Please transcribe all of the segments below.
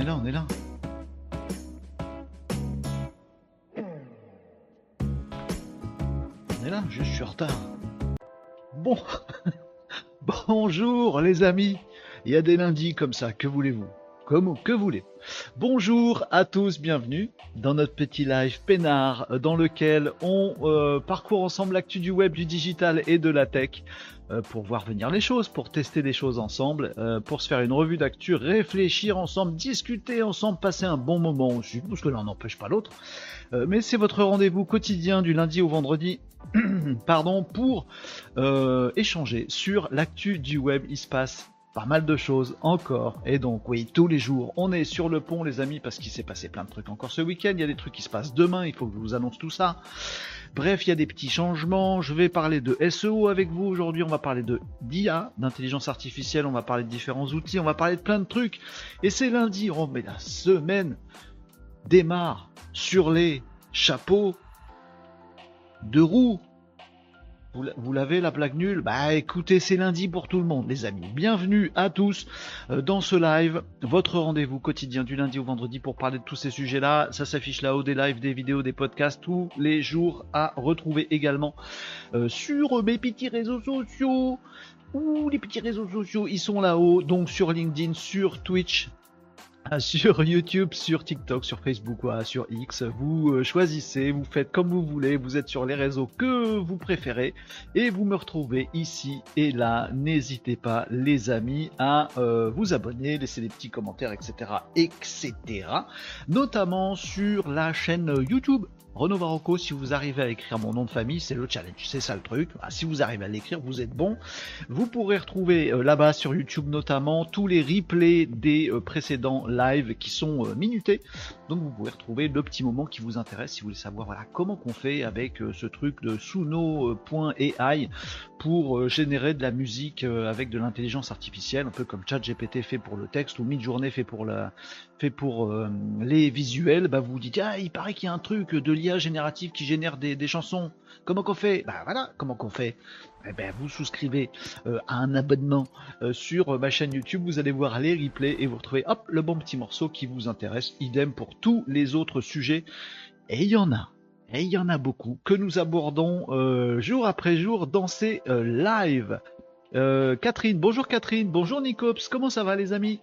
est là, on est là. On est là, je suis en retard. Bon, bonjour les amis. Il y a des lundis comme ça, que voulez-vous? Comme que voulez Bonjour à tous, bienvenue dans notre petit live peinard dans lequel on euh, parcourt ensemble l'actu du web, du digital et de la tech euh, pour voir venir les choses, pour tester des choses ensemble, euh, pour se faire une revue d'actu, réfléchir ensemble, discuter ensemble, passer un bon moment aussi, parce que l'un n'empêche pas l'autre. mais c'est votre rendez-vous quotidien du lundi au vendredi, pardon, pour échanger sur l'actu du web. Il se passe pas mal de choses encore. Et donc oui, tous les jours, on est sur le pont les amis parce qu'il s'est passé plein de trucs encore ce week-end. Il y a des trucs qui se passent demain, il faut que je vous annonce tout ça. Bref, il y a des petits changements. Je vais parler de SEO avec vous aujourd'hui. On va parler de d'IA, d'intelligence artificielle. On va parler de différents outils. On va parler de plein de trucs. Et c'est lundi. Oh, mais la semaine démarre sur les chapeaux de roue vous, l'avez la blague nulle? Bah écoutez, c'est lundi pour tout le monde, les amis. Bienvenue à tous euh, dans ce live, votre rendez-vous quotidien du lundi au vendredi pour parler de tous ces sujets-là. Ça s'affiche là-haut, des lives, des vidéos, des podcasts, tous les jours à retrouver également euh, sur mes petits réseaux sociaux. Ouh, les petits réseaux sociaux, ils sont là-haut, donc sur LinkedIn, sur Twitch, sur YouTube, sur TikTok, sur Facebook, sur X. Vous euh, choisissez, vous faites comme vous voulez, vous êtes sur les réseaux que vous préférez et vous me retrouvez ici et là. N'hésitez pas, les amis, à euh, vous abonner, laisser des petits commentaires, etc., etc. Notamment sur la chaîne YouTube Renaud Varocco, si vous arrivez à écrire mon nom de famille, c'est le challenge, c'est ça le truc. Si vous arrivez à l'écrire, vous êtes bon. Vous pourrez retrouver euh, là-bas sur YouTube notamment tous les replays des euh, précédents lives qui sont euh, minutés. Donc vous pouvez retrouver le petit moment qui vous intéresse si vous voulez savoir voilà comment qu'on fait avec ce truc de Suno.ai pour générer de la musique avec de l'intelligence artificielle, un peu comme ChatGPT fait pour le texte ou Midjourney fait pour fait pour les visuels. Bah vous vous dites ah il paraît qu'il y a un truc de l'IA générative qui génère des, chansons. Comment qu'on fait? Bah voilà, comment qu'on fait? Eh ben, vous souscrivez euh, à un abonnement euh, sur ma chaîne YouTube, vous allez voir les replays et vous retrouvez hop le bon petit morceau qui vous intéresse. Idem pour tous les autres sujets. Et il y en a, et il y en a beaucoup que nous abordons euh, jour après jour dans ces lives. Catherine, bonjour Catherine, bonjour Nicops, comment ça va les amis?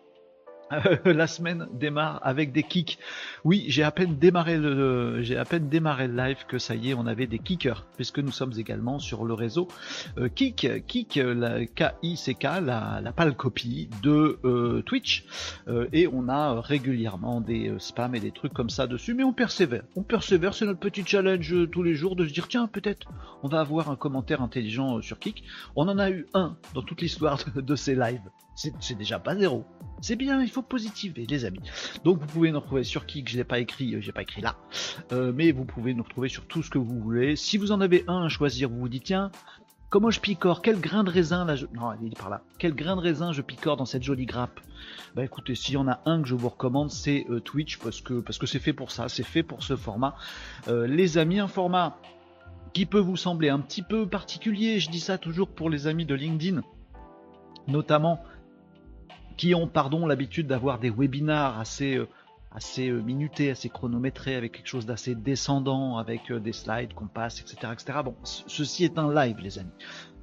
la semaine démarre avec des kicks. Oui, j'ai à peine démarré le, j'ai à peine démarré le live que ça y est, on avait des kickers, puisque nous sommes également sur le réseau euh, Kick, Kick, la K-I-C-K, la, la pâle copie de euh, Twitch, euh, et on a régulièrement des spams et des trucs comme ça dessus, mais on persévère. On persévère, c'est notre petit challenge tous les jours de se dire tiens peut-être on va avoir un commentaire intelligent sur Kick. On en a eu un dans toute l'histoire de ces lives c'est déjà pas zéro. C'est bien, il faut positiver, les amis. Donc vous pouvez nous retrouver sur Kik, je l'ai pas écrit, euh, j'ai pas écrit là, euh, mais vous pouvez nous retrouver sur tout ce que vous voulez. Si vous en avez un à choisir, vous vous dites tiens, comment je picore? Quel grain de raisin là. Non, il est par là. Quel grain de raisin je picore dans cette jolie grappe? Bah écoutez, s'il y en a un que je vous recommande, c'est euh, Twitch parce que parce que c'est fait pour ça, c'est fait pour ce format. les amis, un format qui peut vous sembler un petit peu particulier. Je dis ça toujours pour les amis de LinkedIn, notamment qui ont pardon l'habitude d'avoir des webinars assez euh, assez euh, minutés, assez chronométrés, avec quelque chose d'assez descendant, avec euh, des slides qu'on passe, etc., etc. Bon, ceci est un live, les amis.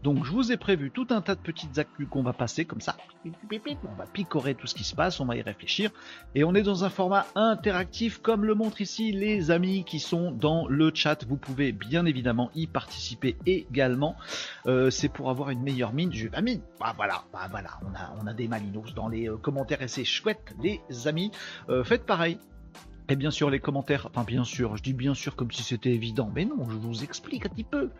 Donc je vous ai prévu tout un tas de petites actus qu'on va passer comme ça. On va picorer tout ce qui se passe, on va y réfléchir. Et on est dans un format interactif comme le montrent ici les amis qui sont dans le chat. Vous pouvez bien évidemment y participer également. Euh, c'est pour avoir une meilleure mine. Je pas mine. Bah voilà, bah voilà, on a, on a des malinos dans les euh, commentaires et c'est chouette les amis. Euh, faites pareil. Et bien sûr, les commentaires, enfin bien sûr, je dis bien sûr comme si c'était évident, mais non, je vous explique un petit peu.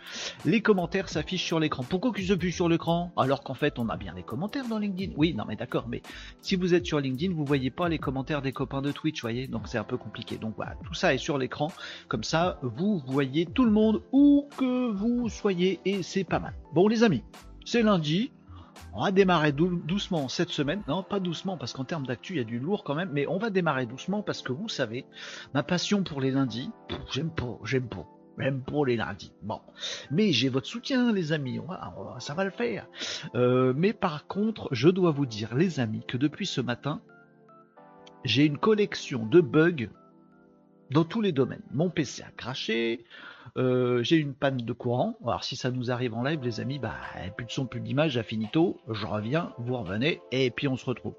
Les commentaires s'affichent sur l'écran. Pourquoi qu'ils s'affichent sur l'écran? Alors qu'en fait, on a bien des commentaires dans LinkedIn. Oui, non mais d'accord, mais si vous êtes sur LinkedIn, vous voyez pas les commentaires des copains de Twitch, voyez? Donc c'est un peu compliqué. Donc voilà, tout ça est sur l'écran. Comme ça, vous voyez tout le monde où que vous soyez et c'est pas mal. Bon les amis, c'est lundi, on va démarrer doucement cette semaine. Non, pas doucement, parce qu'en termes d'actu, il y a du lourd quand même, mais on va démarrer doucement parce que vous savez, ma passion pour les lundis, j'aime pas, j'aime pas. Même pour les lundis. Bon. Mais j'ai votre soutien, les amis. ça va le faire. Euh, mais par contre, je dois vous dire, les amis, que depuis ce matin, j'ai une collection de bugs dans tous les domaines. Mon PC a craché, euh, j'ai une panne de courant. Alors si ça nous arrive en live, les amis, bah plus de son, plus d'image, à finito. Je reviens, vous revenez et puis on se retrouve.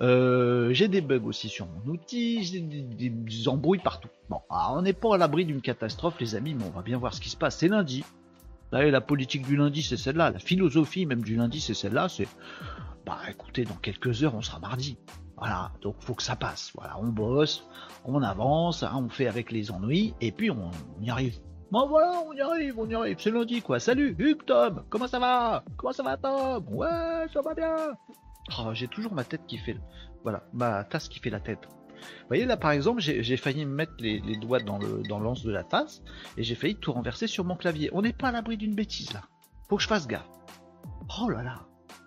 Euh, j'ai des bugs aussi sur mon outil, j'ai des, embrouilles partout. Bon, on n'est pas à l'abri d'une catastrophe, les amis, mais on va bien voir ce qui se passe. C'est lundi. Vous la politique du lundi, c'est celle-là. La philosophie même du lundi, c'est celle-là. C'est, bah écoutez, dans quelques heures, on sera mardi. Voilà, donc faut que ça passe. Voilà, on bosse, on avance, hein, on fait avec les ennuis, et puis on, y arrive. Bon voilà, on y arrive, on y arrive, c'est lundi quoi. Salut, Hugues Tom, comment ça va? Comment ça va Tom? Ouais, ça va bien. Oh, j'ai toujours ma tête qui fait, voilà, ma tasse qui fait la tête. Vous voyez là par exemple, j'ai failli me mettre les, doigts dans dans l'anse de la tasse et j'ai failli tout renverser sur mon clavier. On n'est pas à l'abri d'une bêtise là. Faut que je fasse gaffe. Oh là là,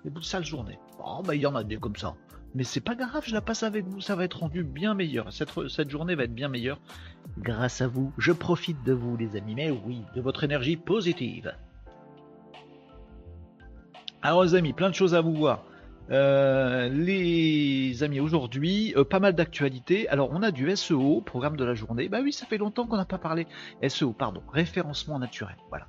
des sale journée. Oh bah il y en a des comme ça mais c'est pas grave, je la passe avec vous, ça va être rendu bien meilleur. Cette, journée va être bien meilleure grâce à vous. Je profite de vous, les amis, mais oui, de votre énergie positive. Alors, les amis, plein de choses à vous voir. Euh, les amis, aujourd'hui, euh, pas mal d'actualités. Alors, on a du SEO, programme de la journée. Bah oui, ça fait longtemps qu'on n'a pas parlé. SEO, pardon, référencement naturel. Voilà.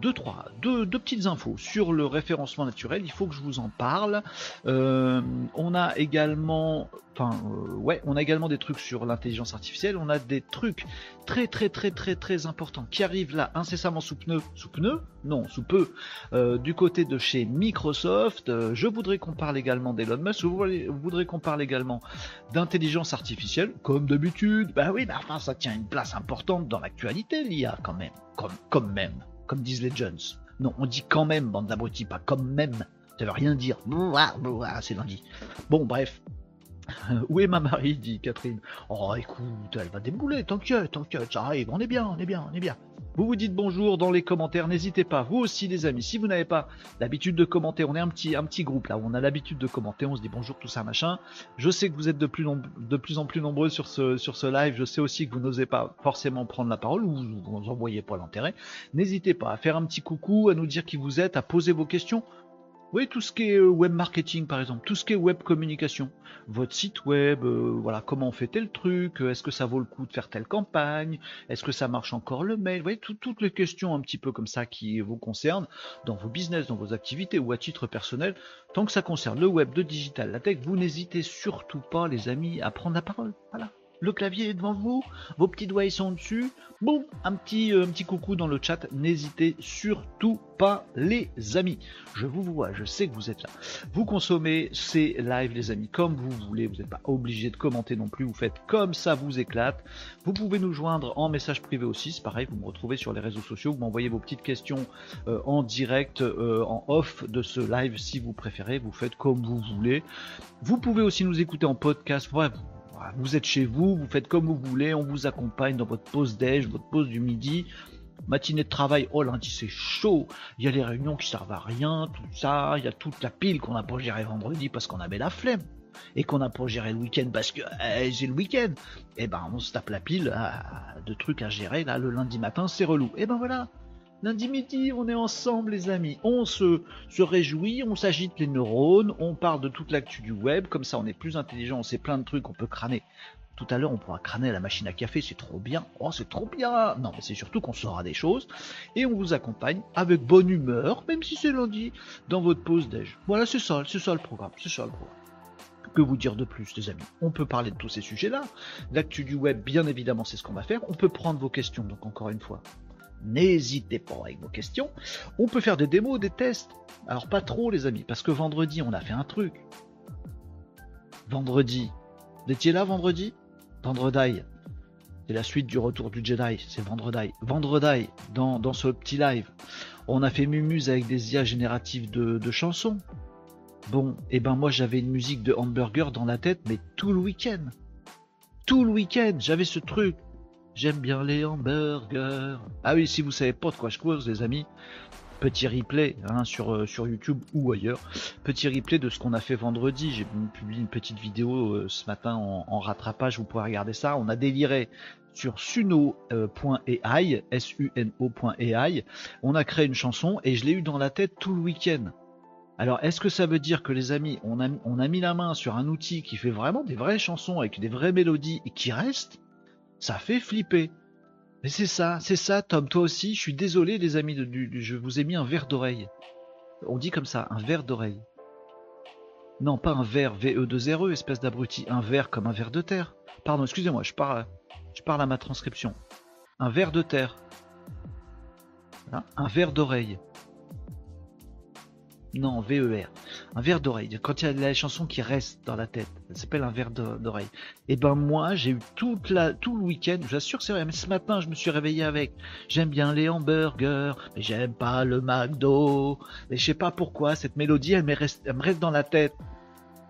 Deux, trois, deux, petites infos sur le référencement naturel. Il faut que je vous en parle. Euh, on a également Enfin, ouais, on a également des trucs sur l'intelligence artificielle. On a des trucs très très très très très importants qui arrivent là incessamment sous pneu, sous pneu, non, sous peu, euh, du côté de chez Microsoft. Euh, je voudrais qu'on parle également d'Elon Musk. Vous, voudrais qu'on parle également d'intelligence artificielle, comme d'habitude? Bah oui, bah enfin, ça tient une place importante dans l'actualité, l'IA quand même, comme comme même, comme disent les Jones. Non, on dit quand même, bande d'abrutis, pas comme même. Ça veut rien dire. C'est lundi. Bon, bref. Où est ma Marie dit Catherine. Oh écoute, elle va débouler, t'inquiète, t'inquiète, ça arrive, on est bien, on est bien, on est bien. Vous vous dites bonjour dans les commentaires, n'hésitez pas, vous aussi les amis, si vous n'avez pas l'habitude de commenter, on est un petit, un petit groupe là où on a l'habitude de commenter, on se dit bonjour, tout ça, machin. Je sais que vous êtes de plus, de plus en plus nombreux sur ce, sur ce live, je sais aussi que vous n'osez pas forcément prendre la parole ou vous n'en voyez pas l'intérêt. N'hésitez pas à faire un petit coucou, à nous dire qui vous êtes, à poser vos questions. Oui, tout ce qui est euh, web marketing par exemple, tout ce qui est web communication, votre site web, euh, voilà, comment on fait tel truc, euh, est-ce que ça vaut le coup de faire telle campagne, est-ce que ça marche encore le mail, vous voyez, toutes les questions un petit peu comme ça qui vous concernent dans vos business, dans vos activités ou à titre personnel, tant que ça concerne le web, le digital, la tech, vous n'hésitez surtout pas les amis à prendre la parole, voilà le clavier est devant vous, vos petits doigts sont dessus. Boum, un petit, euh, un petit coucou dans le chat. N'hésitez surtout pas, les amis. Je vous vois, je sais que vous êtes là. Vous consommez ces lives, les amis, comme vous voulez. Vous n'êtes pas obligé de commenter non plus. Vous faites comme ça vous éclate. Vous pouvez nous joindre en message privé aussi. C'est pareil, vous me retrouvez sur les réseaux sociaux. Vous m'envoyez vos petites questions euh, en direct, euh, en off de ce live si vous préférez. Vous faites comme vous voulez. Vous pouvez aussi nous écouter en podcast. Bref, vous êtes chez vous, vous faites comme vous voulez, on vous accompagne dans votre pause déj, votre pause du midi, matinée de travail, oh lundi c'est chaud, il y a les réunions qui servent à rien, tout ça, il y a toute la pile qu'on a pas géré vendredi parce qu'on avait la flemme et qu'on a pas géré le week-end parce que eh, j'ai le week-end. Et eh ben on se tape la pile de trucs à gérer. Là le lundi matin, c'est relou. Et eh ben voilà, Lundi midi, on est ensemble les amis, on se, réjouit, on s'agite les neurones, on parle de toute l'actu du web, comme ça on est plus intelligent, on sait plein de trucs, on peut crâner. Tout à l'heure on pourra crâner à la machine à café, c'est trop bien, oh c'est trop bien Non mais c'est surtout qu'on saura des choses, et on vous accompagne avec bonne humeur, même si c'est lundi, dans votre pause déj. Voilà c'est ça, c'est ça le programme, c'est ça le programme que vous dire de plus, les amis? On peut parler de tous ces sujets-là. L'actu du web, bien évidemment, c'est ce qu'on va faire. On peut prendre vos questions, donc encore une fois, N'hésitez pas avec vos questions. On peut faire des démos, des tests. Alors pas trop les amis, parce que vendredi on a fait un truc. Vendredi. Vous étiez là vendredi? Vendredi. C'est la suite du retour du Jedi, c'est vendredi. Vendredi, dans, ce petit live, on a fait Mumuse avec des IA génératives de, de chansons. Bon, et eh ben moi j'avais une musique de hamburger dans la tête, mais tout le week-end. Tout le week-end, j'avais ce truc. J'aime bien les hamburgers. Ah oui, si vous savez pas de quoi je cause, les amis, petit replay hein, sur, euh, sur YouTube ou ailleurs. Petit replay de ce qu'on a fait vendredi. J'ai publié une petite vidéo euh, ce matin en, rattrapage. Vous pouvez regarder ça. On a déliré sur suno.ai, S-U-N-O.ai. On a créé une chanson et je l'ai eu dans la tête tout le week-end. Alors, est-ce que ça veut dire que les amis, on a, on a mis la main sur un outil qui fait vraiment des vraies chansons avec des vraies mélodies et qui reste? Ça fait flipper. Mais c'est ça, c'est ça, Tom, toi aussi. Je suis désolé, les amis, je vous ai mis un verre d'oreille. On dit comme ça, un verre d'oreille. Non, pas un verre VE2RE, espèce d'abruti. Un verre comme un verre de terre. Pardon, excusez-moi, je parle, je parle à ma transcription. Un verre de terre. un verre d'oreille. Non, VER. Un verre d'oreille. Quand il y a la chanson qui reste dans la tête, ça s'appelle un verre d'oreille. Et eh ben moi, j'ai eu toute la, tout le week-end, je vous assure c'est vrai, mais ce matin, je me suis réveillé avec j'aime bien les hamburgers, mais j'aime pas le McDo. Mais je sais pas pourquoi, cette mélodie, elle me reste, elle me reste dans la tête.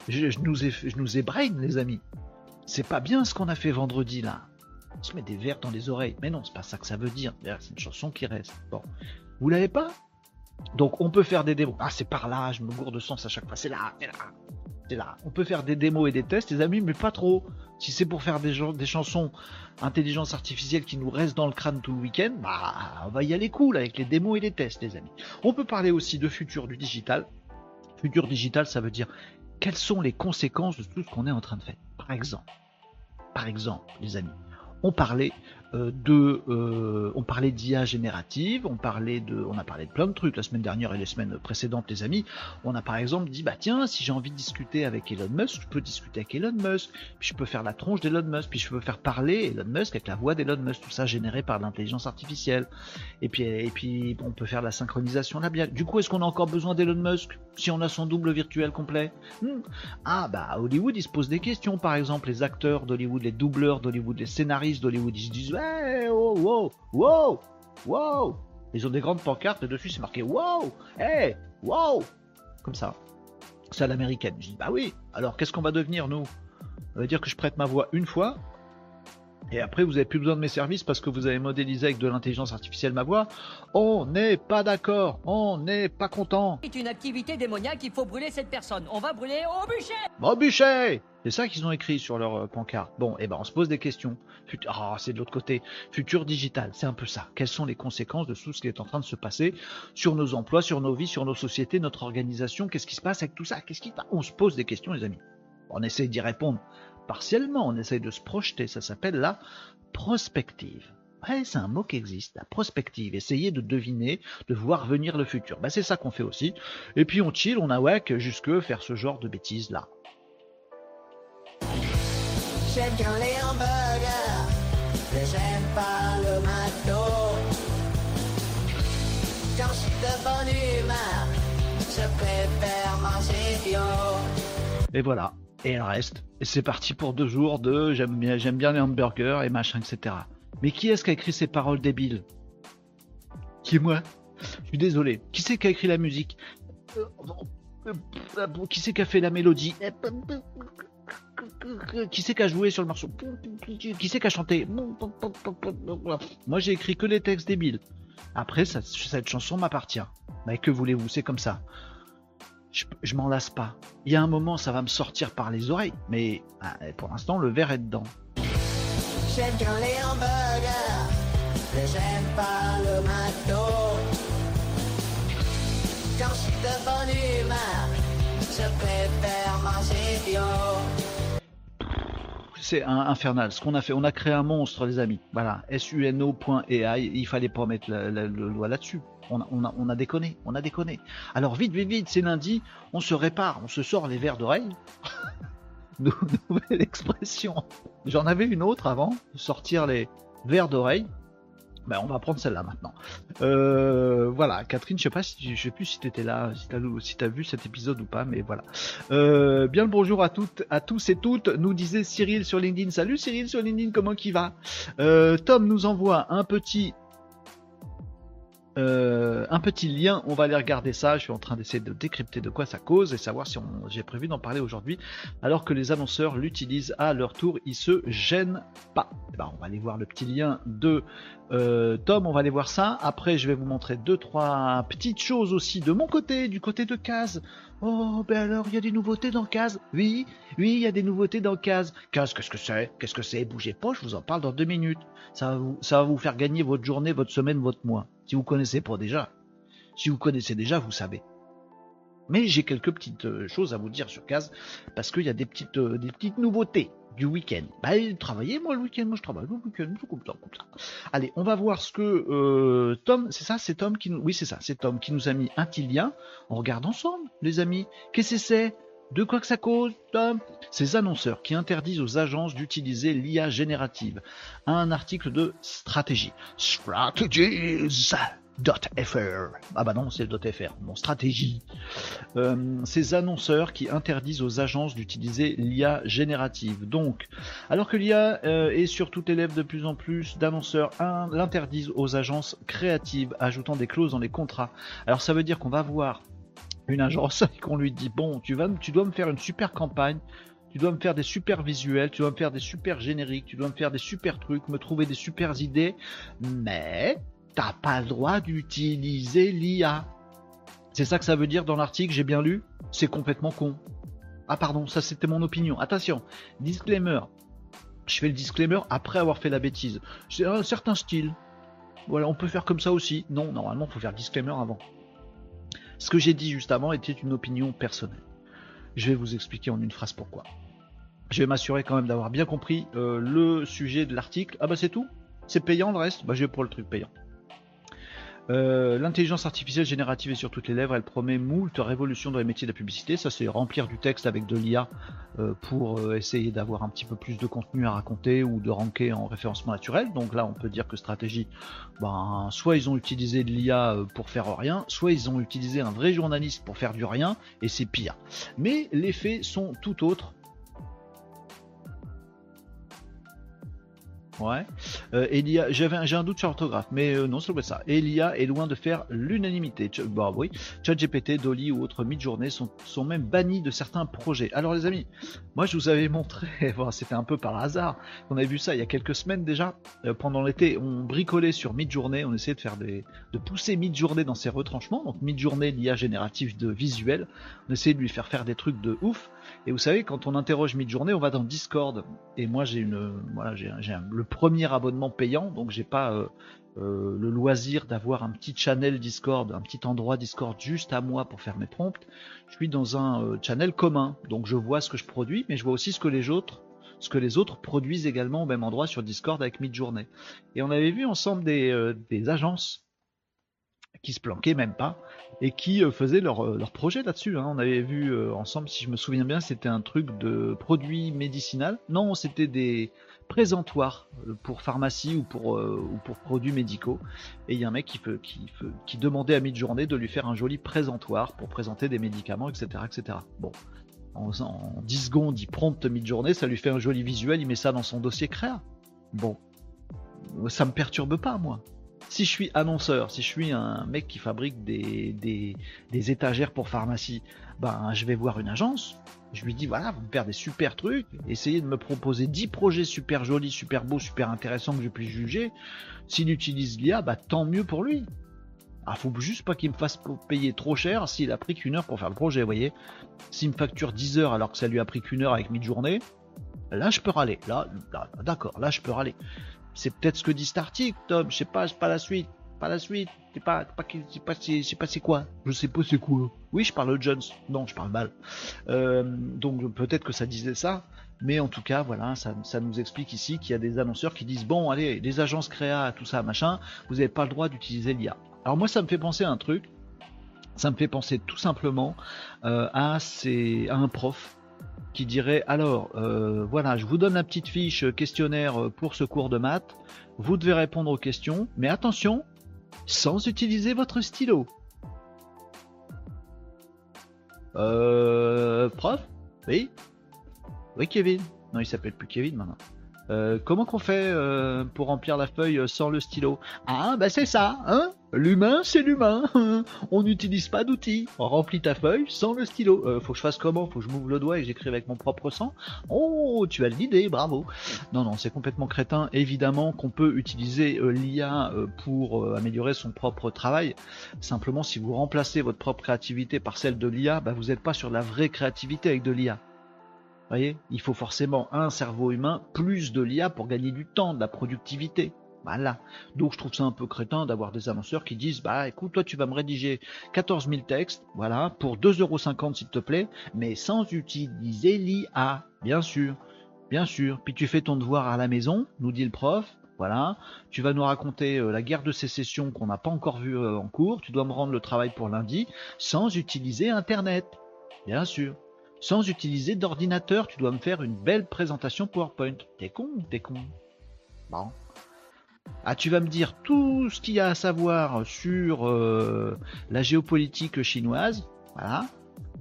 Je, nous ai, les amis. C'est pas bien ce qu'on a fait vendredi là. On se met des verres dans les oreilles. Mais non, c'est pas ça que ça veut dire. C'est une chanson qui reste. Bon. Vous l'avez pas? Donc on peut faire des démos. Ah c'est par là, je me gourde de sens à chaque fois. C'est là, c'est là, c'est là. On peut faire des démos et des tests, les amis, mais pas trop. Si c'est pour faire des, des chansons intelligence artificielle qui nous restent dans le crâne tout le week-end, bah on va y aller cool avec les démos et les tests, les amis. On peut parler aussi de futur du digital. Futur digital, ça veut dire quelles sont les conséquences de tout ce qu'on est en train de faire. Par exemple, par exemple, les amis, on parlait euh, de, euh, on parlait d'IA générative, on parlait de, on a parlé de plein de trucs la semaine dernière et les semaines précédentes, les amis. On a par exemple dit, bah tiens, si j'ai envie de discuter avec Elon Musk, je peux discuter avec Elon Musk, puis je peux faire la tronche d'Elon Musk, puis je peux faire parler Elon Musk avec la voix d'Elon Musk, tout ça généré par l'intelligence artificielle. Et puis, et puis, on peut faire la synchronisation labiale. Du coup, est-ce qu'on a encore besoin d'Elon Musk si on a son double virtuel complet? Hmm. Ah bah Hollywood, ils se posent des questions. Par exemple, les acteurs d'Hollywood, les doubleurs d'Hollywood, les scénaristes d'Hollywood, ils se disent hey, wow, wow, wow, wow. Ils ont des grandes pancartes et dessus c'est marqué wow, hey, wow, comme ça. C'est à l'américaine. Je dis bah oui. Alors qu'est-ce qu'on va devenir nous? Ça veut dire que je prête ma voix une fois et après, vous n'avez plus besoin de mes services parce que vous avez modélisé avec de l'intelligence artificielle ma voix. On n'est pas d'accord, on n'est pas content. C'est une activité démoniaque, il faut brûler cette personne. On va brûler au bûcher Au bûcher C'est ça qu'ils ont écrit sur leur euh, pancarte. Bon, et eh ben on se pose des questions. Ah, oh, c'est de l'autre côté. Futur digital, c'est un peu ça. Quelles sont les conséquences de tout ce qui est en train de se passer sur nos emplois, sur nos vies, sur nos sociétés, notre organisation? Qu'est-ce qui se passe avec tout ça? Qu'est-ce qui On se pose des questions, les amis. On essaie d'y répondre partiellement, on essaye de se projeter, ça s'appelle la prospective. Ouais, c'est un mot qui existe, la prospective. Essayer de deviner, de voir venir le futur. Bah, c'est ça qu'on fait aussi. Et puis on chill, on a wack jusque faire ce genre de bêtises là. J'aime bien les hamburgers, mais j'aime pas le McDo. Quand je suis de bonne humeur, je préfère manger bio. Et voilà, et elle reste. Et c'est parti pour deux jours de j'aime bien, les hamburgers et machin, etc. Mais qui est-ce qui a écrit ces paroles débiles? Qui moi? Je suis désolé. Qui c'est qui a écrit la musique? Qui c'est qui a fait la mélodie? Qui c'est qui a joué sur le morceau? Qui c'est qui a chanté? Moi j'ai écrit que les textes débiles. Après, cette chanson m'appartient. Mais que voulez-vous, c'est comme ça je, m'en lasse pas. Il y a un moment, ça va me sortir par les oreilles, mais ah, pour l'instant, le verre est dedans. J'aime bien les hamburgers, mais j'aime pas le McDo. Quand je suis de bonne humeur, je préfère manger bio. C'est infernal. Ce qu'on a fait, on a créé un monstre, les amis. Voilà, suno.ai. Il fallait pas mettre le doigt là-dessus. On a, déconné, on a déconné. Alors vite, vite, vite, c'est lundi, on se répare, on se sort les verres d'oreille. Nouvelle expression. J'en avais une autre avant, sortir les verres d'oreille. Ben, on va prendre celle-là maintenant. Euh, voilà, Catherine, je sais pas si je sais plus si là, si t'as as vu cet épisode ou pas, mais voilà. Euh, bien le bonjour à toutes, à tous et toutes. Nous disait Cyril sur LinkedIn. Salut Cyril sur LinkedIn, comment qui va? Euh, Tom nous envoie un petit euh, un petit lien, on va aller regarder ça. Je suis en train d'essayer de décrypter de quoi ça cause et savoir si j'ai prévu d'en parler aujourd'hui. Alors que les annonceurs l'utilisent à leur tour, ils se gênent pas. Ben, on va aller voir le petit lien de euh, Tom, on va aller voir ça. Après, je vais vous montrer deux, trois petites choses aussi de mon côté, du côté de Case. Oh, ben alors, il y a des nouveautés dans Case. Oui, oui, il y a des nouveautés dans Case. Case, qu'est-ce que c'est? Qu'est-ce que c'est? Bougez pas, je vous en parle dans deux minutes. Ça va, vous, ça va vous faire gagner votre journée, votre semaine, votre mois. Si vous connaissez pas déjà. Si vous connaissez déjà, vous savez. Mais j'ai quelques petites euh, choses à vous dire sur Case, parce qu'il y a des petites, euh, des petites nouveautés du week-end. Bah, travaillez moi le week-end, moi je travaille le week-end, ça. Allez, on va voir ce que euh, Tom, c'est ça, c'est Tom qui nous, oui c'est ça, c'est Tom qui nous a mis un petit lien. On regarde ensemble, les amis. Qu'est-ce que c'est? De quoi que ça cause, Tom? Ces annonceurs qui interdisent aux agences d'utiliser l'IA générative. Un article de stratégie. Strategies .fr. Ah bah non, c'est .fr. Mon stratégie. Euh, ces annonceurs qui interdisent aux agences d'utiliser l'IA générative. Donc, alors que l'IA euh, est sur tout élève de plus en plus d'annonceurs l'interdisent aux agences créatives, ajoutant des clauses dans les contrats. Alors ça veut dire qu'on va voir une agence et qu'on lui dit bon, tu vas, tu dois me faire une super campagne. Tu dois me faire des super visuels, tu dois me faire des super génériques, tu dois me faire des super trucs, me trouver des super idées, mais t'as pas le droit d'utiliser l'IA. C'est ça que ça veut dire dans l'article, j'ai bien lu? C'est complètement con. Ah pardon, ça c'était mon opinion. Attention, disclaimer. Je fais le disclaimer après avoir fait la bêtise. C'est un certain style. Voilà, on peut faire comme ça aussi. Non, normalement, il faut faire disclaimer avant. Ce que j'ai dit juste avant était une opinion personnelle. Je vais vous expliquer en une phrase pourquoi. Je vais m'assurer quand même d'avoir bien compris euh, le sujet de l'article. Ah bah c'est tout C'est payant le reste? Bah je vais pour le truc payant. Euh, l'intelligence artificielle générative est sur toutes les lèvres, elle promet moult révolutions dans les métiers de la publicité. Ça, c'est remplir du texte avec de l'IA euh, pour euh, essayer d'avoir un petit peu plus de contenu à raconter ou de ranker en référencement naturel. Donc là, on peut dire que stratégie, ben, soit ils ont utilisé de l'IA pour faire rien, soit ils ont utilisé un vrai journaliste pour faire du rien, et c'est pire. Mais les faits sont tout autres. Ouais. Euh, Elia, j'avais, j'ai un doute sur l'orthographe, mais euh, non, c'est pas ça. Elia est loin de faire l'unanimité. Bah oui, ChatGPT, Dolly ou autres mid-journées sont, sont même bannis de certains projets. Alors les amis, moi je vous avais montré, bon, c'était un peu par hasard, on avait vu ça il y a quelques semaines déjà. Euh, pendant l'été, on bricolait sur mid-journée, on essayait de faire des, de pousser mid-journée dans ses retranchements. Donc mid-journée, l'IA générative de visuel, on essayait de lui faire faire des trucs de ouf. Et vous savez, quand on interroge mid-journée, on va dans Discord. Et moi, j'ai une, voilà, j'ai, le premier abonnement payant, donc j'ai pas euh, euh, le loisir d'avoir un petit channel Discord, un petit endroit Discord juste à moi pour faire mes prompts. Je suis dans un euh, channel commun, donc je vois ce que je produis, mais je vois aussi ce que les autres, ce que les autres produisent également au même endroit sur Discord avec mid-journée. Et on avait vu ensemble des agences qui se planquaient même pas et qui euh, faisaient leur, euh, leur projet là-dessus. Hein. On avait vu euh, ensemble, si je me souviens bien, c'était un truc de produit médicinal. Non, c'était des présentoirs pour pharmacie ou pour, ou pour produits médicaux. Et il y a un mec qui, qui, qui demandait à mi-journée de lui faire un joli présentoir pour présenter des médicaments, etc. etc. Bon, en, en 10 secondes, il prompte mi-journée, ça lui fait un joli visuel, il met ça dans son dossier créa. Bon, ça me perturbe pas, moi si je suis annonceur, si je suis un mec qui fabrique des, des, étagères pour pharmacie, ben je vais voir une agence, je lui dis voilà, vous me faire des super trucs, essayez de me proposer 10 projets super jolis, super beaux, super intéressants que je puisse juger. S'il utilise l'IA, bah tant mieux pour lui. Ah, faut juste pas qu'il me fasse payer trop cher s'il a pris qu'une heure pour faire le projet, vous voyez. S'il me facture 10 heures alors que ça lui a pris qu'une heure avec mid-journée, là je peux râler. Là, là d'accord, là je peux râler. C'est peut-être ce que dit cet article, Tom. Je sais pas, pas la suite. Pas la suite. C'est pas, pas, pas, pas c'est quoi. Je sais pas c'est quoi. Oui, je parle de Jones. Non, je parle mal. Euh, donc peut-être que ça disait ça. Mais en tout cas, voilà, ça, ça nous explique ici qu'il y a des annonceurs qui disent bon, allez, les agences créa, tout ça, machin, vous n'avez pas le droit d'utiliser l'IA. Alors moi, ça me fait penser à un truc. Ça me fait penser tout simplement euh, à, ces, à un prof qui dirait alors euh, voilà, je vous donne la petite fiche questionnaire pour ce cours de maths. Vous devez répondre aux questions, mais attention, sans utiliser votre stylo. Euh, prof? Oui? Oui, Kevin? Non, il s'appelle plus Kevin maintenant. Euh, comment qu'on fait euh, pour remplir la feuille sans le stylo? Ah, bah c'est ça, hein? L'humain, c'est l'humain. On n'utilise pas d'outils. On remplit ta feuille sans le stylo. Euh, faut que je fasse comment? Faut que je m'ouvre le doigt et que j'écrive avec mon propre sang? Oh, tu as l'idée, bravo. Non, non, c'est complètement crétin. Évidemment qu'on peut utiliser l'IA pour améliorer son propre travail. Simplement, si vous remplacez votre propre créativité par celle de l'IA, bah, vous n'êtes pas sur la vraie créativité avec de l'IA voyez, il faut forcément un cerveau humain plus de l'IA pour gagner du temps, de la productivité. Voilà. Donc je trouve ça un peu crétin d'avoir des annonceurs qui disent bah écoute toi tu vas me rédiger 14 000 textes, voilà, pour 2,50€ s'il te plaît, mais sans utiliser l'IA, bien sûr, bien sûr. Puis tu fais ton devoir à la maison, nous dit le prof, voilà. Tu vas nous raconter euh, la guerre de sécession qu'on n'a pas encore vue euh, en cours. Tu dois me rendre le travail pour lundi sans utiliser Internet, bien sûr. Sans utiliser d'ordinateur, tu dois me faire une belle présentation PowerPoint. T'es con, t'es con? Bon. Ah, tu vas me dire tout ce qu'il y a à savoir sur euh, la géopolitique chinoise, voilà,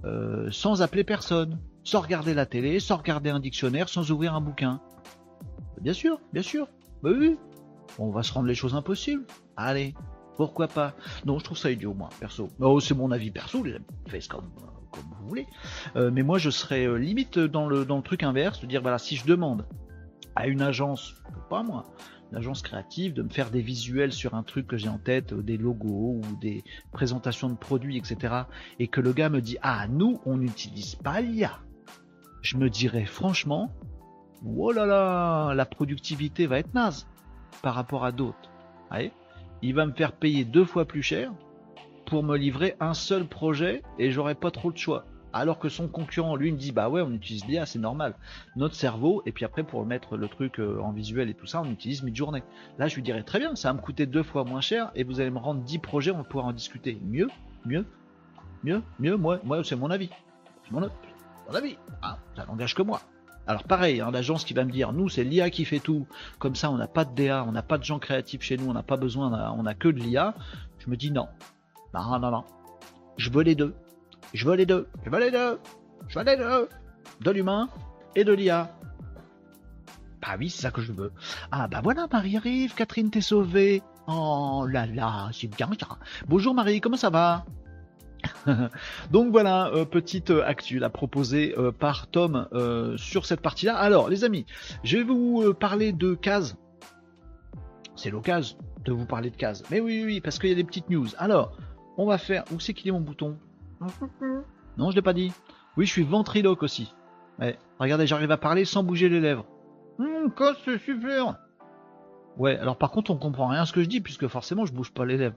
euh, sans appeler personne, sans regarder la télé, sans regarder un dictionnaire, sans ouvrir un bouquin. Bien sûr, bien sûr. Bah oui. On va se rendre les choses impossibles. Allez, pourquoi pas? Non, je trouve ça idiot, moi, perso. Oh, c'est mon avis perso, les comme, vous voulez. Euh, mais moi, je serais limite dans le, dans le truc inverse, de dire, voilà, si je demande à une agence, pas moi, l'agence créative, de me faire des visuels sur un truc que j'ai en tête, euh, des logos ou des présentations de produits, etc. Et que le gars me dit Ah, nous, on n'utilise pas l'IA. Je me dirais franchement, oh là là, la productivité va être naze par rapport à d'autres. Il va me faire payer deux fois plus cher pour me livrer un seul projet et j'aurai pas trop de choix alors que son concurrent, lui, me dit bah ouais, on utilise l'IA, c'est normal. Notre cerveau, et puis après pour mettre le truc euh, en visuel et tout ça, on utilise mid-journée. Là, je lui dirais très bien, ça va me coûter deux fois moins cher et vous allez me rendre 10 projets, on va pouvoir en discuter. Mieux, mieux, mieux, mieux, moi, moi c'est mon avis. C'est mon, avis. Hein ça n'engage que moi. Alors pareil, hein, l'agence qui va me dire, nous c'est l'IA qui fait tout, comme ça on n'a pas de DA, on n'a pas de gens créatifs chez nous, on n'a pas besoin, on a, que de l'IA, je me dis non. Non, non, non. Je veux les deux. Je veux les deux. Je veux les deux. Je veux les deux. De l'humain et de l'IA. Bah oui, c'est ça que je veux. Ah bah voilà, Marie arrive. Catherine, t'es sauvée. Oh là là, c'est bien. Bonjour Marie, comment ça va? Donc voilà, euh, petite euh, actu là proposée euh, par Tom sur cette partie-là. Alors les amis, je vais vous parler de cases. C'est l'occasion de vous parler de cases. Mais oui, oui, parce qu'il y a des petites news. Alors, on va faire. Où c'est qu'il est mon bouton? Non, je l'ai pas dit. Oui, je suis ventriloque aussi. Ouais. Regardez, j'arrive à parler sans bouger les lèvres. Hum, c'est super. Ouais, alors par contre, on comprend rien à ce que je dis puisque forcément, je bouge pas les lèvres.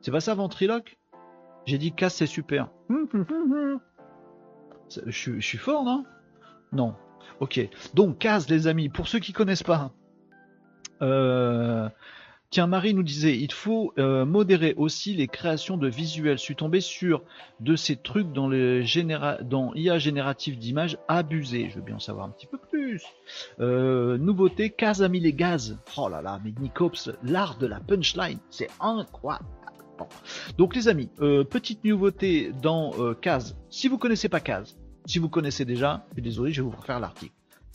C'est pas ça, ventriloque? J'ai dit casse, c'est super. Hum, hum, hum, je, je, suis fort, non? Non. Ok. Donc, casse, les amis, pour ceux qui connaissent pas. Euh, Tiens, Marie nous disait, il faut euh, modérer aussi les créations de visuels. Je suis tombé sur de ces trucs dans, le dans IA générative d'images abusés. Je veux bien en savoir un petit peu plus. Euh, nouveauté, mis les gaz. Oh là là, mais Nicops, l'art de la punchline, c'est incroyable. Donc les amis, euh, petite nouveauté dans Kaz. Si vous connaissez pas Kaz, si vous connaissez déjà, je suis désolé, je vais vous refaire l'article.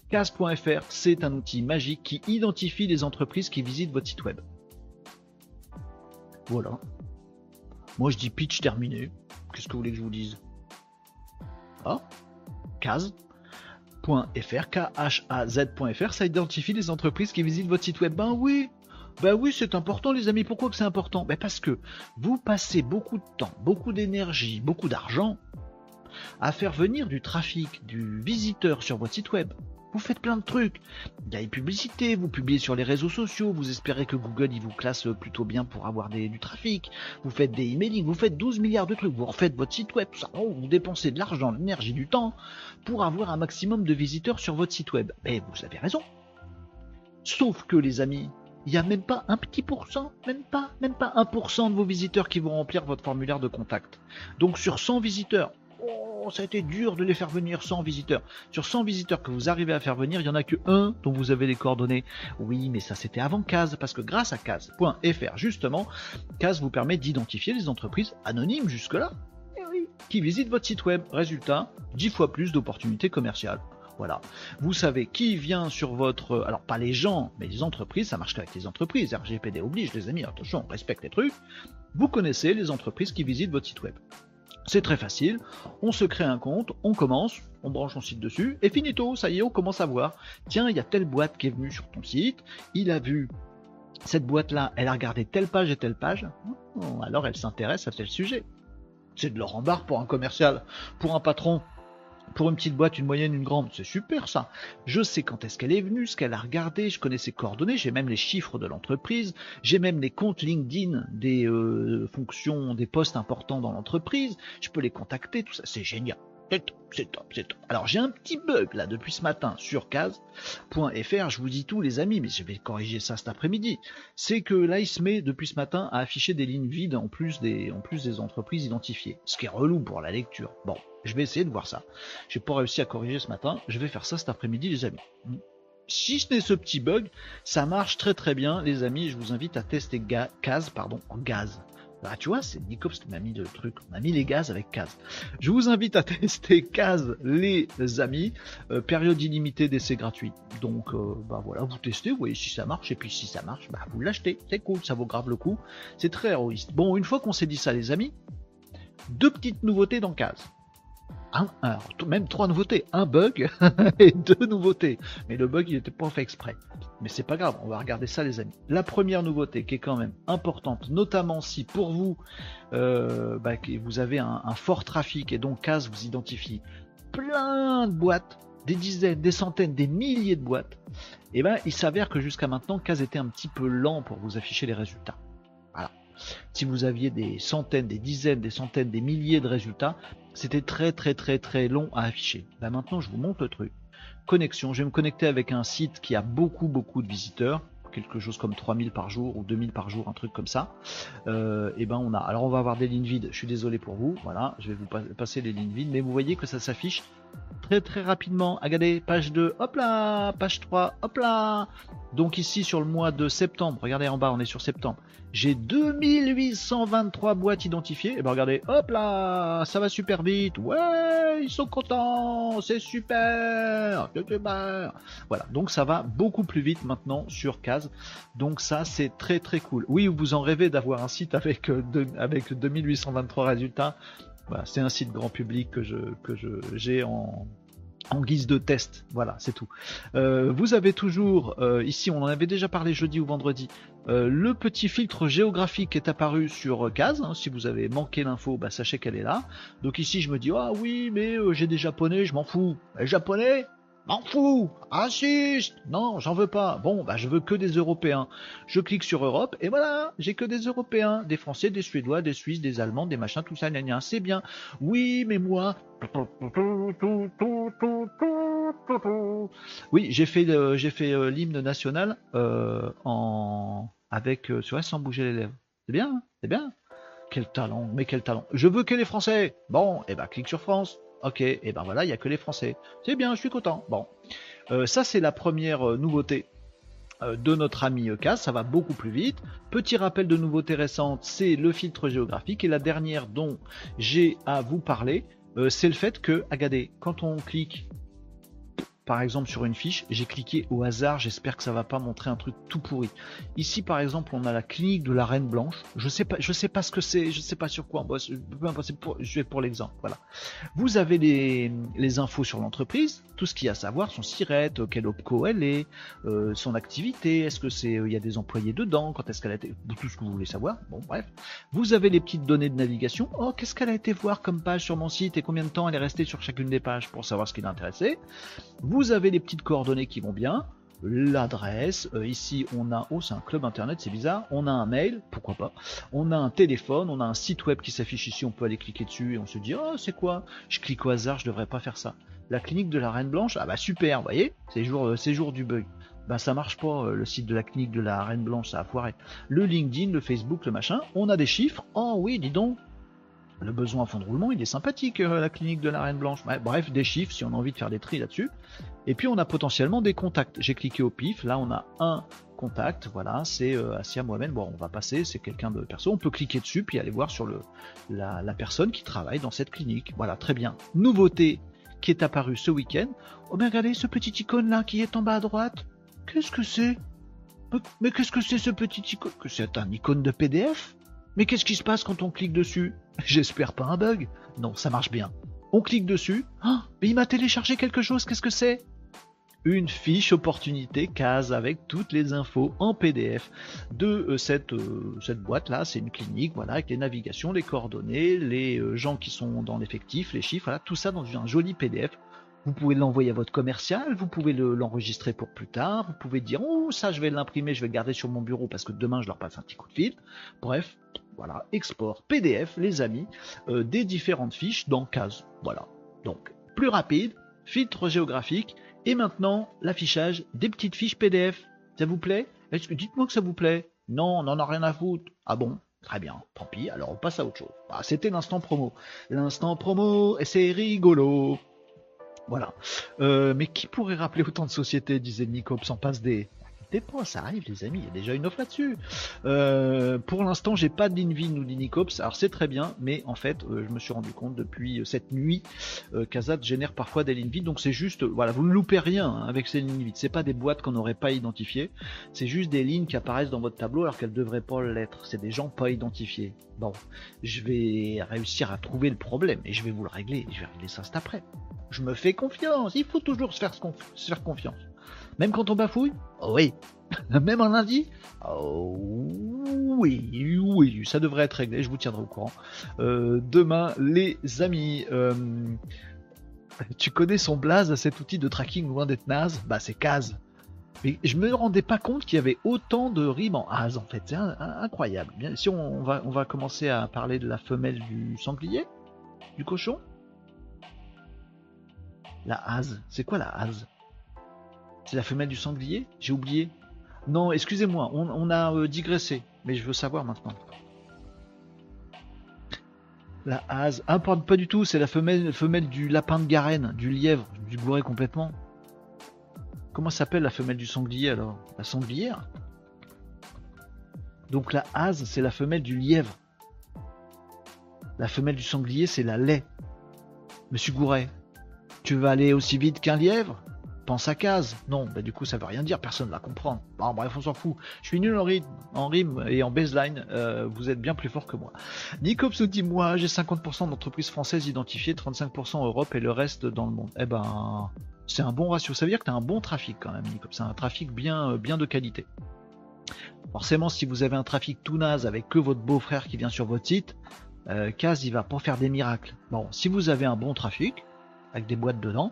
Kaz.fr, c'est un outil magique qui identifie les entreprises qui visitent votre site web. Voilà. Moi je dis pitch terminé. Qu'est-ce que vous voulez que je vous dise? Ah Kaz.fr, K-H-A-Z.fr, ça identifie les entreprises qui visitent votre site web. Ben oui, ben oui, c'est important les amis. Pourquoi que c'est important? Ben parce que vous passez beaucoup de temps, beaucoup d'énergie, beaucoup d'argent à faire venir du trafic, du visiteur sur votre site web. Vous faites plein de trucs. Il y a des publicités, vous publiez sur les réseaux sociaux, vous espérez que Google il vous classe plutôt bien pour avoir du trafic. Vous faites des emailing, vous faites 12 milliards de trucs, vous refaites votre site web. Oh, vous dépensez de l'argent, de l'énergie, du temps pour avoir un maximum de visiteurs sur votre site web. Et vous avez raison. Sauf que les amis, il n'y a même pas un petit pourcent, même pas, même pas 1% de vos visiteurs qui vont remplir votre formulaire de contact. Donc sur 100 visiteurs, Oh, ça a été dur de les faire venir 100 visiteurs. Sur 100 visiteurs que vous arrivez à faire venir, il n'y en a que un dont vous avez les coordonnées. Oui, mais ça c'était avant CASE, parce que grâce à CASE.fr, justement, CASE vous permet d'identifier les entreprises anonymes jusque-là, eh qui visitent votre site web. Résultat, 10 fois plus d'opportunités commerciales. Voilà. Vous savez qui vient sur votre... Alors pas les gens, mais les entreprises, ça marche qu'avec les entreprises. RGPD oblige, les amis, attention, on respecte les trucs. Vous connaissez les entreprises qui visitent votre site web. C'est très facile, on se crée un compte, on commence, on branche son site dessus, et finito, ça y est, on commence à voir, tiens, il y a telle boîte qui est venue sur ton site, il a vu cette boîte-là, elle a regardé telle page et telle page, oh, alors elle s'intéresse à tel sujet. C'est de leur embarque pour un commercial, pour un patron. Pour une petite boîte, une moyenne, une grande, c'est super ça. Je sais quand est-ce qu'elle est venue, ce qu'elle a regardé, je connais ses coordonnées, j'ai même les chiffres de l'entreprise, j'ai même les comptes LinkedIn des euh, fonctions, des postes importants dans l'entreprise, je peux les contacter, tout ça, c'est génial. C'est top, c'est top, c'est top. Alors j'ai un petit bug là depuis ce matin sur case.fr, je vous dis tout les amis, mais je vais corriger ça cet après-midi. C'est que là il se met depuis ce matin à afficher des lignes vides en plus des, entreprises identifiées. Ce qui est relou pour la lecture. Bon, je vais essayer de voir ça. J'ai pas réussi à corriger ce matin, je vais faire ça cet après-midi les amis. Si ce n'est ce petit bug, ça marche très très bien les amis, je vous invite à tester case, pardon, en gaz. Bah, tu vois, c'est Nicops qui m'a mis le truc. On a mis les gaz avec Case. Je vous invite à tester Case, les amis. Euh, période illimitée d'essai gratuit. Donc, euh, bah voilà, vous testez, vous voyez si ça marche. Et puis si ça marche, bah vous l'achetez. C'est cool, ça vaut grave le coup. C'est très héroïste. Bon, une fois qu'on s'est dit ça, les amis, deux petites nouveautés dans Case un, même trois nouveautés, un bug et deux nouveautés. Mais le bug, il n'était pas fait exprès. Mais c'est pas grave, on va regarder ça, les amis. La première nouveauté, qui est quand même importante, notamment si pour vous, euh, bah, vous avez un, fort trafic et donc CAS vous identifie plein de boîtes, des dizaines, des centaines, des milliers de boîtes, et eh ben il s'avère que jusqu'à maintenant, CAS était un petit peu lent pour vous afficher les résultats. Voilà. Si vous aviez des centaines, des dizaines, des centaines, des milliers de résultats, c'était très très très très long à afficher. Là maintenant, je vous montre le truc. Connexion, je vais me connecter avec un site qui a beaucoup beaucoup de visiteurs quelque chose comme 3000 par jour ou 2000 par jour, un truc comme ça. Euh, et ben on a. Alors on va avoir des lignes vides. Je suis désolé pour vous. Voilà, je vais vous passer les lignes vides, mais vous voyez que ça s'affiche très très rapidement. Regardez, page 2, hop là, page 3, hop là. Donc ici sur le mois de septembre, regardez en bas, on est sur septembre. J'ai 2823 boîtes identifiées. Et ben regardez, hop là, ça va super vite. Ouais, ils sont contents, c'est super, Voilà, donc ça va beaucoup plus vite maintenant sur Case. Donc ça, c'est très très cool. Oui, vous en rêvez d'avoir un site avec, euh, avec 2823 résultats. Voilà, c'est un site grand public que je que je j'ai en en guise de test. Voilà, c'est tout. Euh, vous avez toujours, euh, ici on en avait déjà parlé jeudi ou vendredi, euh, le petit filtre géographique est apparu sur Case. Hein. si vous avez manqué l'info, bah, sachez qu'elle est là. Donc ici je me dis, ah oui, mais j'ai des japonais, je m'en fous. Les japonais M'en fous Raciste Non, j'en veux pas. Bon, bah je veux que des Européens. Je clique sur Europe et voilà, j'ai que des Européens. Des Français, des Suédois, des Suisses, des Allemands, des machins, tout ça, c'est bien. Oui, mais moi... Oui, j'ai fait, euh, l'hymne national euh, avec... Euh, sans bouger les lèvres. C'est bien, hein? C'est bien? Quel talent, mais quel talent. Je veux que les Français. Bon, et eh ben clique sur France. Ok, et ben voilà, il n'y a que les Français. C'est bien, je suis content. Bon, euh, ça c'est la première euh, nouveauté euh, de notre ami Cas, ça va beaucoup plus vite. Petit rappel de nouveautés récentes, c'est le filtre géographique. Et la dernière dont j'ai à vous parler, c'est le fait que, regardez, quand on clique par exemple sur une fiche, j'ai cliqué au hasard, j'espère que ça va pas montrer un truc tout pourri. Ici par exemple, on a la clinique de la Reine Blanche. Je sais pas, je sais pas ce que c'est, je sais pas sur quoi je vais pour l'exemple. Voilà. Vous avez les, infos sur l'entreprise, tout ce qu'il y a à savoir, son SIRET, quelle opco elle est, euh, son activité, est-ce que c'est, il y a des employés dedans, quand est-ce qu'elle a été, tout ce que vous voulez savoir. Bon bref. Vous avez les petites données de navigation. Oh, qu'est-ce qu'elle a été voir comme page sur mon site et combien de temps elle est restée sur chacune des pages pour savoir ce qui l'intéressait. Vous avez les petites coordonnées qui vont bien, l'adresse, euh, ici on a, oh c'est un club internet, c'est bizarre, on a un mail, pourquoi pas, on a un téléphone, on a un site web qui s'affiche ici, on peut aller cliquer dessus et on se dit, oh c'est quoi? Je clique au hasard, je devrais pas faire ça. La clinique de la Reine Blanche, ah bah super, vous voyez, c'est jour, euh, du bug. Bah ça marche pas, euh, le site de la clinique de la Reine Blanche, ça a foiré. Le LinkedIn, le Facebook, le machin, on a des chiffres, oh oui, dis donc, le besoin à fond de roulement, il est sympathique, euh, la clinique de la Reine Blanche. bref, des chiffres si on a envie de faire des tris là-dessus. Et puis on a potentiellement des contacts. J'ai cliqué au pif, là on a un contact, voilà, c'est euh, Asia Mohamed. Bon, on va passer, c'est quelqu'un de perso. On peut cliquer dessus puis aller voir sur la, personne qui travaille dans cette clinique. Voilà, très bien. Nouveauté qui est apparue ce week-end. Oh bien regardez ce petit icône là qui est en bas à droite. Qu'est-ce que c'est? Mais qu'est-ce que c'est ce petit icône? C'est un icône de PDF mais qu'est-ce qui se passe quand on clique dessus? J'espère pas un bug. Non, ça marche bien. On clique dessus. Ah, mais il m'a téléchargé quelque chose, qu'est-ce que c'est? Une fiche opportunité case avec toutes les infos en PDF de euh, cette, euh, cette boîte là. C'est une clinique, voilà, avec les navigations, les coordonnées, les euh, gens qui sont dans l'effectif, les chiffres, voilà, tout ça dans un joli PDF. Vous pouvez l'envoyer à votre commercial, vous pouvez l'enregistrer pour plus tard, vous pouvez dire oh ça je vais l'imprimer, je vais le garder sur mon bureau parce que demain je leur passe un petit coup de fil. Bref, voilà, export PDF les amis des différentes fiches dans case. Voilà. Donc plus rapide, filtre géographique et maintenant, l'affichage des petites fiches PDF. Ça vous plaît? Dites-moi que ça vous plaît. Non, on n'en a rien à foutre. Ah bon? Très bien, tant pis, alors on passe à autre chose. Ah, C'était l'instant promo. L'instant promo, et c'est rigolo. Voilà. Euh, mais qui pourrait rappeler autant de sociétés, disait Nicops, en passe des ça arrive les amis, il y a déjà une offre là-dessus. Euh, pour l'instant, j'ai pas d'Invin ou d'Inicops, alors c'est très bien, mais en fait, euh, je me suis rendu compte depuis euh, cette nuit, Kazat génère parfois des lignes donc c'est juste, voilà, vous ne loupez rien hein, avec ces lignes vides, c'est pas des boîtes qu'on n'aurait pas identifiées, c'est juste des lignes qui apparaissent dans votre tableau alors qu'elles devraient pas l'être, c'est des gens pas identifiés. Bon, je vais réussir à trouver le problème et je vais vous le régler, je vais régler ça cet après. Je me fais confiance, il faut toujours se faire, se faire confiance. Même quand on bafouille? Oui. Même en lundi? Oui, oui, ça devrait être réglé, je vous tiendrai au courant. Euh, demain, les amis, euh, tu connais son blaze, cet outil de tracking loin d'être naze? Bah c'est Kaz. Mais je me rendais pas compte qu'il y avait autant de rimes en As en fait, c'est incroyable. Bien, si on, va, on va commencer à parler de la femelle du sanglier, du cochon? La As, c'est quoi la As c'est la femelle du sanglier? J'ai oublié. Non, excusez-moi, on, a euh, digressé, mais je veux savoir maintenant. La hase. Ah, pas, du tout, c'est la femelle, du lapin de Garenne, du lièvre, du bourré complètement. Comment s'appelle la femelle du sanglier alors? La sanglière? Donc la hase, c'est la femelle du lièvre. La femelle du sanglier, c'est la lait. Monsieur Gouret, tu vas aller aussi vite qu'un lièvre? Pense à case. Non, bah du coup ça veut rien dire, personne ne va comprendre. Bon, bref, on s'en fout. Je suis nul en en rime et en baseline, euh, vous êtes bien plus fort que moi. Nicops dit moi j'ai 50% d'entreprises françaises identifiées, 35% en Europe et le reste dans le monde. Eh ben c'est un bon ratio, ça veut dire que tu as un bon trafic quand même, Nicops, c'est un trafic bien, euh, bien de qualité. Forcément, si vous avez un trafic tout naze avec que votre beau-frère qui vient sur votre site, euh, il va pas faire des miracles. Bon, si vous avez un bon trafic, avec des boîtes dedans,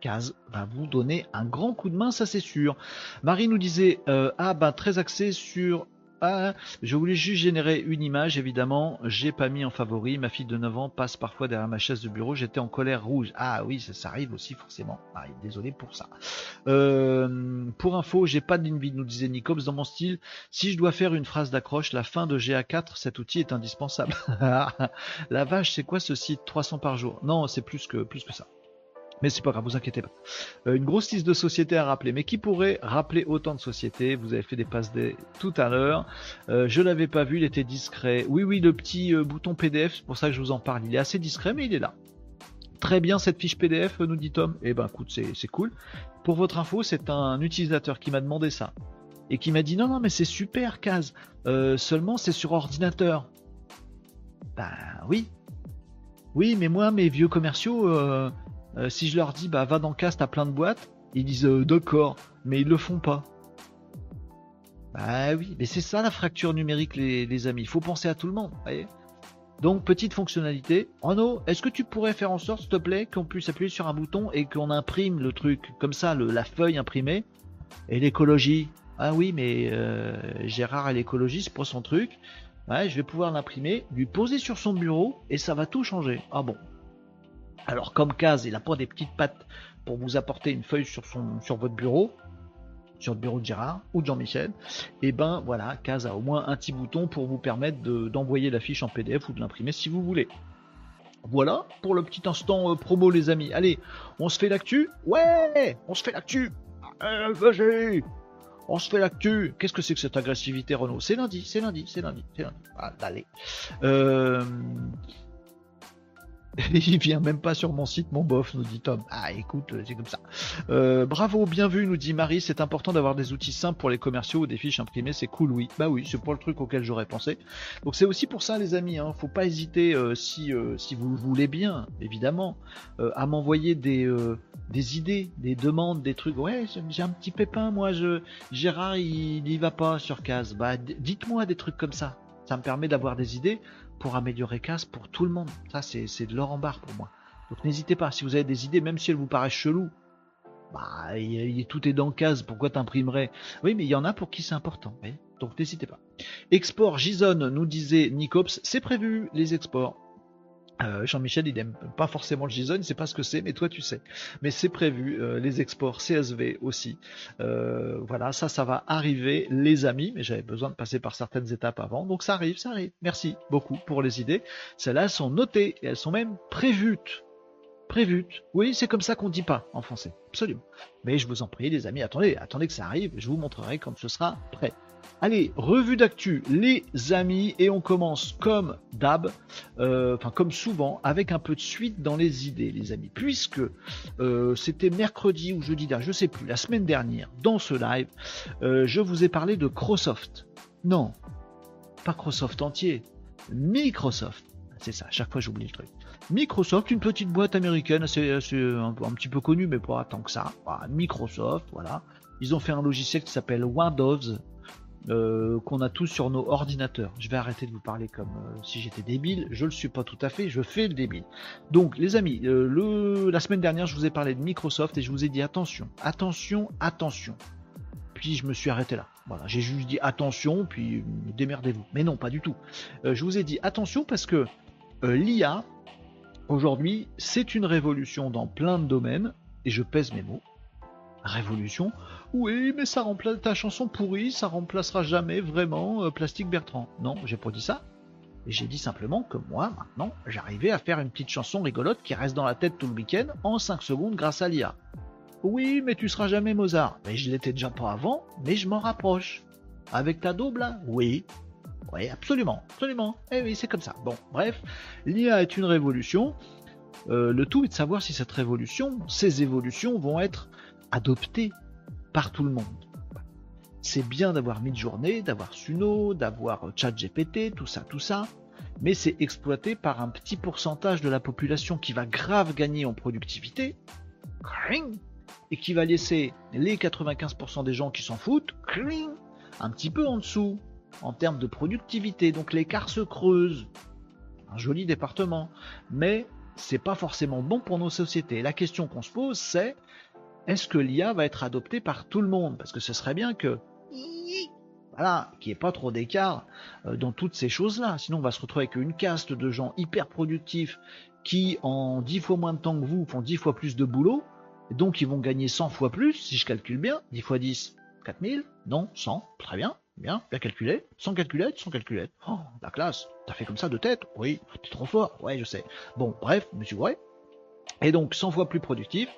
case va vous donner un grand coup de main, ça c'est sûr. Marie nous disait euh, ah ben très axé sur ah, je voulais juste générer une image, évidemment, j'ai pas mis en favori, ma fille de 9 ans passe parfois derrière ma chaise de bureau, j'étais en colère rouge. Ah oui, ça, arrive aussi forcément. Désolé pour ça. Euh, pour info, j'ai pas d'invite, nous disait Nicops dans mon style. Si je dois faire une phrase d'accroche, la fin de GA4, cet outil est indispensable. la vache, c'est quoi ce site? 300 par jour Non, c'est plus que, plus que ça. Mais c'est pas grave, vous inquiétez pas. Euh, une grosse liste de sociétés à rappeler. Mais qui pourrait rappeler autant de sociétés? Vous avez fait des passes des tout à l'heure. Euh, je l'avais pas vu, il était discret. Oui, oui, le petit euh, bouton PDF, c'est pour ça que je vous en parle. Il est assez discret, mais il est là. Très bien cette fiche PDF, nous dit Tom. Eh ben écoute, c'est cool. Pour votre info, c'est un utilisateur qui m'a demandé ça. Et qui m'a dit non, non, mais c'est super, Case. seulement c'est sur ordinateur. Ben oui. Oui, mais moi, mes vieux commerciaux, euh, si je leur dis bah va dans Cast à plein de boîtes, ils disent euh, d'accord, mais ils le font pas. Bah oui, mais c'est ça la fracture numérique les, amis, il faut penser à tout le monde, voyez donc petite fonctionnalité. Renaud, est-ce que tu pourrais faire en sorte, s'il te plaît, qu'on puisse appuyer sur un bouton et qu'on imprime le truc, comme ça, la feuille imprimée? Et l'écologie Ah oui, mais euh, Gérard et l'écologie, c'est pour son truc. Ouais, je vais pouvoir l'imprimer, lui poser sur son bureau et ça va tout changer. Ah bon, alors comme Case, il n'a pas des petites pattes pour vous apporter une feuille sur, votre bureau, sur le bureau de Gérard ou de Jean-Michel, et eh ben voilà, Case a au moins un petit bouton pour vous permettre d'envoyer la fiche en PDF ou de l'imprimer si vous voulez. Voilà pour le petit instant euh, promo les amis. Allez, on se fait l'actu? Ouais On se fait l'actu euh, Vas-y on se fait l'actu. Qu'est-ce que c'est que cette agressivité, Renault C'est lundi, c'est lundi, c'est lundi, c'est lundi. Ah, allez. Euh, Il vient même pas sur mon site, mon bof, nous dit Tom. Ah, écoute, c'est comme ça. Euh, bravo, bien vu, nous dit Marie. C'est important d'avoir des outils simples pour les commerciaux ou des fiches imprimées. C'est cool, oui. Bah oui, c'est pour le truc auquel j'aurais pensé. Donc c'est aussi pour ça, les amis. Hein. Faut pas hésiter, euh, si euh, si vous voulez bien, évidemment, à m'envoyer des des idées, des demandes, des trucs. Ouais, j'ai un petit pépin, moi. Je Gérard, il, il va pas sur case. Bah, dites-moi des trucs comme ça. Ça me permet d'avoir des idées pour améliorer CAS pour tout le monde. Ça, c'est de l'or en barre pour moi. Donc n'hésitez pas, si vous avez des idées, même si elles vous paraissent cheloues, bah, tout est dans CAS, pourquoi t'imprimerais? Oui, mais il y en a pour qui c'est important. Donc n'hésitez pas. Export JSON, nous disait Nicops, c'est prévu les exports. Euh, Jean-Michel, il n'aime pas forcément le JSON, il sait pas ce que c'est, mais toi tu sais. Mais c'est prévu, euh, les exports CSV aussi. Euh, voilà, ça, ça va arriver, les amis, mais j'avais besoin de passer par certaines étapes avant, donc ça arrive, ça arrive. Merci beaucoup pour les idées. Celles-là sont notées et elles sont même prévues. Prévues. Oui, c'est comme ça qu'on dit pas en français, absolument. Mais je vous en prie, les amis, attendez, attendez que ça arrive, je vous montrerai quand ce sera prêt. Allez, revue d'actu, les amis, et on commence comme d'hab, euh, enfin comme souvent, avec un peu de suite dans les idées, les amis, puisque euh, c'était mercredi ou jeudi dernier, je sais plus, la semaine dernière, dans ce live, euh, je vous ai parlé de Microsoft. Non, pas Microsoft entier, Microsoft. C'est ça, chaque fois j'oublie le truc. Microsoft, une petite boîte américaine, un, un, petit peu connue, mais pas tant que ça. Microsoft, voilà. Ils ont fait un logiciel qui s'appelle Windows, euh, qu'on a tous sur nos ordinateurs. Je vais arrêter de vous parler comme euh, si j'étais débile, je le suis pas tout à fait, je fais le débile. Donc les amis, euh, le, la semaine dernière je vous ai parlé de Microsoft et je vous ai dit attention, attention, attention. Puis je me suis arrêté là. Voilà, j'ai juste dit attention, puis démerdez-vous. Mais non, pas du tout. je vous ai dit attention parce que l'IA, aujourd'hui, c'est une révolution dans plein de domaines, et je pèse mes mots. Révolution, oui, mais ça remplace ta chanson pourrie, ça remplacera jamais vraiment euh, Plastique Bertrand. Non, j'ai pas dit ça. J'ai dit simplement que moi, maintenant, j'arrivais à faire une petite chanson rigolote qui reste dans la tête tout le week-end en 5 secondes grâce à l'IA. Oui, mais tu seras jamais Mozart. Mais je l'étais déjà pas avant, mais je m'en rapproche. Avec ta double, là Oui. Oui, absolument, absolument. Eh oui, c'est comme ça. Bon, bref, l'IA est une révolution. Euh, le tout est de savoir si cette révolution, ces évolutions vont être adoptées par tout le monde. C'est bien d'avoir Midjourney, d'avoir Suno, d'avoir ChatGPT, tout ça, tout ça, mais c'est exploité par un petit pourcentage de la population qui va grave gagner en productivité, et qui va laisser les 95% des gens qui s'en foutent, un petit peu en dessous, en termes de productivité. Donc l'écart se creuse. Un joli département. Mais c'est pas forcément bon pour nos sociétés. La question qu'on se pose, c'est est-ce que l'IA va être adoptée par tout le monde? Parce que ce serait bien que voilà, qu'il n'y ait pas trop d'écart euh, dans toutes ces choses-là. Sinon, on va se retrouver avec une caste de gens hyper productifs qui, en 10 fois moins de temps que vous, font 10 fois plus de boulot. donc, ils vont gagner 100 fois plus, si je calcule bien. 10 fois 10, 4000 Non, 100, très bien. Bien, bien calculé. Sans calculette, sans calculette. Oh, la classe. T'as fait comme ça de tête? Oui, t'es trop fort. Ouais, je sais. Bon, bref, monsieur ouais et donc 100 fois plus productif.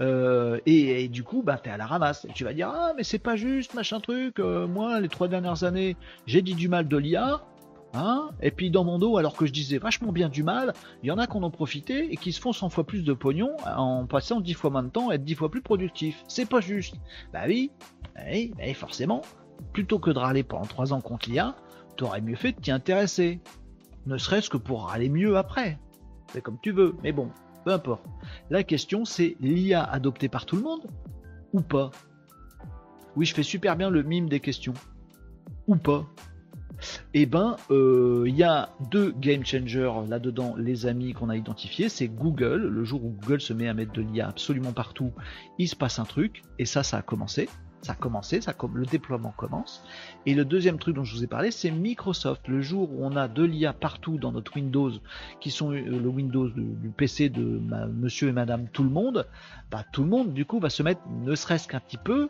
Euh, et, du coup, bah, tu es à la ramasse. Et tu vas dire, ah, mais c'est pas juste, machin truc. Euh, moi, les trois dernières années, j'ai dit du mal de l'IA. Hein et puis dans mon dos, alors que je disais vachement bien du mal, il y en a qui en profité et qui se font 100 fois plus de pognon en passant 10 fois moins de temps et être 10 fois plus productif. C'est pas juste. Bah oui, oui, bah forcément. Plutôt que de râler pendant 3 ans contre l'IA, t'aurais mieux fait de t'y intéresser. Ne serait-ce que pour râler mieux après. C'est comme tu veux, mais bon, peu importe. La question c'est l'IA adoptée par tout le monde ou pas? Oui, je fais super bien le mime des questions. Ou pas Eh ben, il euh, y a deux game changers là-dedans, les amis qu'on a identifiés. C'est Google. Le jour où Google se met à mettre de l'IA absolument partout, il se passe un truc. Et ça, ça a commencé. Ça a commencé, le déploiement commence. Et le deuxième truc dont je vous ai parlé, c'est Microsoft. Le jour où on a de l'IA partout dans notre Windows, qui sont euh, le Windows du, PC de monsieur et madame tout le monde, bah, tout le monde, du coup, va se mettre, ne serait-ce qu'un petit peu,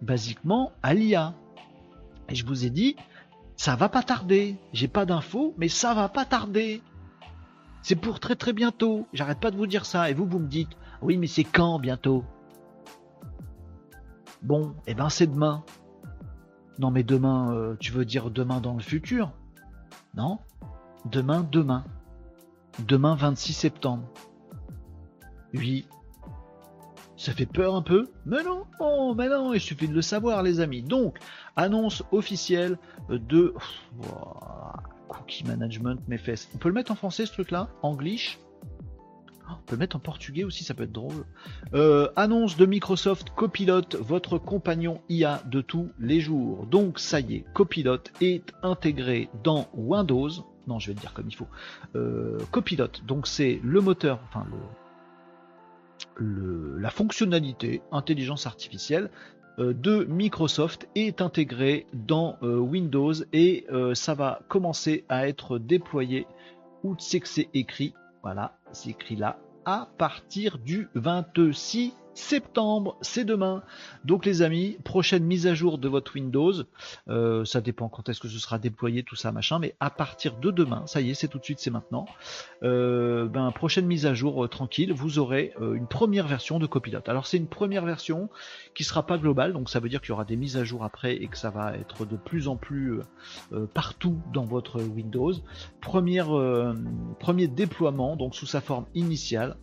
basiquement, à l'IA. Et je vous ai dit, ça va pas tarder. J'ai pas d'infos, mais ça va pas tarder. C'est pour très très bientôt. J'arrête pas de vous dire ça. Et vous, vous me dites, oui, mais c'est quand bientôt? Bon, eh ben c'est demain. Non mais demain, euh, tu veux dire demain dans le futur? Non Demain, demain. demain 26 septembre. Oui. Ça fait peur un peu? Mais non, oh, mais non, il suffit de le savoir les amis. Donc, annonce officielle de... cookie management, mes fesses. On peut le mettre en français ce truc-là? English? On peut mettre en portugais aussi, ça peut être drôle. Euh, annonce de Microsoft Copilot, votre compagnon IA de tous les jours. Donc ça y est, Copilot est intégré dans Windows. Non, je vais le dire comme il faut. Euh, Copilot, donc c'est le moteur, enfin la fonctionnalité intelligence artificielle euh, de Microsoft est intégrée dans Windows et ça va commencer à être déployé où c'est que c'est écrit? Voilà, c'est écrit là à partir du 26 septembre, c'est demain. Donc les amis, prochaine mise à jour de votre Windows, euh, ça dépend quand est-ce que ce sera déployé, tout ça, machin, mais à partir de demain, ça y est, c'est tout de suite, c'est maintenant. Euh, ben, prochaine mise à jour euh, tranquille, vous aurez une première version de Copilot. Alors c'est une première version qui sera pas globale, donc ça veut dire qu'il y aura des mises à jour après et que ça va être de plus en plus partout dans votre Windows. Premier déploiement, donc sous sa forme initiale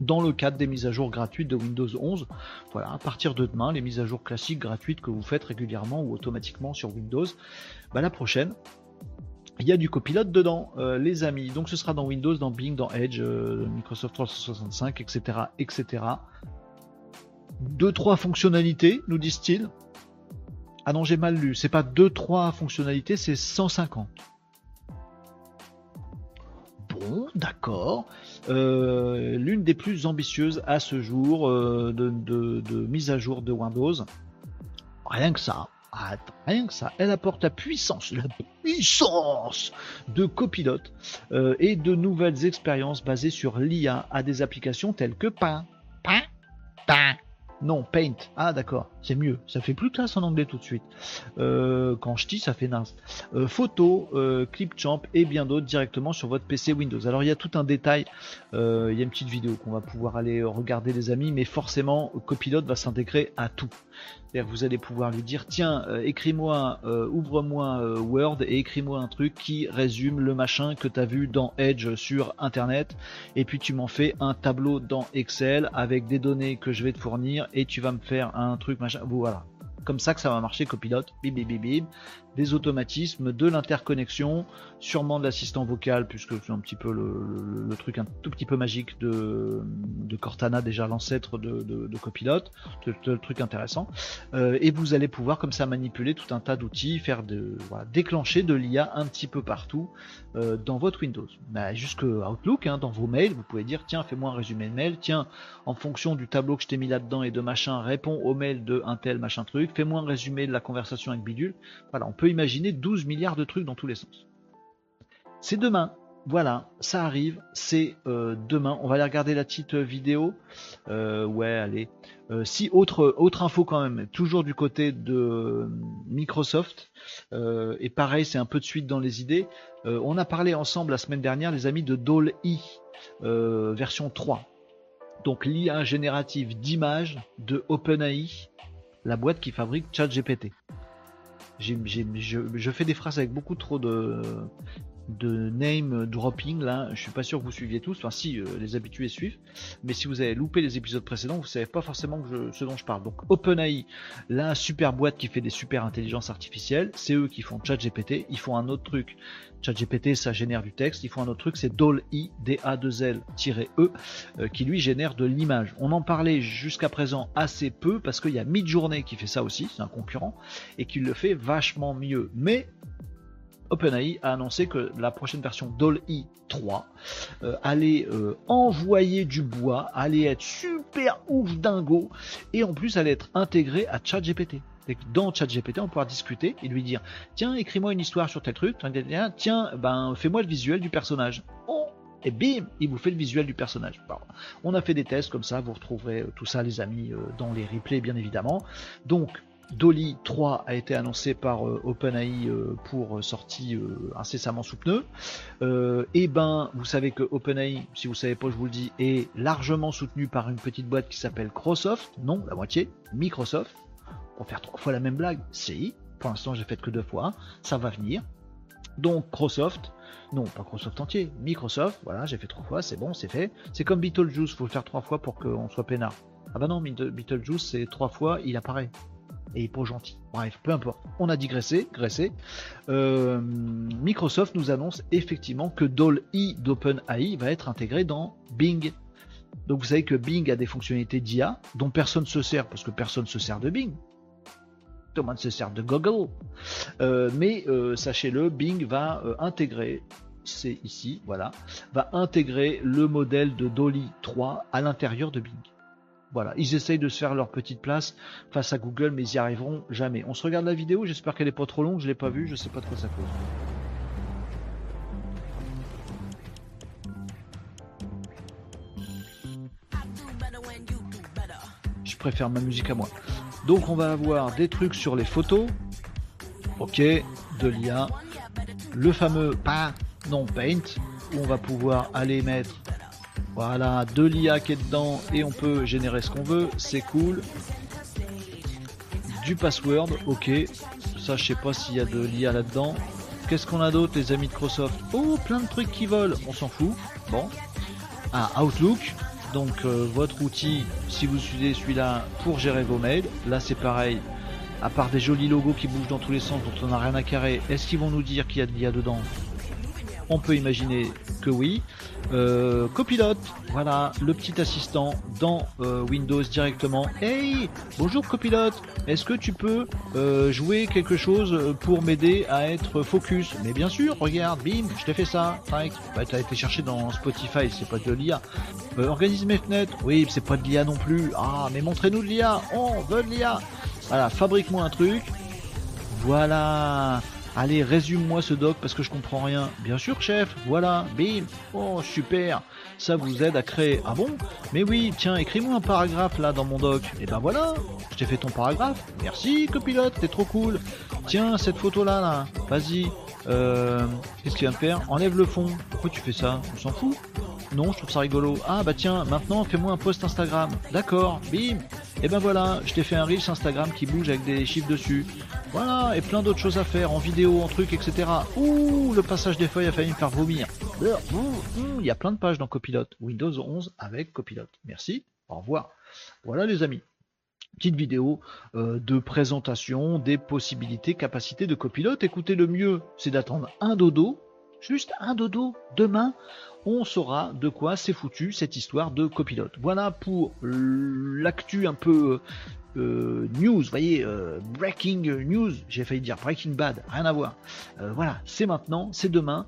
dans le cadre des mises à jour gratuites de Windows 11. Voilà, à partir de demain, les mises à jour classiques gratuites que vous faites régulièrement ou automatiquement sur Windows, bah, la prochaine, il y a du copilote dedans, euh, les amis. Donc ce sera dans Windows, dans Bing, dans Edge, euh, Microsoft 365, etc., etc. Deux trois fonctionnalités, nous disent-ils. Ah non, j'ai mal lu. C'est pas deux trois fonctionnalités, c'est 150. Bon, d'accord. Euh, l'une des plus ambitieuses à ce jour euh, de, mise à jour de Windows. Rien que ça. rien que ça. Elle apporte la puissance, la puissance de copilote euh, et de nouvelles expériences basées sur l'IA à des applications telles que Paint. Paint. Paint. Non, Paint. Ah d'accord, c'est mieux. Ça fait plus classe en anglais tout de suite. Euh, quand je dis, ça fait naze. Euh, photo, euh, Clipchamp et bien d'autres directement sur votre PC Windows. Alors il y a tout un détail. Euh, il y a une petite vidéo qu'on va pouvoir aller regarder les amis, mais forcément Copilot va s'intégrer à tout. Vous allez pouvoir lui dire tiens, écris-moi, ouvre-moi Word et écris-moi un truc qui résume le machin que tu as vu dans Edge sur Internet. Et puis tu m'en fais un tableau dans Excel avec des données que je vais te fournir et tu vas me faire un truc machin. Voilà. Comme ça que ça va marcher Copilot. Bim bim bim bim des automatismes, de l'interconnexion, sûrement de l'assistant vocal, puisque c'est un petit peu le, truc un tout petit peu magique de, Cortana, déjà l'ancêtre de, de, Copilot, le truc intéressant. Euh, et vous allez pouvoir comme ça manipuler tout un tas d'outils, faire de déclencher de l'IA un petit peu partout euh, dans votre Windows. Bah, jusque Outlook, hein, dans vos mails, vous pouvez dire tiens fais-moi un résumé de mail, tiens en fonction du tableau que je t'ai mis là-dedans et de machin, réponds au mail de un tel machin truc, fais-moi un résumé de la conversation avec Bidule. Voilà, on peut imaginer 12 milliards de trucs dans tous les sens. C'est demain. Voilà, ça arrive, c'est euh, demain. On va aller regarder la petite vidéo. Euh, ouais, allez. Euh, si autre autre info quand même, toujours du côté de Microsoft. et pareil, c'est un peu de suite dans les idées. on a parlé ensemble la semaine dernière, les amis, de DALL-E version 3. Donc l'IA générative d'images de OpenAI, la boîte qui fabrique ChatGPT je, fais des phrases avec beaucoup trop de, de name dropping là, je suis pas sûr que vous suiviez tous, enfin si euh, les habitués suivent, mais si vous avez loupé les épisodes précédents, vous savez pas forcément ce dont je parle. Donc OpenAI, la super boîte qui fait des super intelligences artificielles, c'est eux qui font ChatGPT, ils font un autre truc. ChatGPT ça génère du texte, ils font un autre truc, c'est DALL-E, D-A-2-L-E, euh, qui lui génère de l'image. On en parlait jusqu'à présent assez peu parce qu'il y a Midjourney qui fait ça aussi, c'est un concurrent, et qui le fait vachement mieux. Mais OpenAI a annoncé que la prochaine version DALL-E 3 euh, allait euh, envoyer du bois, allait être super ouf dingo, et en plus allait être intégrée à ChatGPT. Dans ChatGPT, on pourra discuter et lui dire Tiens, écris-moi une histoire sur tel truc, tiens, ben, fais-moi le visuel du personnage. Oh, et bim, il vous fait le visuel du personnage. on a fait des tests comme ça, vous retrouverez euh, tout ça, les amis, dans les replays, bien évidemment. Donc, Dolly 3 a été annoncé par euh, OpenAI euh, pour euh, sortie incessamment sous pneu. et ben, vous savez que OpenAI, si vous savez pas, je vous le dis, est largement soutenu par une petite boîte qui s'appelle Microsoft. Non, la moitié, Microsoft. Pour faire trois fois la même blague, si. Pour l'instant, j'ai fait que deux fois. Ça va venir. Donc, Microsoft Non, pas Microsoft entier. Microsoft, voilà, j'ai fait trois fois, c'est bon, c'est fait. C'est comme Beetlejuice, faut le faire trois fois pour qu'on soit peinard. Ah bah non, Beetlejuice, c'est trois fois, il apparaît. Et pas gentil. Bref, peu importe. On a digressé, graissé. Euh, Microsoft nous annonce effectivement que DALL-E d'OpenAI va être intégré dans Bing. Donc vous savez que Bing a des fonctionnalités d'IA dont personne ne se sert parce que personne ne se sert de Bing. Tout le monde se sert de Google. Euh, mais euh, sachez-le, Bing va intégrer, c'est ici, voilà, va intégrer le modèle de Dolly 3 à l'intérieur de Bing. Voilà, ils essayent de se faire leur petite place face à Google, mais ils y arriveront jamais. On se regarde la vidéo, j'espère qu'elle est pas trop longue, je l'ai pas vue, je sais pas de quoi ça cause. Je préfère ma musique à moi. Donc on va avoir des trucs sur les photos. Ok, de l'IA. Le fameux pas, non paint, où on va pouvoir aller mettre voilà, de l'IA qui est dedans et on peut générer ce qu'on veut, c'est cool. Du password, ok. Ça je sais pas s'il y a de l'IA là-dedans. Qu'est-ce qu'on a d'autre les amis de Microsoft? Oh plein de trucs qui volent, on s'en fout. Bon. Ah Outlook, donc euh, votre outil, si vous utilisez celui-là pour gérer vos mails, là c'est pareil, à part des jolis logos qui bougent dans tous les sens dont on n'a rien à carrer, est-ce qu'ils vont nous dire qu'il y a de l'IA dedans? On peut imaginer que oui. Euh, copilote, voilà, le petit assistant dans euh, Windows directement. Hey, bonjour copilote, est-ce que tu peux euh, jouer quelque chose pour m'aider à être focus? Mais bien sûr, regarde, bim, je t'ai fait ça. Bah, t'as été cherché dans Spotify, c'est pas de l'IA. organise mes fenêtres, oui, c'est pas de l'IA non plus. Ah, mais montrez-nous de l'IA, on veut de l'IA. Voilà, fabrique-moi un truc. Voilà. Allez, résume-moi ce doc parce que je comprends rien. Bien sûr, chef, voilà, bim. Oh, super. Ça vous aide à créer. Ah bon? Mais oui, tiens, écris-moi un paragraphe là dans mon doc. Et ben voilà, je t'ai fait ton paragraphe. Merci, copilote, t'es trop cool. Tiens, cette photo là, là, vas-y. Euh, qu'est-ce qu'il vient de faire? Enlève le fond. Pourquoi tu fais ça? On s'en fout? Non, je trouve ça rigolo. Ah bah tiens, maintenant fais-moi un post Instagram. D'accord, bim. Et ben voilà, je t'ai fait un Reels Instagram qui bouge avec des chiffres dessus. Voilà, et plein d'autres choses à faire, en vidéo, en truc, etc. Ouh, le passage des feuilles a failli me faire vomir. Il y a plein de pages dans Copilot. Windows 11 avec Copilot. Merci, au revoir. Voilà les amis. Petite vidéo euh, de présentation des possibilités, capacités de Copilot. Écoutez, le mieux, c'est d'attendre un dodo, juste un dodo. Demain, on saura de quoi c'est foutu cette histoire de copilote. Voilà pour l'actu un peu euh, news, voyez, euh, breaking news, j'ai failli dire breaking bad, rien à voir. Euh, voilà, c'est maintenant, c'est demain,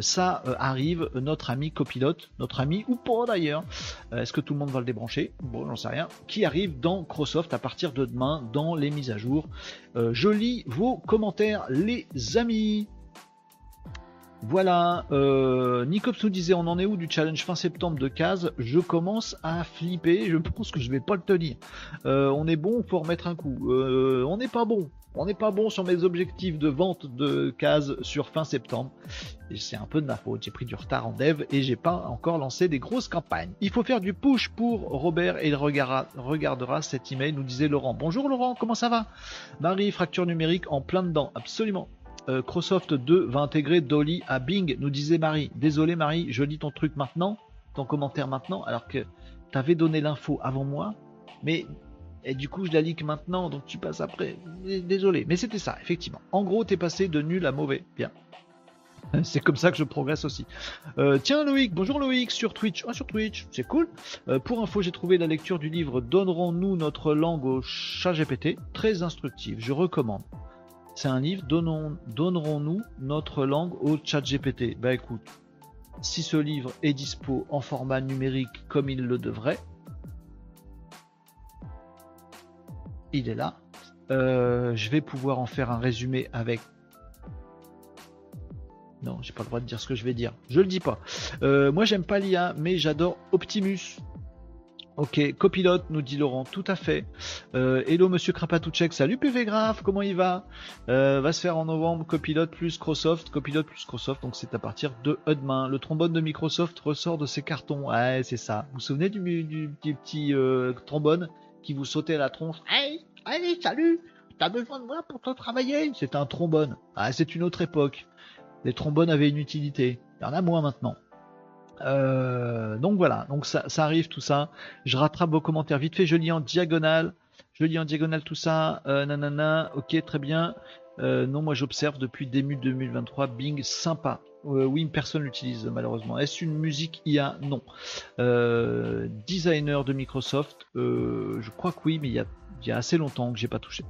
ça arrive, notre ami copilote, notre ami ou pas d'ailleurs, est-ce que tout le monde va le débrancher? Bon, j'en sais rien, qui arrive dans Microsoft à partir de demain dans les mises à jour? je lis vos commentaires, les amis. Voilà, euh, nous disait on en est où du challenge fin septembre de case Je commence à flipper, je pense que je vais pas le tenir. Euh, on est bon, pour remettre un coup. Euh, on n'est pas bon. On n'est pas bon sur mes objectifs de vente de cases sur fin septembre. C'est un peu de ma faute, j'ai pris du retard en dev et j'ai pas encore lancé des grosses campagnes. Il faut faire du push pour Robert et il regardera, regardera cet email, nous disait Laurent. Bonjour Laurent, comment ça va? Marie, fracture numérique en plein dedans, absolument. Euh, Microsoft 2 va intégrer Dolly à Bing, nous disait Marie. Désolé Marie, je lis ton truc maintenant, ton commentaire maintenant, alors que t'avais donné l'info avant moi, mais et du coup je la lis que maintenant, donc tu passes après. Désolé, mais c'était ça, effectivement. En gros, t'es passé de nul à mauvais. Bien. C'est comme ça que je progresse aussi. Euh, tiens Loïc, bonjour Loïc sur Twitch. Ah sur Twitch, c'est cool. Euh, pour info, j'ai trouvé la lecture du livre Donnerons-nous notre langue au chat GPT, très instructive. Je recommande. C'est un livre, donnerons-nous notre langue au chat GPT Bah écoute, si ce livre est dispo en format numérique comme il le devrait, il est là. Euh, je vais pouvoir en faire un résumé avec. Non, j'ai pas le droit de dire ce que je vais dire. Je le dis pas. Euh, moi, j'aime pas l'IA, mais j'adore Optimus. Ok, copilote, nous dit Laurent, tout à fait. Euh, hello Monsieur Krapatouchek, salut PV Graph, comment il va? Euh, Va se faire en novembre copilote plus Microsoft, copilote plus Microsoft, donc c'est à partir de demain. Le trombone de Microsoft ressort de ses cartons. Ouais, c'est ça. Vous vous souvenez du, petit euh, trombone qui vous sautait à la tronche? Hey, allez, salut T'as besoin de moi pour te travailler? C'est un trombone. Ah, c'est une autre époque. Les trombones avaient une utilité. Il y en a moins maintenant. Euh, donc voilà, donc ça, arrive tout ça. Je rattrape vos commentaires vite fait, je lis en diagonale. Je lis en diagonale tout ça. Euh, nanana, ok, très bien. Euh, non, moi j'observe depuis début 2023. Bing, sympa. Oui, personne l'utilise malheureusement. Est-ce une musique IA Non. Designer de Microsoft, je crois que oui, mais il y a, il y a assez longtemps que j'ai pas touché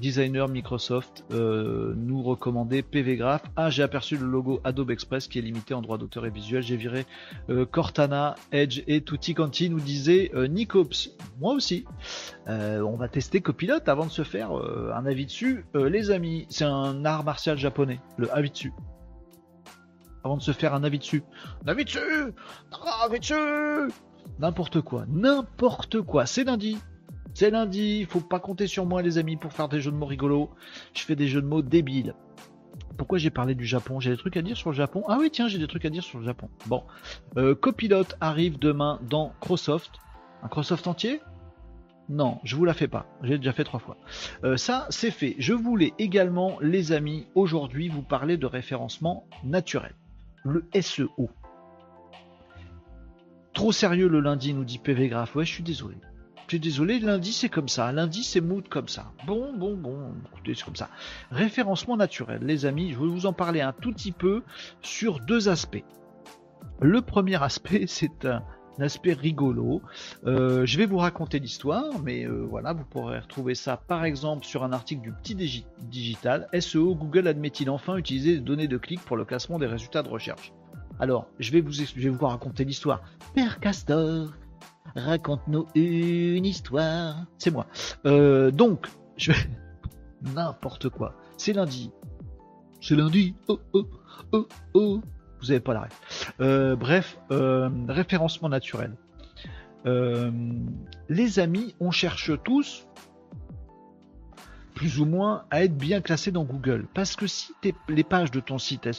designer Microsoft euh, nous recommandait PVGraph. Ah, j'ai aperçu le logo Adobe Express qui est limité en droit d'auteur et visuel. J'ai viré euh, Cortana, Edge et Tutti Quanti nous disait euh, Nicops. Moi aussi. on va tester Copilot avant de se faire un avis dessus. les amis, c'est un art martial japonais, le avis dessus. Avant de se faire un avis dessus. Un avis dessus Un avis dessus N'importe quoi, n'importe quoi. C'est lundi, c'est lundi, il faut pas compter sur moi les amis pour faire des jeux de mots rigolos. Je fais des jeux de mots débiles. Pourquoi j'ai parlé du Japon? J'ai des trucs à dire sur le Japon? Ah oui, tiens, j'ai des trucs à dire sur le Japon. Bon, euh, Copilot arrive demain dans Microsoft. Un Microsoft entier? Non, je vous la fais pas. J'ai déjà fait trois fois. Euh, ça, c'est fait. Je voulais également, les amis, aujourd'hui vous parler de référencement naturel. Le SEO. Trop sérieux le lundi, nous dit PV Graph. Ouais, je suis désolé. Je suis désolé, lundi c'est comme ça, lundi c'est mood comme ça. Bon, bon, bon, écoutez, c'est comme ça. Référencement naturel, les amis, je vais vous en parler un tout petit peu sur deux aspects. Le premier aspect, c'est un, aspect rigolo. Euh, je vais vous raconter l'histoire, mais euh, voilà, vous pourrez retrouver ça par exemple sur un article du Petit Digital. SEO, Google admet-il enfin utiliser des données de clic pour le classement des résultats de recherche? Alors, je vais vous, je vais vous raconter l'histoire. Père Castor, raconte-nous une histoire. C'est moi. Euh, donc, je n'importe quoi. C'est lundi. C'est lundi. Oh oh oh oh. Vous avez pas la euh, bref, euh, référencement naturel. les amis, on cherche tous plus ou moins à être bien classés dans Google. Parce que si les pages de ton site elles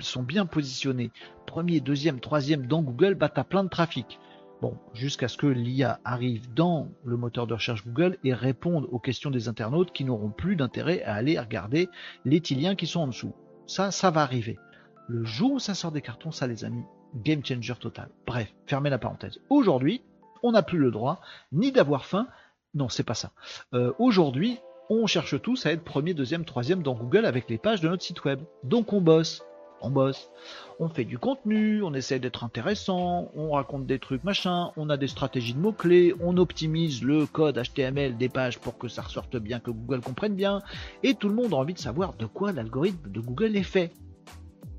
sont bien positionnées, premier, deuxième, troisième dans Google, bah tu as plein de trafic. Bon, jusqu'à ce que l'IA arrive dans le moteur de recherche Google et réponde aux questions des internautes qui n'auront plus d'intérêt à aller regarder les liens qui sont en dessous. Ça, ça va arriver. Le jour où ça sort des cartons, ça les amis, game changer total. Bref, fermez la parenthèse. Aujourd'hui, on n'a plus le droit ni d'avoir faim. Non, c'est pas ça. Euh, aujourd'hui, on cherche tous à être premier, deuxième, troisième dans Google avec les pages de notre site web. Donc on bosse on bosse, on fait du contenu, on essaie d'être intéressant, on raconte des trucs machin, on a des stratégies de mots-clés, on optimise le code HTML des pages pour que ça ressorte bien, que Google comprenne bien, et tout le monde a envie de savoir de quoi l'algorithme de Google est fait.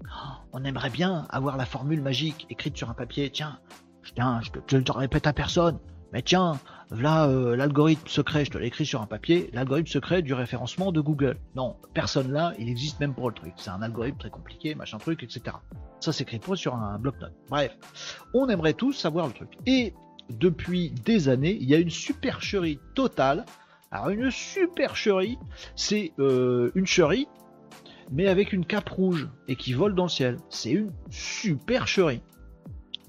Oh, on aimerait bien avoir la formule magique écrite sur un papier, tiens, tiens, je ne te répète à personne, mais tiens, là, euh, l'algorithme secret, je te l'écris sur un papier, l'algorithme secret du référencement de Google. Non, personne là, il existe même pour le truc. C'est un algorithme très compliqué, machin truc, etc. Ça s'écrit pas sur un bloc-notes. Bref, on aimerait tous savoir le truc. Et depuis des années, il y a une supercherie totale. Alors une supercherie, c'est euh, une cherie, mais avec une cape rouge et qui vole dans le ciel. C'est une supercherie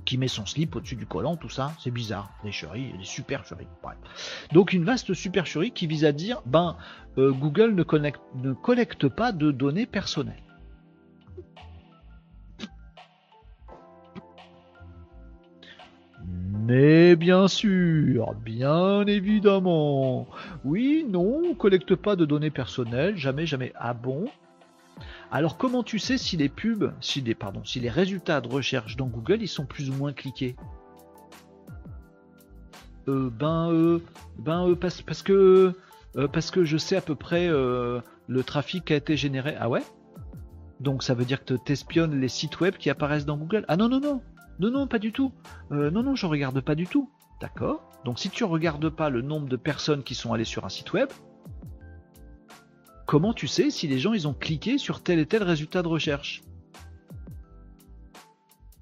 qui met son slip au-dessus du collant, tout ça, c'est bizarre. Les chéris, les supercheries. Bref. Donc une vaste supercherie qui vise à dire, ben, euh, Google ne, collecte pas de données personnelles. Mais bien sûr, bien évidemment. Oui, non, on collecte pas de données personnelles, jamais, jamais. Ah bon? Alors comment tu sais si les pubs, si les, pardon, si les résultats de recherche dans Google ils sont plus ou moins cliqués? Euh, Ben, euh, ben euh, parce, que parce que je sais à peu près le trafic qui a été généré. Ah ouais? Donc ça veut dire que tu espionnes les sites web qui apparaissent dans Google? Ah non non non non non pas du tout. non non je regarde pas du tout. D'accord? Donc si tu regardes pas le nombre de personnes qui sont allées sur un site web, comment tu sais si les gens ils ont cliqué sur tel et tel résultat de recherche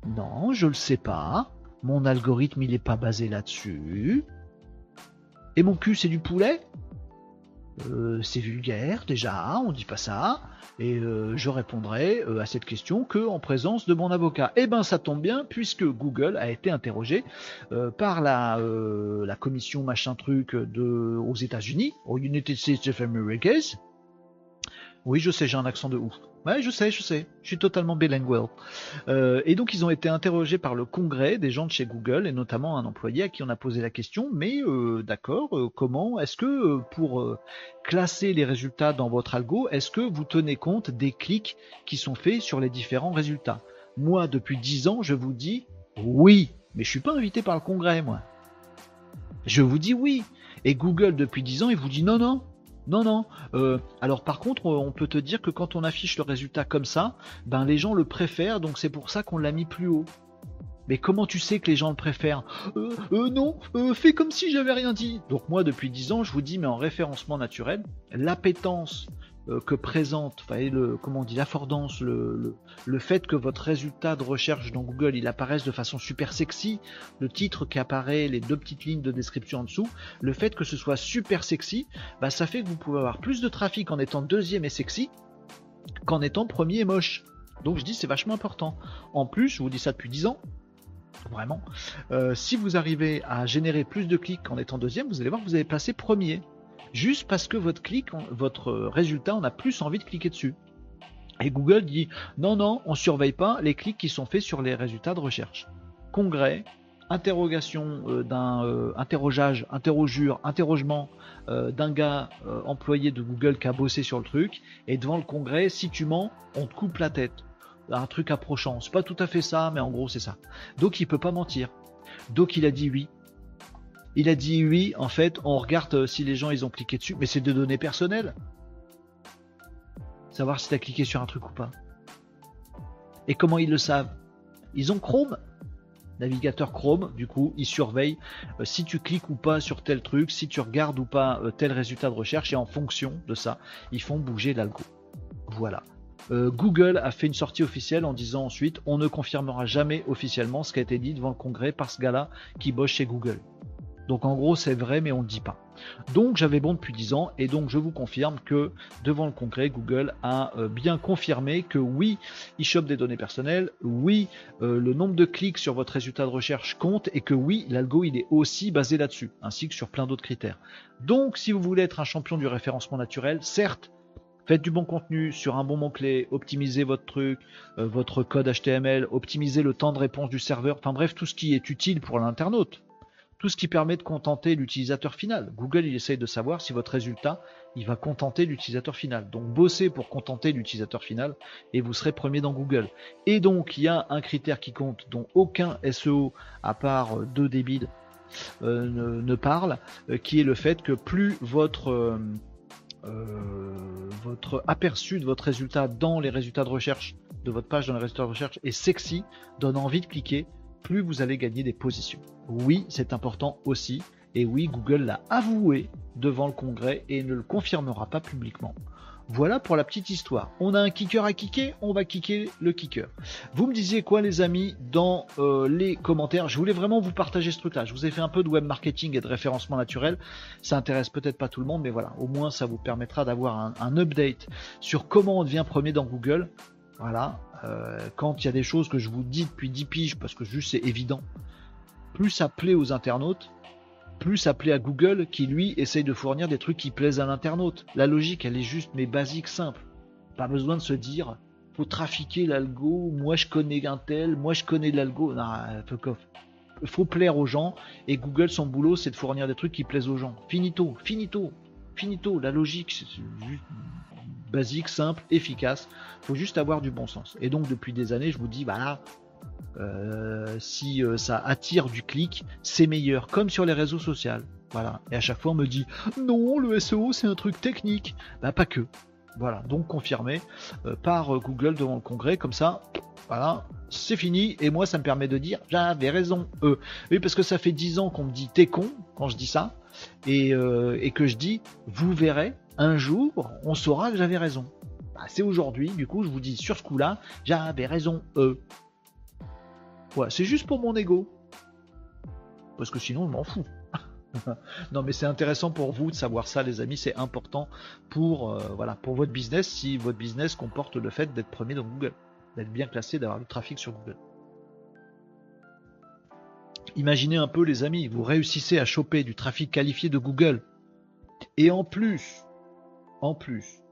Non, je le sais pas. Mon algorithme il n'est pas basé là-dessus. Et mon cul c'est du poulet? Euh, c'est vulgaire déjà, on dit pas ça, et euh, je répondrai euh, à cette question que en présence de mon avocat. Eh ben ça tombe bien puisque Google a été interrogé par la, commission machin truc aux États-Unis, aux United States of America, Oui, je sais, j'ai un accent de ouf. Ouais, je sais, je sais. Je suis totalement bilingual. Euh, et donc, ils ont été interrogés par le congrès des gens de chez Google, et notamment un employé à qui on a posé la question. Mais euh, d'accord, euh, comment est-ce que pour classer les résultats dans votre algo, est-ce que vous tenez compte des clics qui sont faits sur les différents résultats? Moi, depuis 10 ans, je vous dis oui, mais je suis pas invité par le congrès, moi. Je vous dis oui. Et Google, depuis 10 ans, il vous dit non, non, non, non. Euh, alors par contre, on peut te dire que quand on affiche le résultat comme ça, ben les gens le préfèrent, donc c'est pour ça qu'on l'a mis plus haut. Mais comment tu sais que les gens le préfèrent? Euh, euh, non, euh, fais comme si j'avais rien dit. Donc moi, depuis 10 ans, je vous dis, mais en référencement naturel, l'appétence euh, que présente, le, comment on dit, l'affordance, le, fait que votre résultat de recherche dans Google il apparaisse de façon super sexy, le titre qui apparaît, les deux petites lignes de description en dessous, le fait que ce soit super sexy, bah, ça fait que vous pouvez avoir plus de trafic en étant deuxième et sexy qu'en étant premier et moche. Donc je dis c'est vachement important. En plus, je vous dis ça depuis 10 ans, vraiment, euh, si vous arrivez à générer plus de clics en étant deuxième, vous allez voir que vous avez passé premier juste parce que votre clic, votre résultat, on a plus envie de cliquer dessus. Et Google dit non, non, on surveille pas les clics qui sont faits sur les résultats de recherche. Congrès, interrogation euh, d'un euh, interrogeage, interrogure, interrogement euh, d'un gars employé de Google qui a bossé sur le truc, et devant le congrès, si tu mens, on te coupe la tête. Un truc approchant. C'est pas tout à fait ça, mais en gros c'est ça. Donc il peut pas mentir. Donc il a dit oui. Il a dit oui, en fait, on regarde euh, si les gens ils ont cliqué dessus, mais c'est de données personnelles. Savoir si tu as cliqué sur un truc ou pas. Et comment ils le savent? Ils ont Chrome. Navigateur Chrome, du coup, ils surveillent euh, si tu cliques ou pas sur tel truc, si tu regardes ou pas euh, tel résultat de recherche, et en fonction de ça, ils font bouger l'algo. Voilà. Google a fait une sortie officielle en disant ensuite on ne confirmera jamais officiellement ce qui a été dit devant le congrès par ce gars-là qui bosse chez Google. Donc en gros c'est vrai mais on ne le dit pas. Donc j'avais bon depuis 10 ans et donc je vous confirme que devant le congrès Google a euh, bien confirmé que oui il chope des données personnelles, oui euh, le nombre de clics sur votre résultat de recherche compte et que oui l'algo il est aussi basé là-dessus ainsi que sur plein d'autres critères. Donc si vous voulez être un champion du référencement naturel, certes Faites du bon contenu sur un bon mot-clé, optimisez votre truc, euh, votre code HTML, optimisez le temps de réponse du serveur, enfin bref, tout ce qui est utile pour l'internaute tout ce qui permet de contenter l'utilisateur final. Google, il essaye de savoir si votre résultat, il va contenter l'utilisateur final. Donc bossez pour contenter l'utilisateur final et vous serez premier dans Google. Et donc il y a un critère qui compte dont aucun SEO à part euh, deux débiles euh, ne, parle, euh, qui est le fait que plus votre votre aperçu de votre résultat dans les résultats de recherche de votre page dans les résultats de recherche est sexy, donne envie de cliquer, plus vous allez gagner des positions. Oui, c'est important aussi. Et oui, Google l'a avoué devant le Congrès et ne le confirmera pas publiquement. Voilà pour la petite histoire. On a un kicker à kicker, on va kicker le kicker. Vous me disiez quoi les amis dans euh, les commentaires? Je voulais vraiment vous partager ce truc-là. Je vous ai fait un peu de web marketing et de référencement naturel. Ça intéresse peut-être pas tout le monde, mais voilà, au moins ça vous permettra d'avoir un, un update sur comment on devient premier dans Google. Voilà, quand il y a des choses que je vous dis depuis 10 piges, parce que juste c'est évident, plus ça plaît aux internautes, plus ça plaît à Google qui lui essaye de fournir des trucs qui plaisent à l'internaute. La logique, elle est juste mais basique, simple. Pas besoin de se dire, faut trafiquer l'algo, moi je connais un tel, moi je connais l'algo. Non, il faut plaire aux gens et Google, son boulot, c'est de fournir des trucs qui plaisent aux gens. Finito, finito, finito. La logique, c'est juste basique, simple, efficace. Faut juste avoir du bon sens. Et donc depuis des années, je vous dis, voilà, euh, si euh, ça attire du clic, c'est meilleur, comme sur les réseaux sociaux. Voilà. Et à chaque fois, on me dit, non, le SEO, c'est un truc technique. Bah, pas que. Voilà. Donc confirmé euh, par Google devant le congrès, comme ça. Voilà, c'est fini. Et moi, ça me permet de dire, j'avais raison. eux oui, parce que ça fait 10 ans qu'on me dit t'es con quand je dis ça. Et, et que je dis, vous verrez, un jour, on saura que j'avais raison. Bah, c'est aujourd'hui, du coup, je vous dis sur ce coup-là, j'avais raison, eux. Voilà, c'est juste pour mon ego. Parce que sinon, je m'en fous. non, mais c'est intéressant pour vous de savoir ça, les amis. C'est important pour, euh, voilà, pour votre business si votre business comporte le fait d'être premier dans Google, d'être bien classé, d'avoir du trafic sur Google. Imaginez un peu, les amis, vous réussissez à choper du trafic qualifié de Google. Et en plus, en plus,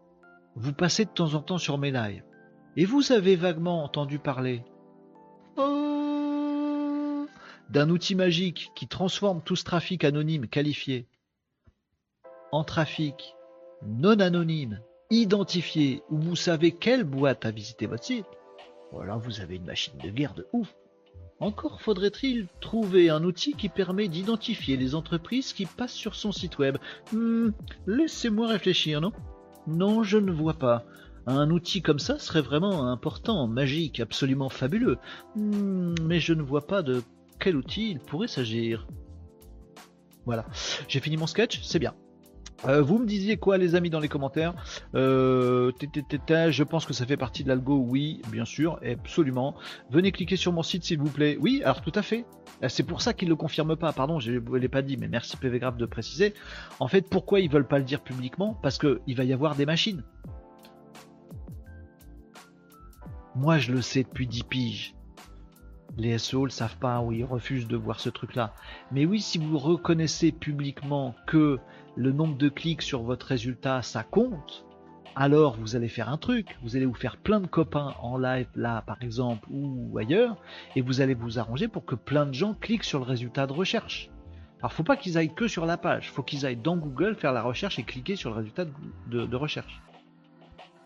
vous passez de temps en temps sur mes et vous avez vaguement entendu parler oh, d'un outil magique qui transforme tout ce trafic anonyme qualifié en trafic non anonyme, identifié, où vous savez quelle boîte a visité votre site, voilà, vous avez une machine de guerre de ouf. Encore faudrait-il trouver un outil qui permet d'identifier les entreprises qui passent sur son site web. Hmm, laissez-moi réfléchir, non? Non, je ne vois pas. Un outil comme ça serait vraiment important, magique, absolument fabuleux. Hmm, mais je ne vois pas de quel outil il pourrait s'agir. Voilà. J'ai fini mon sketch, c'est bien. Euh, vous me disiez quoi les amis dans les commentaires euh, Je pense que ça fait partie de l'algo, oui, bien sûr, absolument. Venez cliquer sur mon site s'il vous plaît. Oui, alors tout à fait. Euh, c'est pour ça qu'ils ne le confirment pas, pardon, je ne l'ai pas dit, mais merci PV Graph de préciser. En fait, pourquoi ils veulent pas le dire publiquement? Parce qu'il va y avoir des machines. Moi je le sais depuis 10 piges. Les SEO le savent pas ou ils refusent de voir ce truc-là. Mais oui, si vous reconnaissez publiquement que le nombre de clics sur votre résultat, ça compte, alors vous allez faire un truc, vous allez vous faire plein de copains en live là par exemple ou ailleurs, et vous allez vous arranger pour que plein de gens cliquent sur le résultat de recherche. Alors faut pas qu'ils aillent que sur la page, faut qu'ils aillent dans Google faire la recherche et cliquer sur le résultat de, recherche.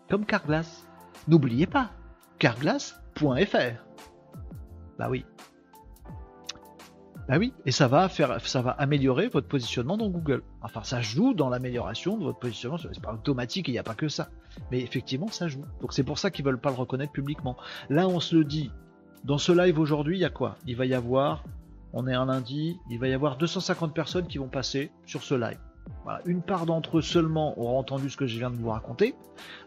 Comme Carglass. N'oubliez pas, carglass.fr. Bah oui, ah oui, et ça va faire, ça va améliorer votre positionnement dans Google. Enfin, ça joue dans l'amélioration de votre positionnement. C'est pas automatique, il n'y a pas que ça. Mais effectivement, ça joue. Donc c'est pour ça qu'ils veulent pas le reconnaître publiquement. Là, on se le dit. Dans ce live aujourd'hui, il y a quoi? Il va y avoir, on est un lundi, il va y avoir 250 personnes qui vont passer sur ce live. Une part d'entre eux seulement aura entendu ce que je viens de vous raconter.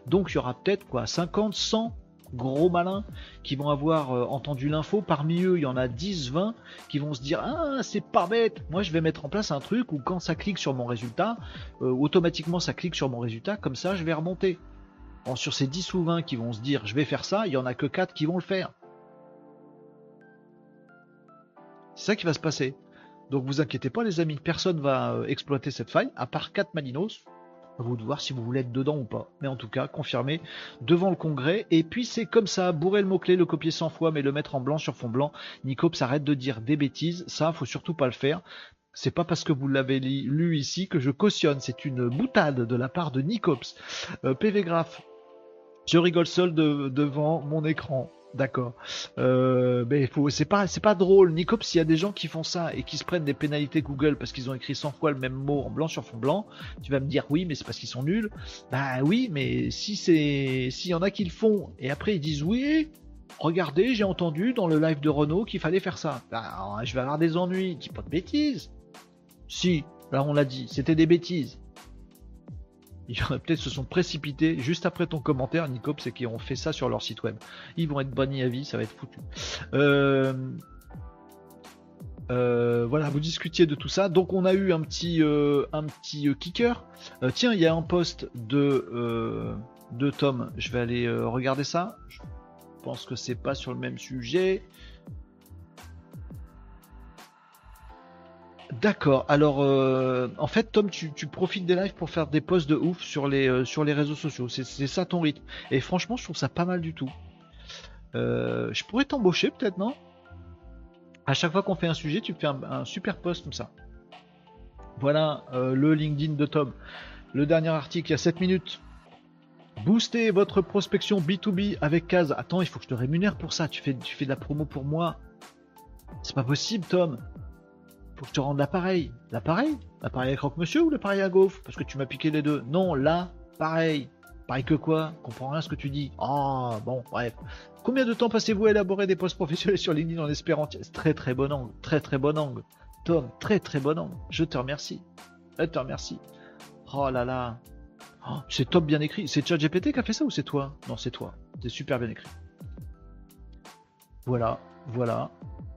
Donc il y aura peut-être quoi? 50, 100 gros malins qui vont avoir euh, entendu l'info. Parmi eux, il y en a 10, 20 qui vont se dire Ah, c'est pas bête, moi je vais mettre en place un truc où quand ça clique sur mon résultat, euh, automatiquement ça clique sur mon résultat, comme ça je vais remonter. sur ces 10 ou 20 qui vont se dire Je vais faire ça, il y en a que 4 qui vont le faire. C'est ça qui va se passer. Donc vous inquiétez pas les amis, personne va euh, exploiter cette faille, à part 4 Maninos, vous de voir si vous voulez être dedans ou pas. Mais en tout cas, confirmé devant le congrès. Et puis c'est comme ça, bourrer le mot-clé, le copier 100 fois, mais le mettre en blanc sur fond blanc. Nicops arrête de dire des bêtises. Ça, faut surtout pas le faire. C'est pas parce que vous l'avez lu ici que je cautionne. C'est une boutade de la part de Nicops. Euh, PV Graph. Je rigole seul devant mon écran. D'accord. Euh, mais c'est pas, c'est pas drôle. Nicop, s'il y a des gens qui font ça et qui se prennent des pénalités Google parce qu'ils ont écrit 100 fois le même mot en blanc sur fond blanc, tu vas me dire oui, mais c'est parce qu'ils sont nuls. Bah oui, mais si c'est, s'il y en a qui le font et après ils disent oui, regardez, j'ai entendu dans le live de Renault qu'il fallait faire ça. Bah, je vais avoir des ennuis. Dis pas de bêtises. Si, là on l'a dit, c'était des bêtises il y en a peut-être se sont précipités juste après ton commentaire, Nicops, c'est qu'ils ont fait ça sur leur site web. Ils vont être bannis à vie, ça va être foutu. Euh, euh, voilà, vous discutiez de tout ça. Donc on a eu un petit, euh, un petit kicker. tiens, il y a un post de, de Tom. Je vais aller regarder ça. Je pense que c'est pas sur le même sujet. D'accord. Alors, euh, en fait, Tom, tu, profites des lives pour faire des posts de ouf sur les, euh, réseaux sociaux. C'est ça ton rythme. Et franchement, je trouve ça pas mal du tout. Euh, je pourrais t'embaucher peut-être, non? À chaque fois qu'on fait un sujet, tu fais un, super post comme ça. Voilà le LinkedIn de Tom. Le dernier article, il y a 7 minutes. Boostez votre prospection B2B avec Case. Attends, il faut que je te rémunère pour ça. Tu fais, tu fais de la promo pour moi. C'est pas possible, Tom faut que je te rende l'appareil? L'appareil L'appareil à croque-monsieur ou l'appareil à gaufre? Parce que tu m'as piqué les deux. Non, là, pareil. Pareil que quoi? Comprends rien ce que tu dis. Ah, bon, bref. Combien de temps passez-vous à élaborer des postes professionnels sur LinkedIn en espérant Très très bon angle, très très bon angle. Tom, très très bon angle. Je te remercie. Je te remercie. Oh là là. Oh, c'est top bien écrit. C'est ChatGPT qui a fait ça ou c'est toi? Non, c'est toi. C'est super bien écrit. Voilà, voilà,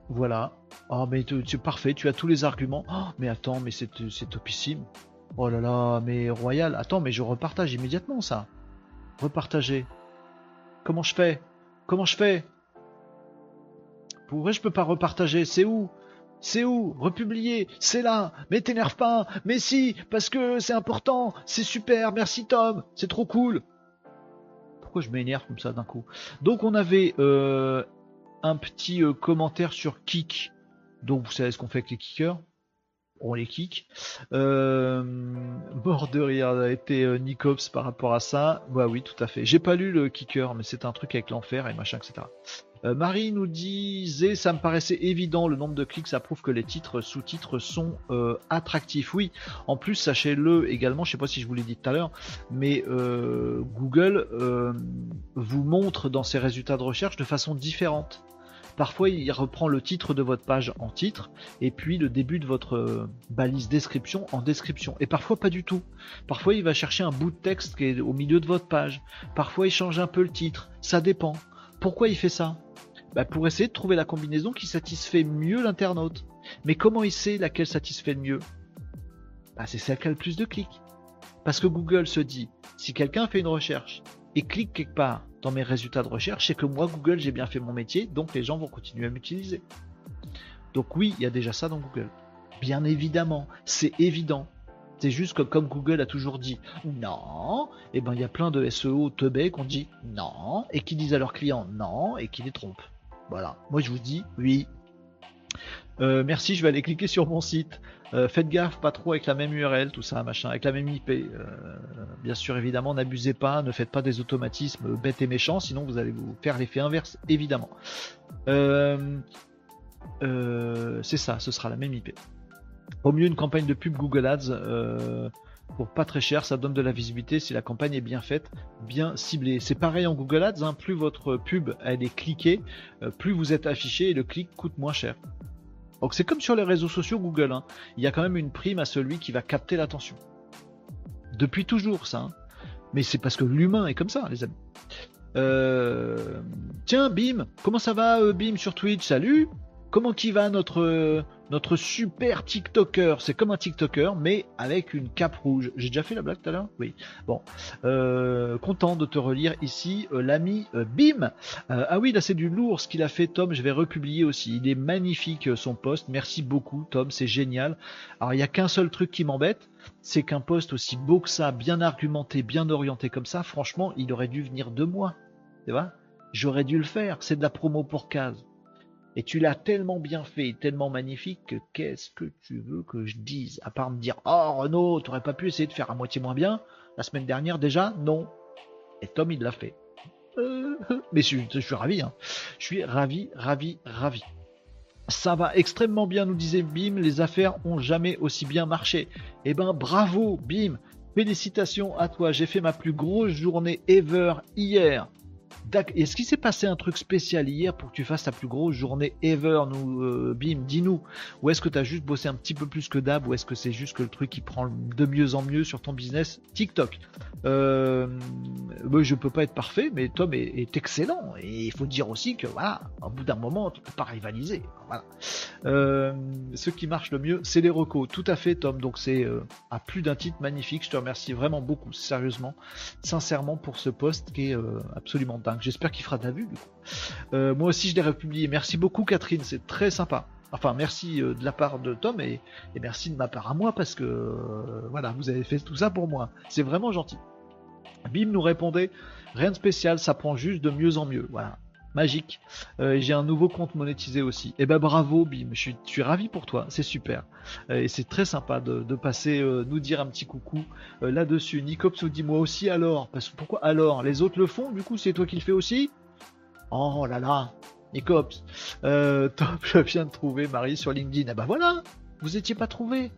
voilà. Oh, mais c'est parfait, tu as tous les arguments. Oh, mais attends, mais c'est topissime. Oh là là, mais royal. Attends, mais je repartage immédiatement ça. Repartager. Comment je fais? Comment je fais? Pourquoi je peux pas repartager C'est où? C'est où? Republier C'est là Mais t'énerve pas Mais si Parce que c'est important C'est super Merci Tom C'est trop cool pourquoi je m'énerve comme ça d'un coup? Donc on avait euh, un petit euh, commentaire sur Kik. Donc vous savez ce qu'on fait avec les kickers? On les kick. Euh, a été euh, par rapport à ça. Bah oui, tout à fait. J'ai pas lu le kicker, mais c'est un truc avec l'enfer et machin, etc. Euh, Marie nous disait, ça me paraissait évident, le nombre de clics, ça prouve que les titres sous-titres sont euh, attractifs. Oui, en plus, sachez-le également, je sais pas si je vous l'ai dit tout à l'heure, mais euh, Google vous montre dans ses résultats de recherche de façon différente. Parfois, il reprend le titre de votre page en titre et puis le début de votre balise description en description. Et parfois pas du tout. Parfois, il va chercher un bout de texte qui est au milieu de votre page. Parfois, il change un peu le titre. Ça dépend. Pourquoi il fait ça? Bah, Pour essayer de trouver la combinaison qui satisfait mieux l'internaute. Mais comment il sait laquelle satisfait le mieux? Bah, C'est celle qui a le plus de clics. Parce que Google se dit, si quelqu'un fait une recherche et clique quelque part dans mes résultats de recherche, c'est que moi, Google, j'ai bien fait mon métier, donc les gens vont continuer à m'utiliser. Donc oui, il y a déjà ça dans Google. Bien évidemment, c'est évident. C'est juste que comme Google a toujours dit non, et eh ben il y a plein de SEO teubés qui ont dit non, et qui disent à leurs clients non, et qui les trompent. Voilà. Moi je vous dis oui. Euh, merci, je vais aller cliquer sur mon site. Euh, faites gaffe, pas trop avec la même URL, tout ça, machin, avec la même IP. Euh, bien sûr, évidemment, n'abusez pas, ne faites pas des automatismes bêtes et méchants, sinon vous allez vous faire l'effet inverse, évidemment. c'est ça, ce sera la même IP. Au mieux, une campagne de pub Google Ads pour pas très cher, ça donne de la visibilité si la campagne est bien faite, bien ciblée. C'est pareil en Google Ads, hein, plus votre pub elle est cliquée, plus vous êtes affiché et le clic coûte moins cher. Donc c'est comme sur les réseaux sociaux Google, hein. il y a quand même une prime à celui qui va capter l'attention. Depuis toujours ça. Hein. Mais c'est parce que l'humain est comme ça, les amis. Euh, tiens, Bim, comment ça va, euh, Bim, sur Twitch? Salut Comment qui va notre notre super TikToker? C'est comme un TikToker, mais avec une cape rouge. J'ai déjà fait la blague tout à l'heure? Oui. Bon. Euh, content de te relire ici, euh, l'ami euh, Bim. ah oui, là c'est du lourd ce qu'il a fait, Tom. Je vais republier aussi. Il est magnifique son post. Merci beaucoup, Tom. C'est génial. Alors il n'y a qu'un seul truc qui m'embête, c'est qu'un post aussi beau que ça, bien argumenté, bien orienté comme ça, franchement, il aurait dû venir de moi. Tu vois? J'aurais dû le faire. C'est de la promo pour case. Et tu l'as tellement bien fait, tellement magnifique que qu'est-ce que tu veux que je dise À part me dire Oh Renaud, t'aurais pas pu essayer de faire à moitié moins bien La semaine dernière déjà? Non. Et Tom, il l'a fait. Euh, mais je, suis ravi. Hein. Je suis ravi, ravi, ravi. Ça va extrêmement bien, nous disait Bim. Les affaires ont jamais aussi bien marché. Eh ben bravo, Bim. Félicitations à toi. J'ai fait ma plus grosse journée ever hier. Est-ce qu'il s'est passé un truc spécial hier pour que tu fasses ta plus grosse journée ever, nous, euh, Bim, dis-nous. Ou est-ce que tu as juste bossé un petit peu plus que d'hab, ou est-ce que c'est juste que le truc qui prend de mieux en mieux sur ton business? TikTok euh, Je peux pas être parfait, mais Tom est, excellent. Et il faut dire aussi que voilà, au bout d'un moment, tu peux pas rivaliser. Voilà. Euh, ce qui marche le mieux, c'est les recos. Tout à fait, Tom. Donc c'est euh, à plus d'un titre magnifique. Je te remercie vraiment beaucoup, sérieusement, sincèrement pour ce post qui est absolument dingue. J'espère qu'il fera de la vue. Euh, moi aussi, je l'ai republié. Merci beaucoup, Catherine. C'est très sympa. Enfin, merci euh, de la part de Tom et, merci de ma part à moi parce que euh, voilà, vous avez fait tout ça pour moi. C'est vraiment gentil. Bim nous répondait rien de spécial, ça prend juste de mieux en mieux. Voilà magique. Euh, j'ai un nouveau compte monétisé aussi. Et eh ben bravo Bim, je suis, ravi pour toi, c'est super. Euh, et c'est très sympa de, passer euh, nous dire un petit coucou là-dessus. Nicops nous dit moi aussi alors. Parce, pourquoi alors? Les autres le font, du coup c'est toi qui le fais aussi? Oh là là Nicops. top, je viens de trouver Marie sur LinkedIn. Ah bah voilà Vous étiez pas trouvé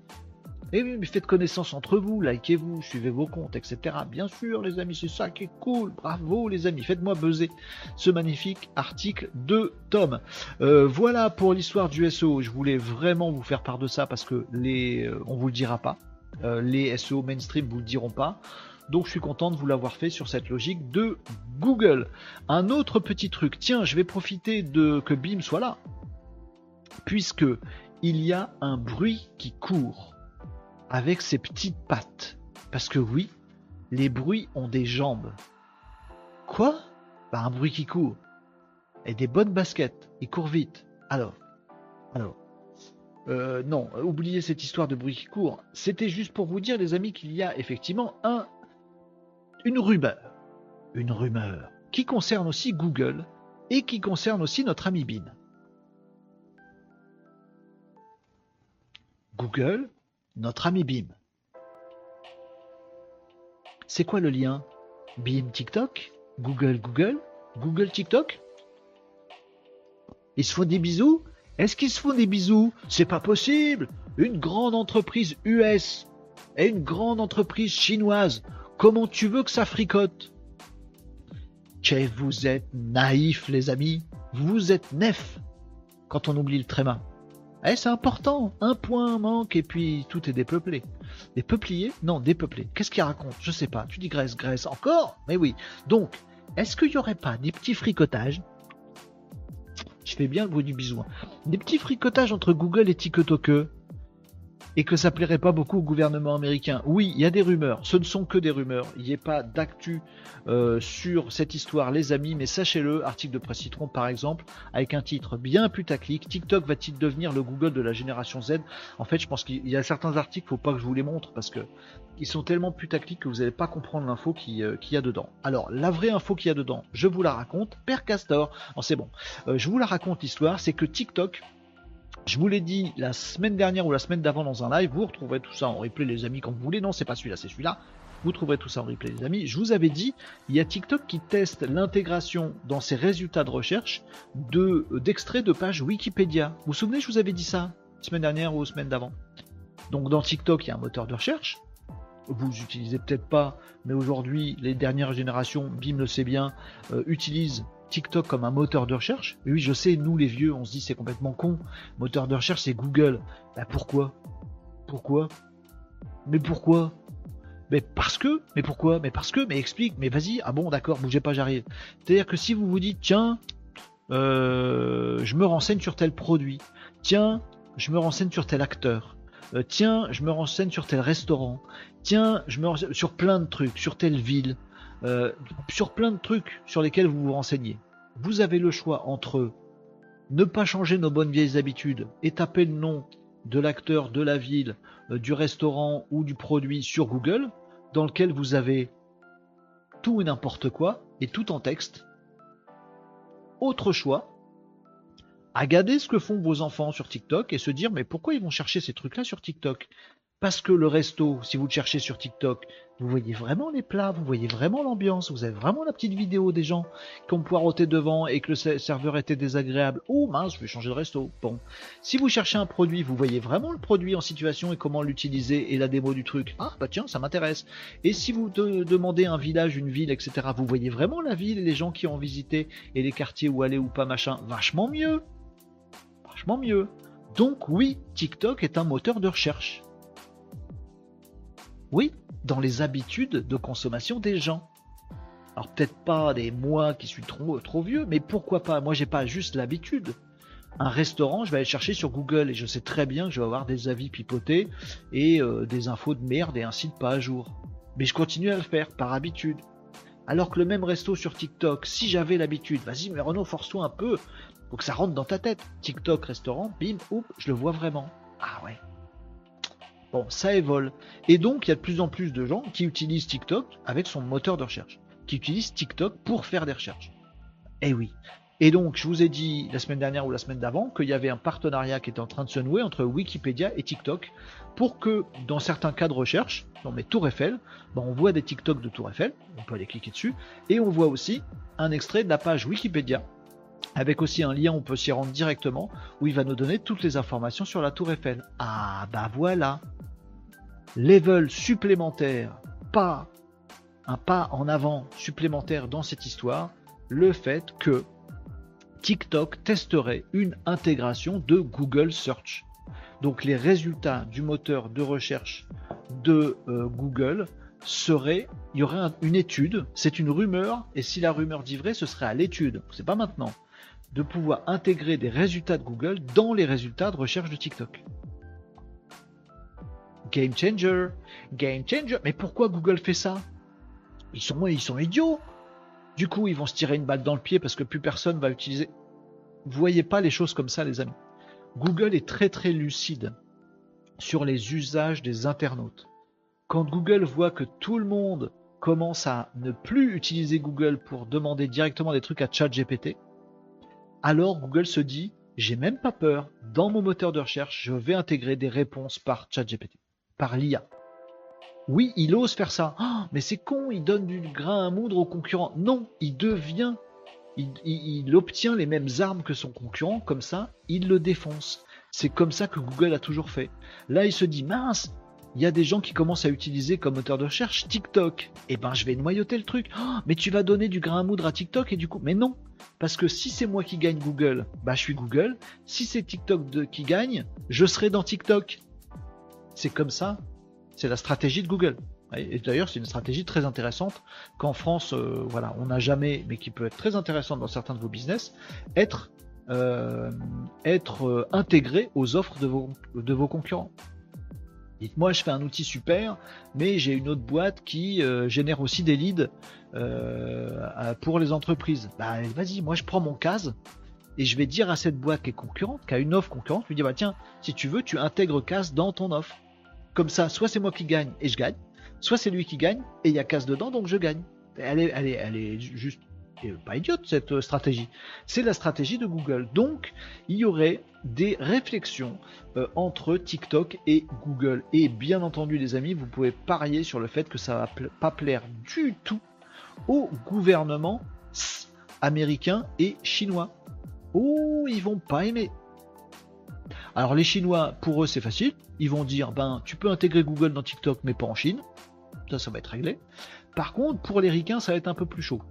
et oui, mais faites connaissance entre vous, likez-vous, suivez vos comptes, etc. Bien sûr, les amis, c'est ça qui est cool. Bravo, les amis. Faites-moi buzzer ce magnifique article de Tom. Euh, voilà pour l'histoire du SEO. Je voulais vraiment vous faire part de ça parce que les, euh, on vous le dira pas. Euh, les SEO mainstream vous le diront pas. Donc je suis content de vous l'avoir fait sur cette logique de Google. Un autre petit truc. Tiens, je vais profiter de que Bim soit là. Puisque il y a un bruit qui court avec ses petites pattes. Parce que oui, les bruits ont des jambes. Quoi? Bah un bruit qui court. Et des bonnes baskets. Il court vite. Alors, alors. Euh, non, oubliez cette histoire de bruit qui court. C'était juste pour vous dire, les amis, qu'il y a effectivement un, une rumeur. une rumeur qui concerne aussi Google et qui concerne aussi notre ami Bin. Google, notre ami Bim. C'est quoi le lien Bim TikTok Google Google Google TikTok? Ils se font des bisous? Est-ce qu'ils se font des bisous? C'est pas possible! Une grande entreprise US et une grande entreprise chinoise, comment tu veux que ça fricote? Che, vous êtes naïfs les amis, vous êtes nef quand on oublie le tréma. Eh, c'est important, un point manque et puis tout est dépeuplé. Des peupliers? Non, dépeuplé. Qu'est-ce qu'il raconte Je sais pas. Tu dis Grèce, Grèce, encore? Mais oui. Donc, est-ce qu'il n'y aurait pas des petits fricotages? Je fais bien le bruit du bisou. Hein. Des petits fricotages entre Google et TikTok et que ça plairait pas beaucoup au gouvernement américain. Oui, il y a des rumeurs, ce ne sont que des rumeurs, il n'y a pas d'actu euh, sur cette histoire les amis, mais sachez-le, article de Presse Citron par exemple, avec un titre bien putaclic, TikTok va-t-il devenir le Google de la génération Z? En fait, je pense qu'il y a certains articles, faut pas que je vous les montre parce que ils sont tellement putaclic que vous n'allez pas comprendre l'info euh, qu'il y a dedans. Alors, la vraie info qu'il y a dedans, je vous la raconte, Père Castor, c'est bon, euh, je vous la raconte l'histoire, c'est que TikTok je vous l'ai dit la semaine dernière ou la semaine d'avant dans un live, vous retrouverez tout ça en replay les amis quand vous voulez. Non, c'est pas celui-là, c'est celui-là. Vous trouverez tout ça en replay les amis. Je vous avais dit, il y a TikTok qui teste l'intégration dans ses résultats de recherche de d'extraits de pages Wikipédia. Vous vous souvenez, je vous avais dit ça la semaine dernière ou semaine d'avant. Donc dans TikTok, il y a un moteur de recherche. Vous utilisez peut-être pas, mais aujourd'hui, les dernières générations, BIM le sait bien, euh, utilisent TikTok comme un moteur de recherche. oui, je sais, nous les vieux, on se dit c'est complètement con. Moteur de recherche, c'est Google. Bah pourquoi? Pourquoi? Mais pourquoi? Mais parce que Mais pourquoi? Mais parce que Mais explique. Mais vas-y. Ah bon, d'accord, bougez pas, j'arrive. C'est-à-dire que si vous vous dites, tiens, euh, je me renseigne sur tel produit. Tiens, je me renseigne sur tel acteur. Euh, tiens, je me renseigne sur tel restaurant. Tiens, je me renseigne sur plein de trucs, sur telle ville. Euh, sur plein de trucs sur lesquels vous vous renseignez. Vous avez le choix entre ne pas changer nos bonnes vieilles habitudes et taper le nom de l'acteur, de la ville, euh, du restaurant ou du produit sur Google, dans lequel vous avez tout et n'importe quoi, et tout en texte. Autre choix, regarder ce que font vos enfants sur TikTok et se dire mais pourquoi ils vont chercher ces trucs-là sur TikTok? Parce que le resto, si vous le cherchez sur TikTok, vous voyez vraiment les plats, vous voyez vraiment l'ambiance, vous avez vraiment la petite vidéo des gens qui ont poireauté devant et que le serveur était désagréable. Oh mince, je vais changer de resto. Bon. Si vous cherchez un produit, vous voyez vraiment le produit en situation et comment l'utiliser et la démo du truc. Ah bah tiens, ça m'intéresse. Et si vous demandez un village, une ville, etc., vous voyez vraiment la ville et les gens qui ont visité et les quartiers où aller ou pas machin. Vachement mieux. Vachement mieux. Donc oui, TikTok est un moteur de recherche. Oui, dans les habitudes de consommation des gens. Alors peut-être pas des moi qui suis trop, vieux, mais pourquoi pas? Moi j'ai pas juste l'habitude. Un restaurant, je vais aller chercher sur Google et je sais très bien que je vais avoir des avis pipotés et euh, des infos de merde et un site pas à jour. Mais je continue à le faire par habitude. Alors que le même resto sur TikTok, si j'avais l'habitude, vas-y mais Renaud, force-toi un peu, faut que ça rentre dans ta tête. TikTok, restaurant, bim, oup, je le vois vraiment. Ah ouais, Bon, ça évolue. Et donc, il y a de plus en plus de gens qui utilisent TikTok avec son moteur de recherche, qui utilisent TikTok pour faire des recherches. Eh oui. Et donc, je vous ai dit la semaine dernière ou la semaine d'avant qu'il y avait un partenariat qui était en train de se nouer entre Wikipédia et TikTok pour que, dans certains cas de recherche, dans mes Tour Eiffel, ben, on voit des TikTok de Tour Eiffel, on peut aller cliquer dessus, et on voit aussi un extrait de la page Wikipédia avec aussi un lien, on peut s'y rendre directement, où il va nous donner toutes les informations sur la tour Eiffel. Ah bah voilà. Level supplémentaire, pas un pas en avant supplémentaire dans cette histoire, le fait que TikTok testerait une intégration de Google Search. Donc les résultats du moteur de recherche de euh, Google seraient, il y aurait une étude, c'est une rumeur, et si la rumeur dit vrai, ce serait à l'étude, c'est pas maintenant de pouvoir intégrer des résultats de Google dans les résultats de recherche de TikTok. Game changer, game changer. Mais pourquoi Google fait ça? Ils sont ils sont idiots. Du coup, ils vont se tirer une balle dans le pied parce que plus personne va utiliser. Voyez pas les choses comme ça, les amis. Google est très très lucide sur les usages des internautes. Quand Google voit que tout le monde commence à ne plus utiliser Google pour demander directement des trucs à ChatGPT, alors Google se dit j'ai même pas peur, dans mon moteur de recherche, je vais intégrer des réponses par ChatGPT, par l'IA. Oui, il ose faire ça. Oh, mais c'est con, il donne du grain à moudre au concurrent. Non, il devient, il, obtient les mêmes armes que son concurrent, comme ça, il le défonce. C'est comme ça que Google a toujours fait. Là, il se dit, mince, il y a des gens qui commencent à utiliser comme moteur de recherche TikTok. Eh ben, je vais noyauter le truc. Oh, mais tu vas donner du grain à moudre à TikTok et du coup, mais non. Parce que si c'est moi qui gagne Google, bah je suis Google. Si c'est TikTok qui gagne, je serai dans TikTok. C'est comme ça c'est la stratégie de Google. Et d'ailleurs, c'est une stratégie très intéressante qu'en France, euh, voilà, on n'a jamais, mais qui peut être très intéressante dans certains de vos business, être, euh, être euh, intégré aux offres de vos, de vos concurrents. Dites-moi, je fais un outil super, mais j'ai une autre boîte qui génère aussi des leads pour les entreprises. Bah, vas-y, moi je prends mon case et je vais dire à cette boîte qui est concurrente, qui a une offre concurrente, je lui dis bah tiens, si tu veux, tu intègres case dans ton offre. Comme ça, soit c'est moi qui gagne et je gagne, soit c'est lui qui gagne et il y a casse dedans donc je gagne. Elle est juste pas idiote cette euh, stratégie. C'est la stratégie de Google. Donc, il y aurait des réflexions euh, entre TikTok et Google. Et bien entendu, les amis, vous pouvez parier sur le fait que ça va pas plaire du tout au gouvernement américain et chinois. Oh, ils vont pas aimer. Alors les Chinois, pour eux, c'est facile. Ils vont dire, ben, tu peux intégrer Google dans TikTok, mais pas en Chine. Ça, ça va être réglé. Par contre, pour les ricains, ça va être un peu plus chaud.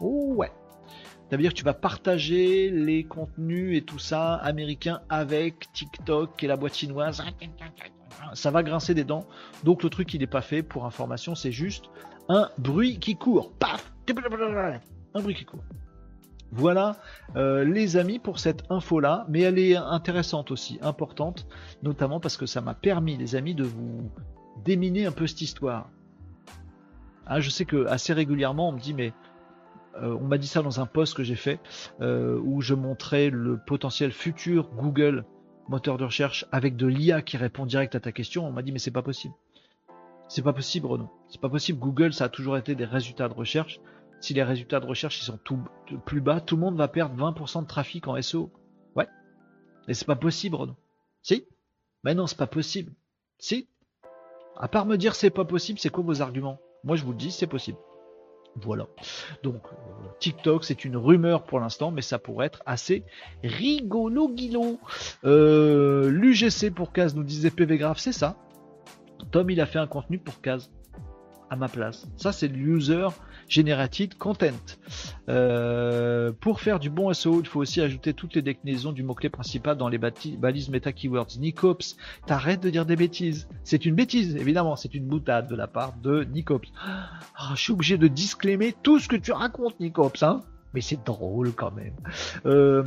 Oh ouais. Ça veut dire que tu vas partager les contenus et tout ça américains avec TikTok et la boîte chinoise. Ça va grincer des dents. Donc le truc, il n'est pas fait. Pour information, c'est juste un bruit qui court. Paf Un bruit qui court. Voilà euh, les amis pour cette info là, mais elle est intéressante aussi, importante, notamment parce que ça m'a permis les amis de vous déminer un peu cette histoire. Ah, je sais que assez régulièrement on me dit mais euh, on m'a dit ça dans un post que j'ai fait euh, où je montrais le potentiel futur Google moteur de recherche avec de l'IA qui répond direct à ta question. On m'a dit mais c'est pas possible. C'est pas possible Renaud. C'est pas possible. Google ça a toujours été des résultats de recherche si les résultats de recherche ils sont tout, plus bas, tout le monde va perdre 20% de trafic en SEO. Ouais. Mais c'est pas possible, Renaud. Si Mais non, c'est pas possible. Si À part me dire c'est pas possible, c'est quoi vos arguments? Moi je vous le dis, c'est possible. Voilà. Donc, euh, TikTok, c'est une rumeur pour l'instant, mais ça pourrait être assez rigolo guilo. Euh, L'UGC pour Case nous disait PV Graph, c'est ça. Tom, il a fait un contenu pour Case à ma place. Ça, c'est l'user Generated Content. Euh, pour faire du bon SEO, il faut aussi ajouter toutes les déclinaisons du mot-clé principal dans les balises meta keywords. Nicops, t'arrêtes de dire des bêtises. C'est une bêtise, évidemment, c'est une boutade de la part de Nicops. Ah, je suis obligé de disclaimer tout ce que tu racontes, Nicops, hein mais c'est drôle quand même. Euh,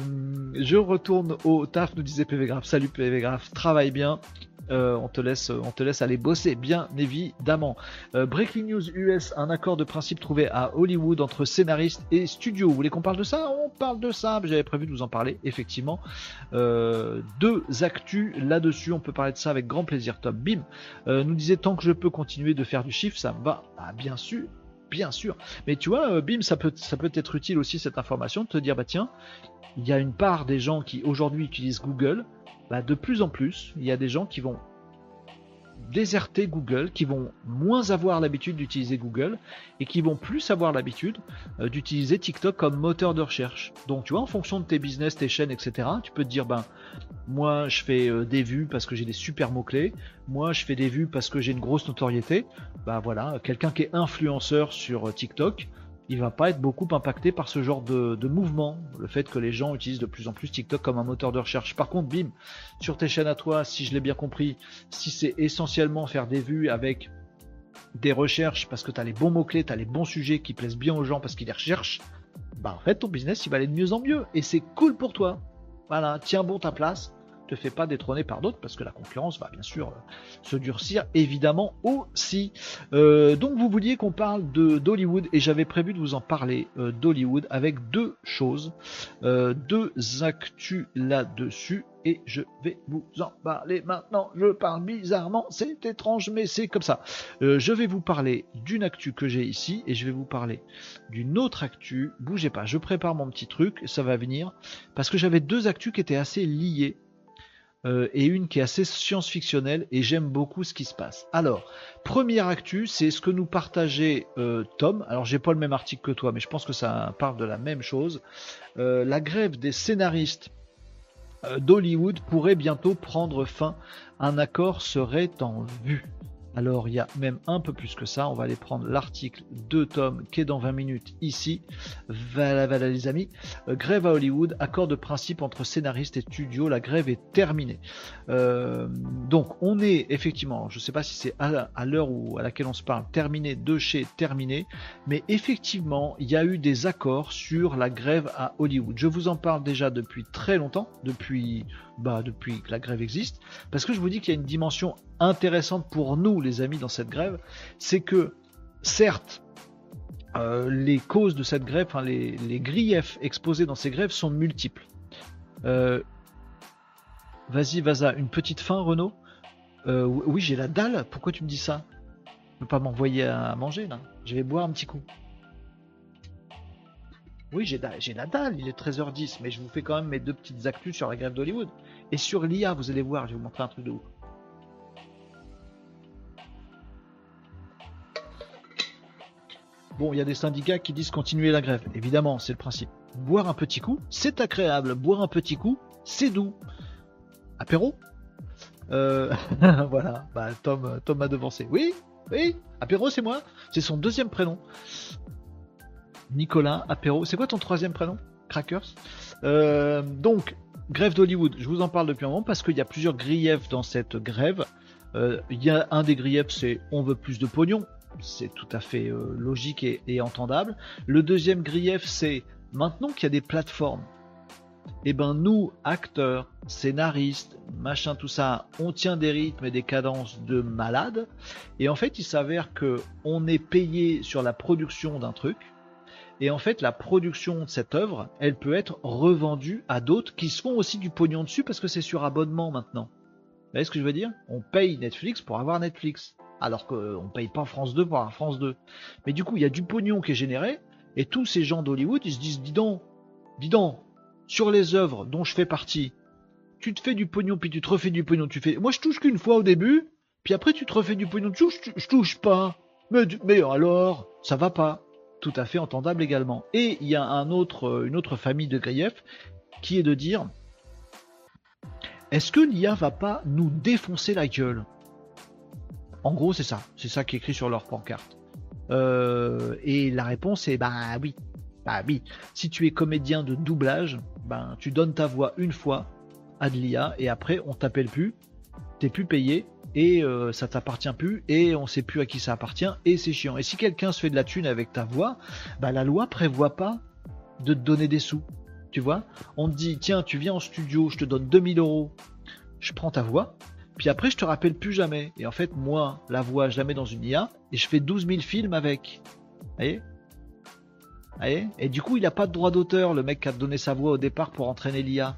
je retourne au taf, nous disait PV Graph. Salut PV Graph, travaille bien. Euh, on, te laisse, aller bosser, bien évidemment. Euh, Breaking News US, un accord de principe trouvé à Hollywood entre scénaristes et studios. Vous voulez qu'on parle de ça? On parle de ça. J'avais prévu de vous en parler, effectivement. Euh, deux actus là-dessus. On peut parler de ça avec grand plaisir. Tom Bim nous disait tant que je peux continuer de faire du chiffre, ça me va. Bah, bien sûr, bien sûr. Mais tu vois, Bim, ça peut, ça peut être utile aussi cette information de te dire, bah tiens, il y a une part des gens qui aujourd'hui utilisent Google bah, de plus en plus, il y a des gens qui vont déserter Google, qui vont moins avoir l'habitude d'utiliser Google et qui vont plus avoir l'habitude euh, d'utiliser TikTok comme moteur de recherche. Donc tu vois, en fonction de tes business, tes chaînes, etc., tu peux te dire, ben, moi je fais euh, des vues parce que j'ai des super mots-clés, moi je fais des vues parce que j'ai une grosse notoriété. Bah voilà, quelqu'un qui est influenceur sur euh, TikTok, il va pas être beaucoup impacté par ce genre de, mouvement, le fait que les gens utilisent de plus en plus TikTok comme un moteur de recherche. Par contre, bim, sur tes chaînes à toi, si je l'ai bien compris, si c'est essentiellement faire des vues avec des recherches parce que tu as les bons mots-clés, tu as les bons sujets qui plaisent bien aux gens parce qu'ils les recherchent, bah en fait ton business il va aller de mieux en mieux et c'est cool pour toi. Voilà, tiens bon ta place, te fais pas détrôner par d'autres parce que la concurrence va bien sûr se durcir évidemment aussi. Euh, donc vous vouliez qu'on parle de d'Hollywood et j'avais prévu de vous en parler euh, d'Hollywood avec deux choses, euh, deux actus là-dessus et je vais vous en parler maintenant. Je parle bizarrement, c'est étrange mais c'est comme ça. je vais vous parler d'une actu que j'ai ici et je vais vous parler d'une autre actu. Bougez pas, je prépare mon petit truc, ça va venir parce que j'avais deux actus qui étaient assez liées euh, et une qui est assez science-fictionnelle et j'aime beaucoup ce qui se passe. Alors, première actu, c'est ce que nous partageait euh, Tom. Alors, j'ai pas le même article que toi, mais je pense que ça parle de la même chose. Euh, la grève des scénaristes d'Hollywood pourrait bientôt prendre fin. Un accord serait en vue. Alors il y a même un peu plus que ça. On va aller prendre l'article de Tom qui est dans 20 minutes ici. Voilà, voilà les amis. Euh, grève à Hollywood, accord de principe entre scénaristes et studios. La grève est terminée. Euh, donc on est effectivement, je ne sais pas si c'est à, l'heure à laquelle on se parle, terminé de chez terminé, mais effectivement il y a eu des accords sur la grève à Hollywood. Je vous en parle déjà depuis très longtemps, depuis bah, depuis que la grève existe, parce que je vous dis qu'il y a une dimension intéressante pour nous, les amis, dans cette grève, c'est que, certes, euh, les causes de cette grève, les, griefs exposés dans ces grèves sont multiples. Euh, vas-y, Vaza, une petite fin, Renaud euh, Oui, j'ai la dalle, pourquoi tu me dis ça? Ne peux pas m'envoyer à manger, là. Je vais boire un petit coup. Oui, j'ai la dalle, il est 13h10, mais je vous fais quand même mes deux petites actus sur la grève d'Hollywood. Et sur l'IA, vous allez voir, je vais vous montrer un truc de ouf. Bon, il y a des syndicats qui disent continuer la grève. Évidemment, c'est le principe. Boire un petit coup, c'est agréable. Boire un petit coup, c'est doux. Apéro euh, Voilà, bah, Tom, Tom m'a devancé. Oui, oui, Apéro, c'est moi. C'est son deuxième prénom. Nicolas Apéro. C'est quoi ton troisième prénom? Crackers? Euh, donc, grève d'Hollywood, je vous en parle depuis un moment parce qu'il y a plusieurs griefs dans cette grève. Euh, il y a un des griefs, c'est on veut plus de pognon. C'est tout à fait euh, logique et, entendable. Le deuxième grief, c'est maintenant qu'il y a des plateformes, eh ben nous, acteurs, scénaristes, machin, tout ça, on tient des rythmes et des cadences de malade. Et en fait, il s'avère que on est payé sur la production d'un truc et en fait, la production de cette œuvre, elle peut être revendue à d'autres qui se font aussi du pognon dessus parce que c'est sur abonnement maintenant. Vous voyez ce que je veux dire? On paye Netflix pour avoir Netflix. Alors qu'on ne paye pas France 2 pour avoir France 2. Mais du coup, il y a du pognon qui est généré. Et tous ces gens d'Hollywood, ils se disent, dis donc, sur les œuvres dont je fais partie, tu te fais du pognon, puis tu te refais du pognon. Tu fais, moi je touche qu'une fois au début, puis après tu te refais du pognon. Je, je, je touche pas. Mais, alors, ça va pas tout à fait entendable également. Et il y a euh, une autre famille de griefs qui est de dire est-ce que l'IA va pas nous défoncer la gueule? En gros, c'est ça. C'est ça qui est écrit sur leur pancarte. Euh, et la réponse est bah oui. Bah oui. Si tu es comédien de doublage, ben tu donnes ta voix une fois à de l'IA et après on t'appelle plus, t'es plus payé et euh, ça t'appartient plus et on sait plus à qui ça appartient et c'est chiant. Et si quelqu'un se fait de la thune avec ta voix, bah la loi prévoit pas de te donner des sous. Tu vois? On te dit tiens, tu viens en studio, je te donne 2000 euros, je prends ta voix, puis après je te rappelle plus jamais. Et en fait, moi, la voix, je la mets dans une IA et je fais 12 000 films avec. Vous voyez? Voyez? Et du coup, il n'a pas de droit d'auteur, le mec qui a donné sa voix au départ pour entraîner l'IA.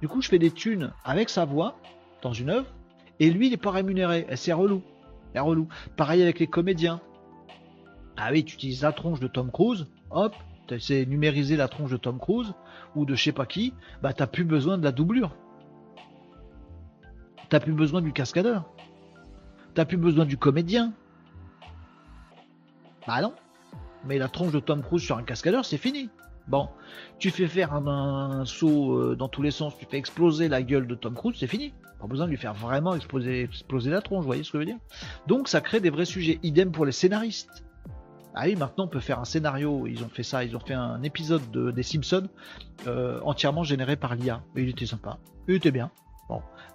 Du coup, je fais des thunes avec sa voix dans une œuvre et lui, il n'est pas rémunéré. C'est relou. C'est relou. Pareil avec les comédiens. Ah oui, tu utilises la tronche de Tom Cruise, hop, tu de numériser la tronche de Tom Cruise ou de je sais pas qui, bah t'as plus besoin de la doublure. T'as plus besoin du cascadeur. T'as plus besoin du comédien. Bah non. Mais la tronche de Tom Cruise sur un cascadeur, c'est fini. Bon, tu fais faire un, saut euh, dans tous les sens, tu fais exploser la gueule de Tom Cruise, c'est fini. Pas besoin de lui faire vraiment exploser, la tronche, voyez ce que je veux dire? Donc ça crée des vrais sujets. Idem pour les scénaristes. Ah oui, maintenant on peut faire un scénario, ils ont fait ça, ils ont fait un épisode de, des Simpsons euh, entièrement généré par l'IA. Et il était sympa, il était bien.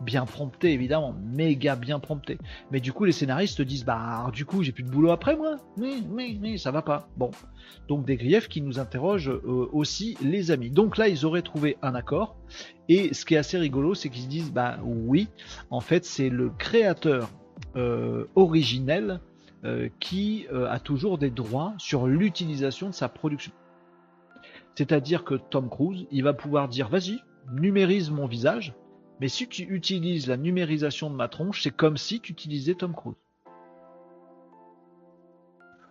Bien prompté évidemment, méga bien prompté. Mais du coup, les scénaristes disent bah du coup j'ai plus de boulot après moi. Mais mais mais ça va pas. Bon, donc des griefs qui nous interrogent euh, aussi les amis. Donc là, ils auraient trouvé un accord. Et ce qui est assez rigolo, c'est qu'ils disent bah oui, en fait c'est le créateur euh, originel euh, qui a toujours des droits sur l'utilisation de sa production. C'est-à-dire que Tom Cruise, il va pouvoir dire vas-y, numérise mon visage mais si tu utilises la numérisation de ma tronche, c'est comme si tu utilisais Tom Cruise.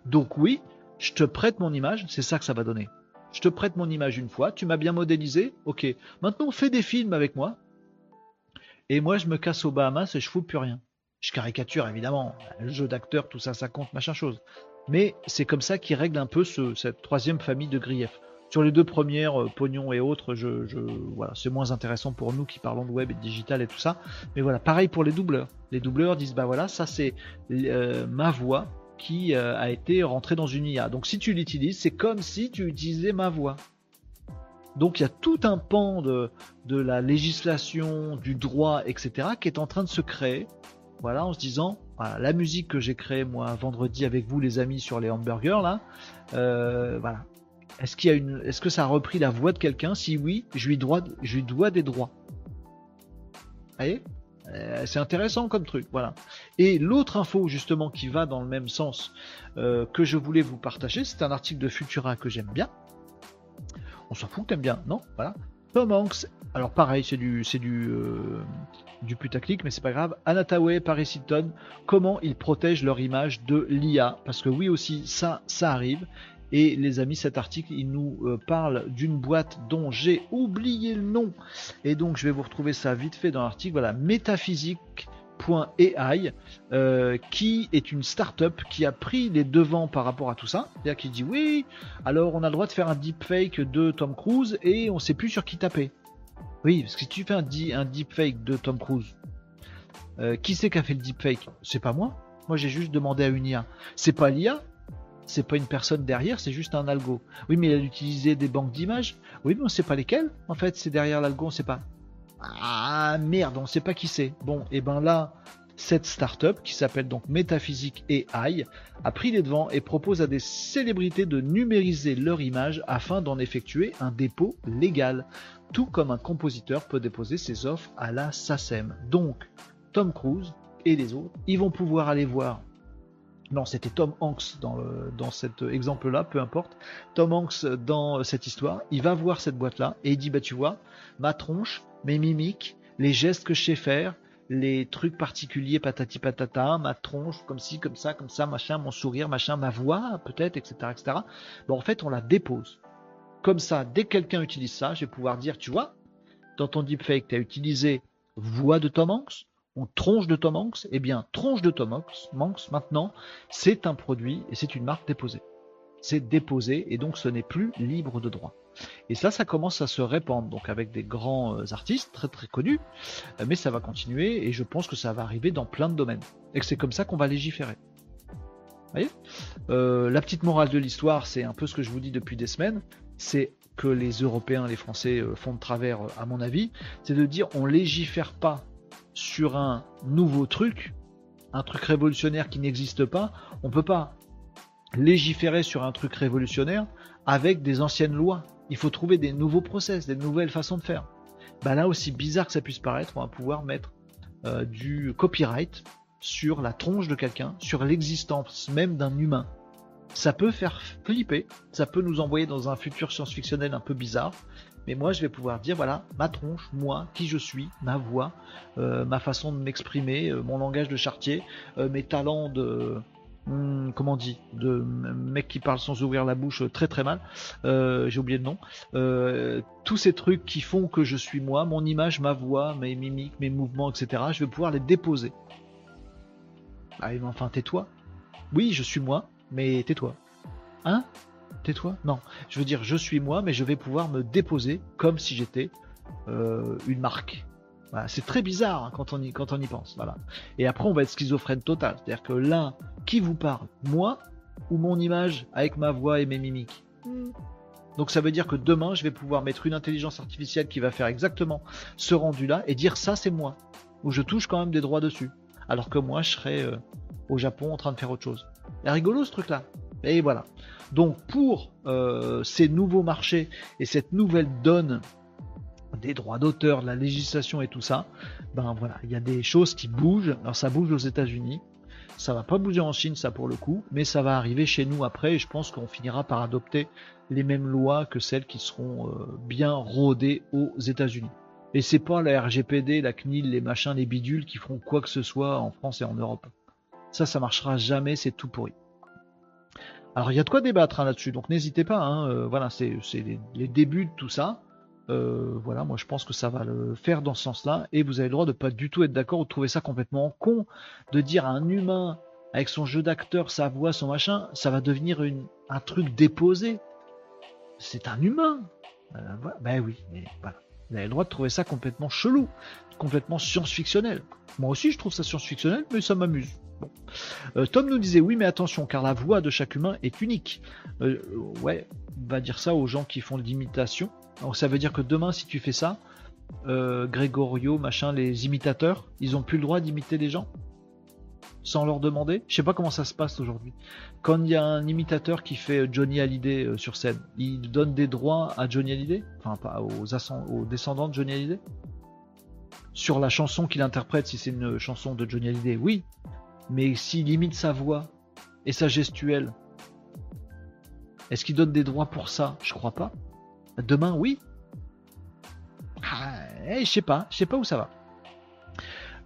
Donc oui, je te prête mon image, c'est ça que ça va donner. Je te prête mon image une fois, tu m'as bien modélisé, ok. Maintenant, fais des films avec moi. Et moi, je me casse aux Bahamas et je fous plus rien. Je caricature, évidemment. Le jeu d'acteur, tout ça, ça compte, machin chose. Mais c'est comme ça qu'il règle un peu cette troisième famille de griefs. Sur les deux premières, euh, pognon et autres, c'est moins intéressant pour nous qui parlons de web et digital et tout ça. Mais voilà, pareil pour les doubleurs. Les doubleurs disent bah voilà, ça c'est euh, ma voix qui euh, a été rentrée dans une IA. Donc si tu l'utilises, c'est comme si tu utilisais ma voix. Donc il y a tout un pan de, de la législation, du droit, etc., qui est en train de se créer. Voilà, en se disant, voilà, la musique que j'ai créée moi vendredi avec vous les amis sur les hamburgers là, voilà, est-ce qu'il est-ce que ça a repris la voix de quelqu'un? Si oui, je lui dois, je lui dois des droits. Vous voyez? Euh, c'est intéressant comme truc, voilà. Et l'autre info justement qui va dans le même sens euh, que je voulais vous partager, c'est un article de Futura que j'aime bien. On s'en fout, t'aimes bien, non? Voilà. Tom Hanks, alors pareil, c'est du, c'est du, euh, du putaclic, mais c'est pas grave. Anataway, Paris Hilton, comment ils protègent leur image de l'IA Parce que oui aussi, ça, ça arrive. Et les amis, cet article, il nous euh, parle d'une boîte dont j'ai oublié le nom. Et donc, je vais vous retrouver ça vite fait dans l'article. Voilà, métaphysique.ai, euh, qui est une start-up qui a pris les devants par rapport à tout ça. C'est-à-dire qui dit oui, alors on a le droit de faire un deepfake de Tom Cruise et on sait plus sur qui taper. Oui, parce que si tu fais un, un deepfake de Tom Cruise, euh, qui c'est qui a fait le deepfake? C'est pas moi. Moi j'ai juste demandé à une IA. C'est pas l'IA, c'est pas une personne derrière, c'est juste un algo. Oui, mais il a utilisé des banques d'images. Oui, mais on sait pas lesquelles. En fait, c'est derrière l'algo, on sait pas. Ah merde, on sait pas qui c'est. Bon, et ben là, cette startup qui s'appelle donc Métaphysique AI a pris les devants et propose à des célébrités de numériser leur image afin d'en effectuer un dépôt légal, tout comme un compositeur peut déposer ses offres à la SACEM. Donc, Tom Cruise et les autres, ils vont pouvoir aller voir non, c'était Tom Hanks dans, dans cet exemple-là, peu importe. Tom Hanks dans cette histoire, il va voir cette boîte-là et il dit, bah tu vois, ma tronche, mes mimiques, les gestes que je sais faire, les trucs particuliers, patati patata, ma tronche, comme ci, comme ça, comme ça, machin, mon sourire, machin, ma voix, peut-être, etc., etc. Bon, en fait, on la dépose. Comme ça, dès que quelqu'un utilise ça, je vais pouvoir dire, tu vois, dans ton deepfake, tu as utilisé voix de Tom Hanks, on tronche de Tom Hanks, eh bien, tronche de Tom Hanks, maintenant, c'est un produit et c'est une marque déposée. C'est déposé et donc ce n'est plus libre de droit. Et ça, ça commence à se répandre, donc avec des grands euh, artistes très très connus, euh, mais ça va continuer et je pense que ça va arriver dans plein de domaines. Et que c'est comme ça qu'on va légiférer. Vous voyez? Euh, La petite morale de l'histoire, c'est un peu ce que je vous dis depuis des semaines, c'est que les Européens, les Français font de travers, à mon avis, c'est de dire on légifère pas sur un nouveau truc, un truc révolutionnaire qui n'existe pas, on peut pas légiférer sur un truc révolutionnaire avec des anciennes lois. Il faut trouver des nouveaux process, des nouvelles façons de faire. Bah là, aussi bizarre que ça puisse paraître, on va pouvoir mettre euh, du copyright sur la tronche de quelqu'un, sur l'existence même d'un humain. Ça peut faire flipper, ça peut nous envoyer dans un futur science-fictionnel un peu bizarre, mais moi je vais pouvoir dire voilà ma tronche, moi, qui je suis, ma voix, euh, ma façon de m'exprimer, euh, mon langage de chartier, euh, mes talents de hmm, comment on dit de mec qui parle sans ouvrir la bouche très très mal, j'ai oublié le nom, tous ces trucs qui font que je suis moi, mon image, ma voix, mes mimiques, mes mouvements, etc. Je vais pouvoir les déposer. Ah mais enfin tais-toi. Oui, je suis moi, mais tais-toi. Hein? Tais-toi Non, je veux dire, je suis moi, mais je vais pouvoir me déposer comme si j'étais euh, une marque. c'est très bizarre hein, quand, on y, quand on y pense. Voilà. Et après, on va être schizophrène total. C'est-à-dire que là, qui vous parle Moi ou mon image avec ma voix et mes mimiques Donc ça veut dire que demain, je vais pouvoir mettre une intelligence artificielle qui va faire exactement ce rendu-là et dire ça c'est moi, où je touche quand même des droits dessus. Alors que moi, je serais euh, au Japon en train de faire autre chose. C'est rigolo ce truc-là. Et voilà. Donc pour euh, ces nouveaux marchés et cette nouvelle donne des droits d'auteur, de la législation et tout ça, ben voilà, il y a des choses qui bougent. Alors ça bouge aux États-Unis, ça va pas bouger en Chine, ça pour le coup, mais ça va arriver chez nous après. Et je pense qu'on finira par adopter les mêmes lois que celles qui seront euh, bien rodées aux États-Unis. Et c'est pas la RGPD, la CNIL, les machins, les bidules qui feront quoi que ce soit en France et en Europe. Ça, ça marchera jamais, c'est tout pourri. Alors il y a de quoi débattre hein, là-dessus, donc n'hésitez pas. Hein, euh, voilà, c'est les, débuts de tout ça. Euh, voilà, moi je pense que ça va le faire dans ce sens-là, et vous avez le droit de pas du tout être d'accord ou de trouver ça complètement con de dire à un humain avec son jeu d'acteur, sa voix, son machin, ça va devenir un truc déposé. C'est un humain. Euh, ben oui, mais voilà. Vous avez le droit de trouver ça complètement chelou, complètement science-fictionnel. Moi aussi je trouve ça science-fictionnel, mais ça m'amuse. Euh, Tom nous disait oui, mais attention, car la voix de chaque humain est unique. Euh, ouais, va dire ça aux gens qui font l'imitation. Donc ça veut dire que demain, si tu fais ça, euh, Grégorio, machin, les imitateurs, ils ont plus le droit d'imiter les gens? Sans leur demander. Je sais pas comment ça se passe aujourd'hui. Quand il y a un imitateur qui fait Johnny Hallyday sur scène, il donne des droits à Johnny Hallyday, enfin pas aux, descendants de Johnny Hallyday? Sur la chanson qu'il interprète, si c'est une chanson de Johnny Hallyday, oui. Mais s'il limite sa voix et sa gestuelle, est-ce qu'il donne des droits pour ça? Je crois pas. Demain, oui. Ah, eh, je sais pas, je sais pas où ça va.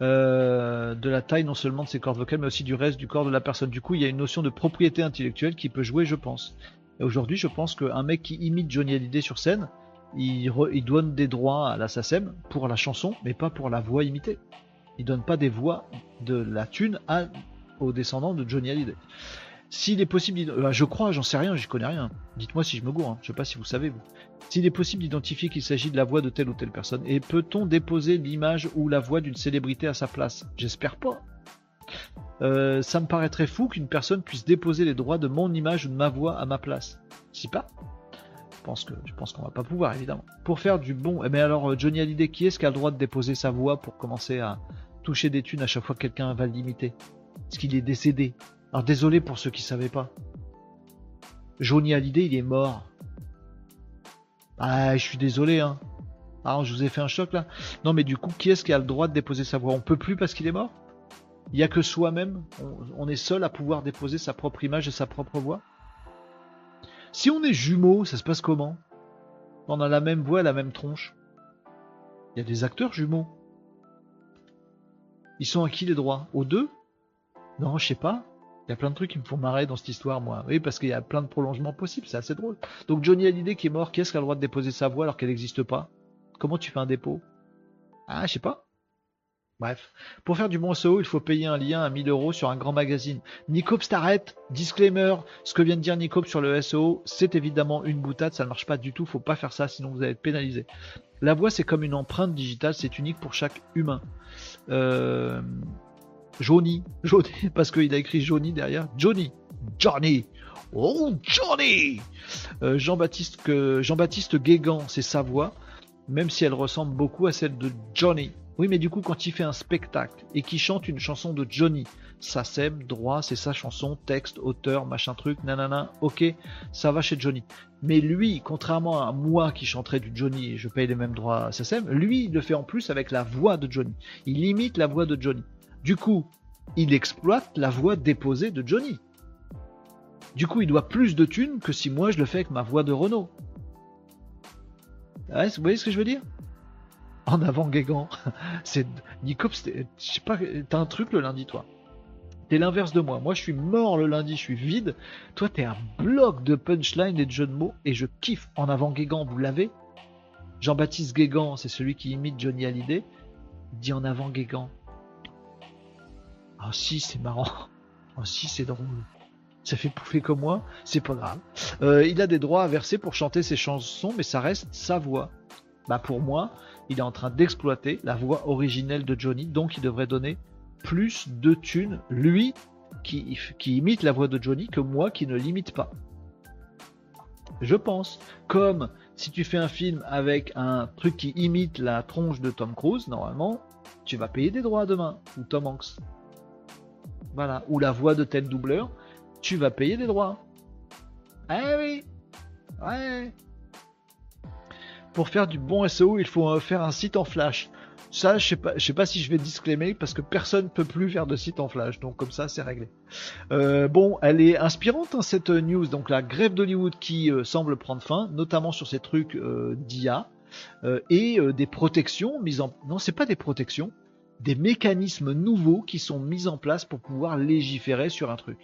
Euh, de la taille non seulement de ses cordes vocales, mais aussi du reste du corps de la personne. Du coup, il y a une notion de propriété intellectuelle qui peut jouer, je pense. Et aujourd'hui, je pense qu'un mec qui imite Johnny Hallyday sur scène, il, donne des droits à la SACEM pour la chanson, mais pas pour la voix imitée il donne pas des voix de la thune à, aux descendants de Johnny Hallyday. S'il est possible, euh, je crois, j'en sais rien, j'y connais rien. Dites-moi si je me gourre, hein. je sais pas si vous savez vous. S'il est possible d'identifier qu'il s'agit de la voix de telle ou telle personne, et peut-on déposer l'image ou la voix d'une célébrité à sa place? J'espère pas. Euh, ça me paraîtrait fou qu'une personne puisse déposer les droits de mon image ou de ma voix à ma place. Si pas Je pense que je pense qu'on va pas pouvoir évidemment. Pour faire du bon, mais eh alors Johnny Hallyday, qui est-ce qui a le droit de déposer sa voix pour commencer à, toucher des thunes à chaque fois que quelqu'un va l'imiter? Parce qu'il est décédé? Alors désolé pour ceux qui savaient pas. Johnny Hallyday, il est mort. Ah, je suis désolé, hein. Ah, je vous ai fait un choc là. Non, mais du coup, qui est-ce qui a le droit de déposer sa voix? On peut plus parce qu'il est mort? Il n'y a que soi-même? On, est seul à pouvoir déposer sa propre image et sa propre voix? Si on est jumeaux, ça se passe comment? On a la même voix, la même tronche. Il y a des acteurs jumeaux. Ils sont à qui les droits? Aux deux? Non, je sais pas. Il y a plein de trucs qui me font marrer dans cette histoire, moi. Oui, parce qu'il y a plein de prolongements possibles, c'est assez drôle. Donc Johnny Hallyday qui est mort, qui est-ce qui a le droit de déposer sa voix alors qu'elle n'existe pas? Comment tu fais un dépôt? Ah, je sais pas. Bref, pour faire du bon SEO, il faut payer un lien à 1000 euros sur un grand magazine. Nicops t'arrête, disclaimer, ce que vient de dire Nicops sur le SEO, c'est évidemment une boutade, ça ne marche pas du tout, faut pas faire ça, sinon vous allez être pénalisé. La voix, c'est comme une empreinte digitale, c'est unique pour chaque humain. Euh, Johnny, Johnny, parce qu'il a écrit Johnny derrière. Johnny, Johnny, oh Johnny. Euh, Jean-Baptiste Jean-Baptiste Guégan, c'est sa voix, même si elle ressemble beaucoup à celle de Johnny. Oui, mais du coup, quand il fait un spectacle et qu'il chante une chanson de Johnny, ça sème, droit, c'est sa chanson, texte, auteur, machin truc, nanana, ok, ça va chez Johnny. Mais lui, contrairement à moi qui chanterais du Johnny et je paye les mêmes droits à SACEM, lui, il le fait en plus avec la voix de Johnny. Il imite la voix de Johnny. Du coup, il exploite la voix déposée de Johnny. Du coup, il doit plus de thunes que si moi je le fais avec ma voix de Renault. vous voyez ce que je veux dire? En avant Guégan. C'est Nico, je pas, t'as un truc le lundi toi. T'es l'inverse de moi. Moi, je suis mort le lundi, je suis vide. Toi, t'es un bloc de punchline et de jeux de mots. Et je kiffe. En avant Guégan, vous l'avez? Jean-Baptiste Guégan, c'est celui qui imite Johnny Hallyday. Dit en avant Guégan. Ah si, c'est marrant. Ah si, c'est drôle. Ça fait pouffer comme moi, c'est pas grave. Euh, il a des droits à verser pour chanter ses chansons, mais ça reste sa voix. Bah pour moi, il est en train d'exploiter la voix originelle de Johnny, donc il devrait donner plus de thunes, lui, qui, qui imite la voix de Johnny, que moi qui ne l'imite pas. Je pense. Comme si tu fais un film avec un truc qui imite la tronche de Tom Cruise, normalement, tu vas payer des droits demain. Ou Tom Hanks. Ou la voix de tel doubleur, tu vas payer des droits. Eh oui. Ouais. Pour faire du bon SEO, il faut euh, faire un site en flash. Ça, je sais pas, sais pas si je vais disclaimer parce que personne ne peut plus faire de site en flash. Donc comme ça, c'est réglé. Euh, bon, elle est inspirante hein, cette news. Donc la grève d'Hollywood qui euh, semble prendre fin, notamment sur ces trucs d'IA et des protections mises en. Non, c'est pas des protections, des mécanismes nouveaux qui sont mis en place pour pouvoir légiférer sur un truc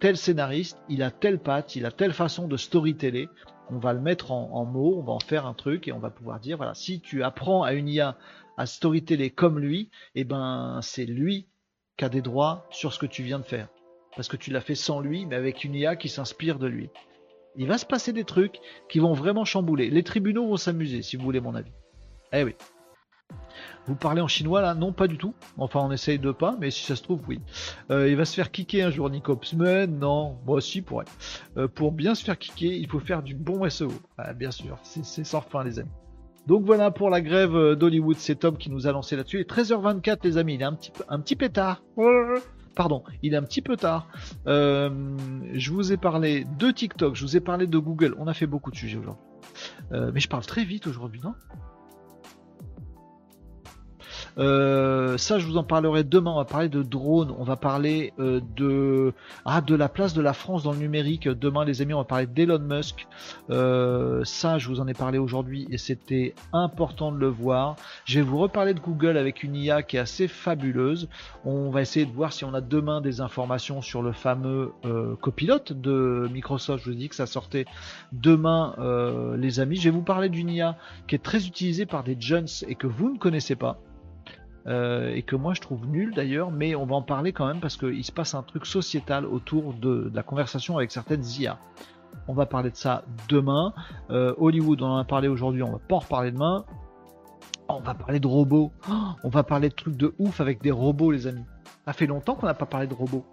tel scénariste, il a telle patte, il a telle façon de storyteller, on va le mettre en, mots, on va en faire un truc et on va pouvoir dire voilà, si tu apprends à une IA à storyteller comme lui, eh ben c'est lui qui a des droits sur ce que tu viens de faire. Parce que tu l'as fait sans lui, mais avec une IA qui s'inspire de lui. Il va se passer des trucs qui vont vraiment chambouler. Les tribunaux vont s'amuser, si vous voulez mon avis. Eh oui. Vous parlez en chinois là? Non, pas du tout. Enfin, on essaye de pas, mais si ça se trouve, oui. Euh, il va se faire kicker un jour, Nicops. Mais non, moi aussi pourrait. Euh, pour bien se faire kicker, il faut faire du bon SEO. Ah, bien sûr, c'est sans fin, les amis. Donc voilà pour la grève euh, d'Hollywood, c'est Tom qui nous a lancé là-dessus. Et 13h24, les amis, il est un petit, un petit pétard. Pardon, il est un petit peu tard. je vous ai parlé de TikTok, je vous ai parlé de Google. On a fait beaucoup de sujets aujourd'hui. mais je parle très vite aujourd'hui, non? Euh, ça, je vous en parlerai demain. On va parler de drones. On va parler euh, de ah de la place de la France dans le numérique. Demain, les amis, on va parler d'Elon Musk. Euh, ça, je vous en ai parlé aujourd'hui et c'était important de le voir. Je vais vous reparler de Google avec une IA qui est assez fabuleuse. On va essayer de voir si on a demain des informations sur le fameux copilote de Microsoft. Je vous dis que ça sortait demain, les amis. Je vais vous parler d'une IA qui est très utilisée par des jeunes et que vous ne connaissez pas. Euh, et que moi je trouve nul d'ailleurs, mais on va en parler quand même parce qu'il se passe un truc sociétal autour de, la conversation avec certaines IA. On va parler de ça demain. Euh, Hollywood, on en a parlé aujourd'hui, on va pas en reparler demain. On va parler de robots. Oh, on va parler de trucs de ouf avec des robots, les amis. Ça fait longtemps qu'on n'a pas parlé de robots.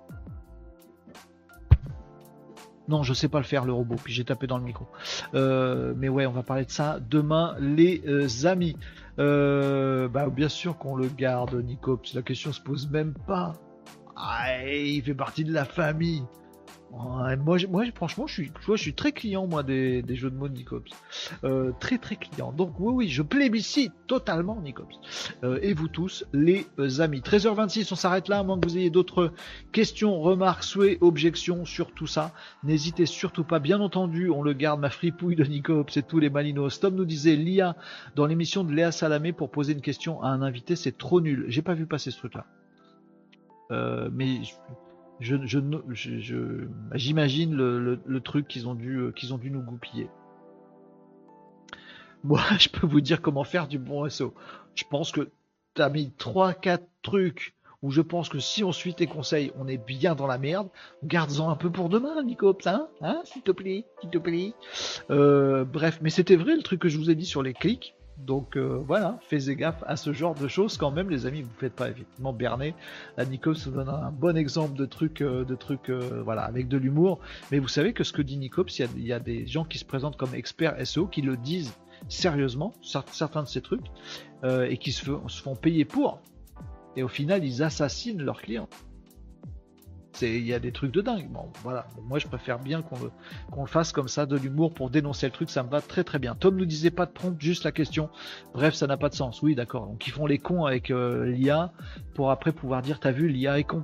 Non, je sais pas le faire le robot, puis j'ai tapé dans le micro. Euh, mais ouais, on va parler de ça demain, les amis. Euh, bah, bien sûr qu'on le garde, Nicops. La question se pose même pas. Ah, il fait partie de la famille moi, franchement, je suis, très client moi des, jeux de mots de Nicops. Euh, très très client. Donc oui, oui, je plébiscite totalement Nicops. Euh, et vous tous, les amis. 13h26, on s'arrête là, à moins que vous ayez d'autres questions, remarques, souhaits, objections sur tout ça. N'hésitez surtout pas. Bien entendu, on le garde, ma fripouille de Nicops et tous les malinos. Tom nous disait l'IA dans l'émission de Léa Salamé pour poser une question à un invité, c'est trop nul. J'ai pas vu passer ce truc-là. Euh, mais j'imagine le, truc qu'ils ont dû, euh, qu'ils ont dû nous goupiller. Moi, je peux vous dire comment faire du bon SEO. Je pense que tu as mis 3-4 trucs où je pense que si on suit tes conseils, on est bien dans la merde. Garde-en un peu pour demain, Nico, hein, hein s'il te plaît, s'il te plaît. Euh, bref, mais c'était vrai le truc que je vous ai dit sur les clics. Donc euh, voilà, faites gaffe à ce genre de choses quand même, les amis. Vous ne faites pas effectivement berner. La Nikos vous donne un bon exemple de trucs, euh, de trucs, euh, voilà, avec de l'humour. Mais vous savez que ce que dit Nicops, il y, a des gens qui se présentent comme experts SEO qui le disent sérieusement, certains de ces trucs, et qui se font payer pour. Et au final, ils assassinent leurs clients il y a des trucs de dingue. Moi, je préfère bien qu'on le, fasse comme ça, de l'humour pour dénoncer le truc. Ça me va très très bien. Tom nous disait pas de prompt, juste la question. Bref, ça n'a pas de sens. Oui, d'accord. Donc, ils font les cons avec euh, l'IA pour après pouvoir dire, t'as vu, l'IA est con.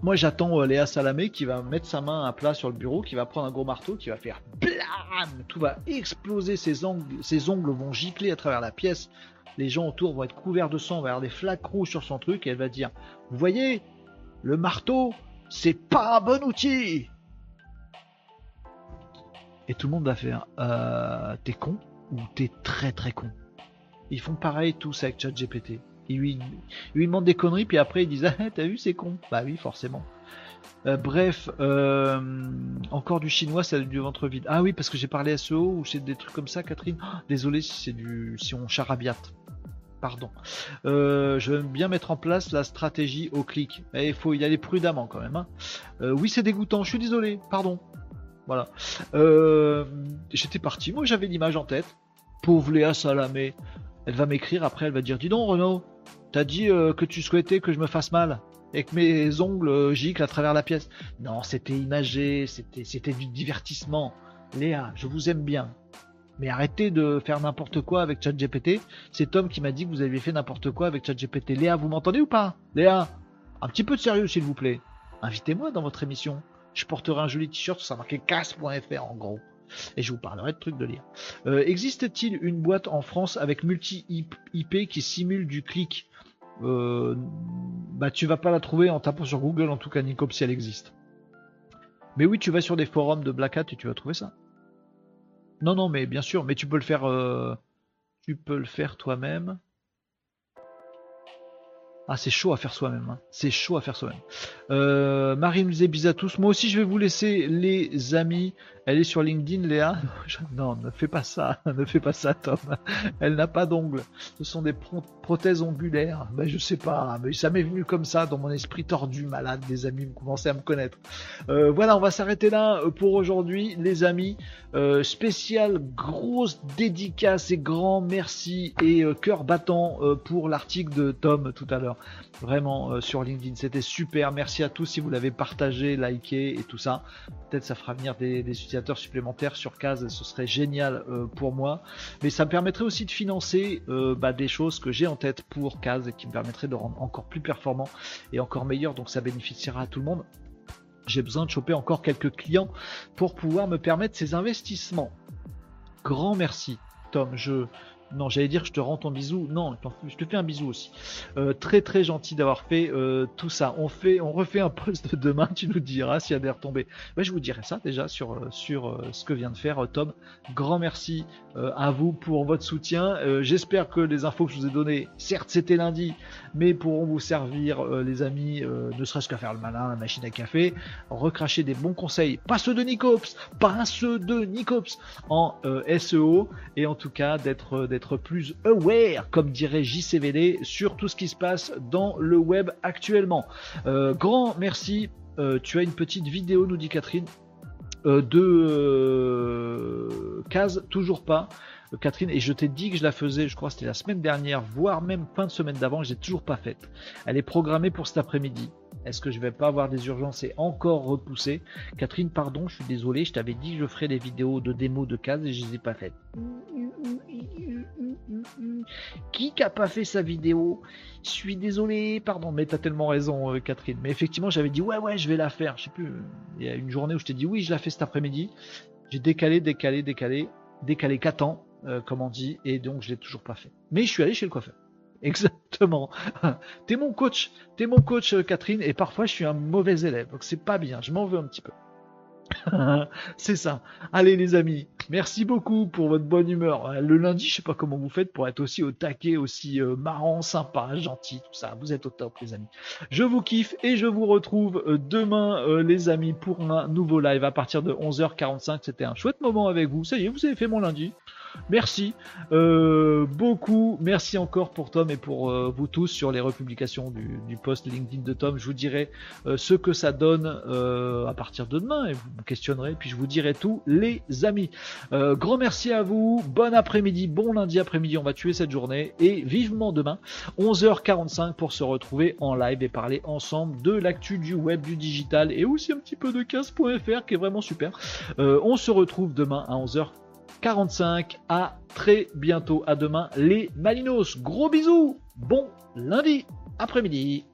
Moi, j'attends euh, Léa Salamé qui va mettre sa main à plat sur le bureau, qui va prendre un gros marteau, qui va faire blam, tout va exploser, ses ongles, ses ongles vont gicler à travers la pièce les gens autour vont être couverts de sang, va avoir des flaques rouges sur son truc, et elle va dire Vous voyez, le marteau, c'est pas un bon outil Et tout le monde va faire euh, T'es con ou t'es très très con? Ils font pareil tous avec ChatGPT. Ils lui, ils lui demandent des conneries, puis après ils disent Ah, t'as vu, c'est con Bah oui, forcément. Euh, bref, euh, encore du chinois, ça du ventre vide. Ah oui, parce que j'ai parlé SEO ou c'est des trucs comme ça, Catherine? Oh, désolé si c'est du, si on charabiate. Pardon. Euh, je veux bien mettre en place la stratégie au clic. Mais il faut y aller prudemment quand même. Hein. Euh, oui, c'est dégoûtant. Je suis désolé. Pardon. Voilà. Euh, j'étais parti. Moi, j'avais l'image en tête. Pauvre Léa Salamé. Elle va m'écrire après. Elle va dire Dis donc, Renaud, t'as dit que tu souhaitais que je me fasse mal et que mes ongles giclent à travers la pièce. Non, c'était imagé. C'était du divertissement. Léa, je vous aime bien. Mais arrêtez de faire n'importe quoi avec ChatGPT. C'est Tom qui m'a dit que vous aviez fait n'importe quoi avec ChatGPT. Léa, vous m'entendez ou pas? Léa, un petit peu de sérieux s'il vous plaît. Invitez-moi dans votre émission. Je porterai un joli t-shirt, ça marqué casse.fr en gros. Et je vous parlerai de trucs de lire. Euh, existe-t-il une boîte en France avec multi-IP qui simule du clic? Euh, Bah tu vas pas la trouver en tapant sur Google, en tout cas Nicop si elle existe. Mais oui, tu vas sur des forums de Black Hat et tu vas trouver ça. Non, non, mais bien sûr, mais tu peux le faire, euh, tu peux le faire toi-même. Ah, c'est chaud à faire soi-même. Hein. C'est chaud à faire soi-même. Euh, Marie nous disait bis à tous. Moi aussi, je vais vous laisser les amis. Elle est sur LinkedIn, Léa. Non, ne fais pas ça. Ne fais pas ça, Tom. Elle n'a pas d'ongles. Ce sont des prothèses ongulaires. Ben, je sais pas. Mais ça m'est venu comme ça dans mon esprit tordu, malade. Des amis, vous commencez à me connaître. Euh, voilà, on va s'arrêter là euh, pour aujourd'hui, les amis. Euh, spécial, grosse dédicace et grand merci et cœur battant pour l'article de Tom tout à l'heure. Vraiment sur LinkedIn. C'était super. Merci à tous si vous l'avez partagé, liké et tout ça. Peut-être ça fera venir des, des supplémentaires sur Case, ce serait génial euh, pour moi. Mais ça me permettrait aussi de financer euh, bah, des choses que j'ai en tête pour Case et qui me permettraient de rendre encore plus performant et encore meilleur. Donc ça bénéficiera à tout le monde. J'ai besoin de choper encore quelques clients pour pouvoir me permettre ces investissements. Grand merci, Tom. Je, non, j'allais dire je te rends ton bisou. Non, je te fais un bisou aussi. Euh, très très gentil d'avoir fait euh, tout ça. On fait, on refait un post demain. Tu nous diras s'il y a des retombées. je vous dirai ça déjà sur euh, ce que vient de faire Tom. Grand merci à vous pour votre soutien. J'espère que les infos que je vous ai données, certes c'était lundi, mais pourront vous servir, les amis, ne serait-ce qu'à faire le malin, la machine à café, recracher des bons conseils, pas ceux de Nicops, pas ceux de Nicops en SEO et en tout cas d'être plus aware, comme dirait JCVD, sur tout ce qui se passe dans le web actuellement. Euh, grand merci. Euh, tu as une petite vidéo, nous dit Catherine, euh, de case, toujours pas. Catherine, et je t'ai dit que je la faisais, je crois c'était la semaine dernière, voire même fin de semaine d'avant, je l'ai toujours pas faite. Elle est programmée pour cet après-midi. Est-ce que je vais pas avoir des urgences et encore repousser? Catherine, pardon, je suis désolé, je t'avais dit que je ferais des vidéos de démo de cases et je les ai pas faites. Qui n'a pas fait sa vidéo? Je suis désolé, pardon, mais tu as tellement raison, euh, Catherine. Mais effectivement, j'avais dit ouais, ouais, je vais la faire. Je sais plus, il y a une journée où je t'ai dit oui, je la fais cet après-midi. J'ai décalé, décalé, décalé, décalé 4 ans, euh, comme on dit, et donc je l'ai toujours pas fait. Mais je suis allé chez le coiffeur. Exactement. t'es mon coach, t'es mon coach, euh, Catherine, et parfois je suis un mauvais élève, donc c'est pas bien. Je m'en veux un petit peu. c'est ça. Allez les amis, merci beaucoup pour votre bonne humeur. Euh, le lundi, je sais pas comment vous faites pour être aussi au taquet, aussi marrant, sympa, gentil, tout ça. Vous êtes au top les amis. Je vous kiffe et je vous retrouve demain les amis pour un nouveau live à partir de 11h45. C'était un chouette moment avec vous. Ça y est, vous avez fait mon lundi. Merci euh, beaucoup. Merci encore pour Tom et pour euh, vous tous sur les republications du, post LinkedIn de Tom. Je vous dirai euh, ce que ça donne à partir de demain et vous me questionnerez. Puis je vous dirai tout, les amis. grand merci à vous. Bon après-midi, bon lundi après-midi. On va tuer cette journée et vivement demain, 11h45 pour se retrouver en live et parler ensemble de l'actu du web, du digital et aussi un petit peu de 15.fr qui est vraiment super. on se retrouve demain à 11h. 45. À très bientôt. À demain, les Malinos. Gros bisous. Bon lundi après-midi.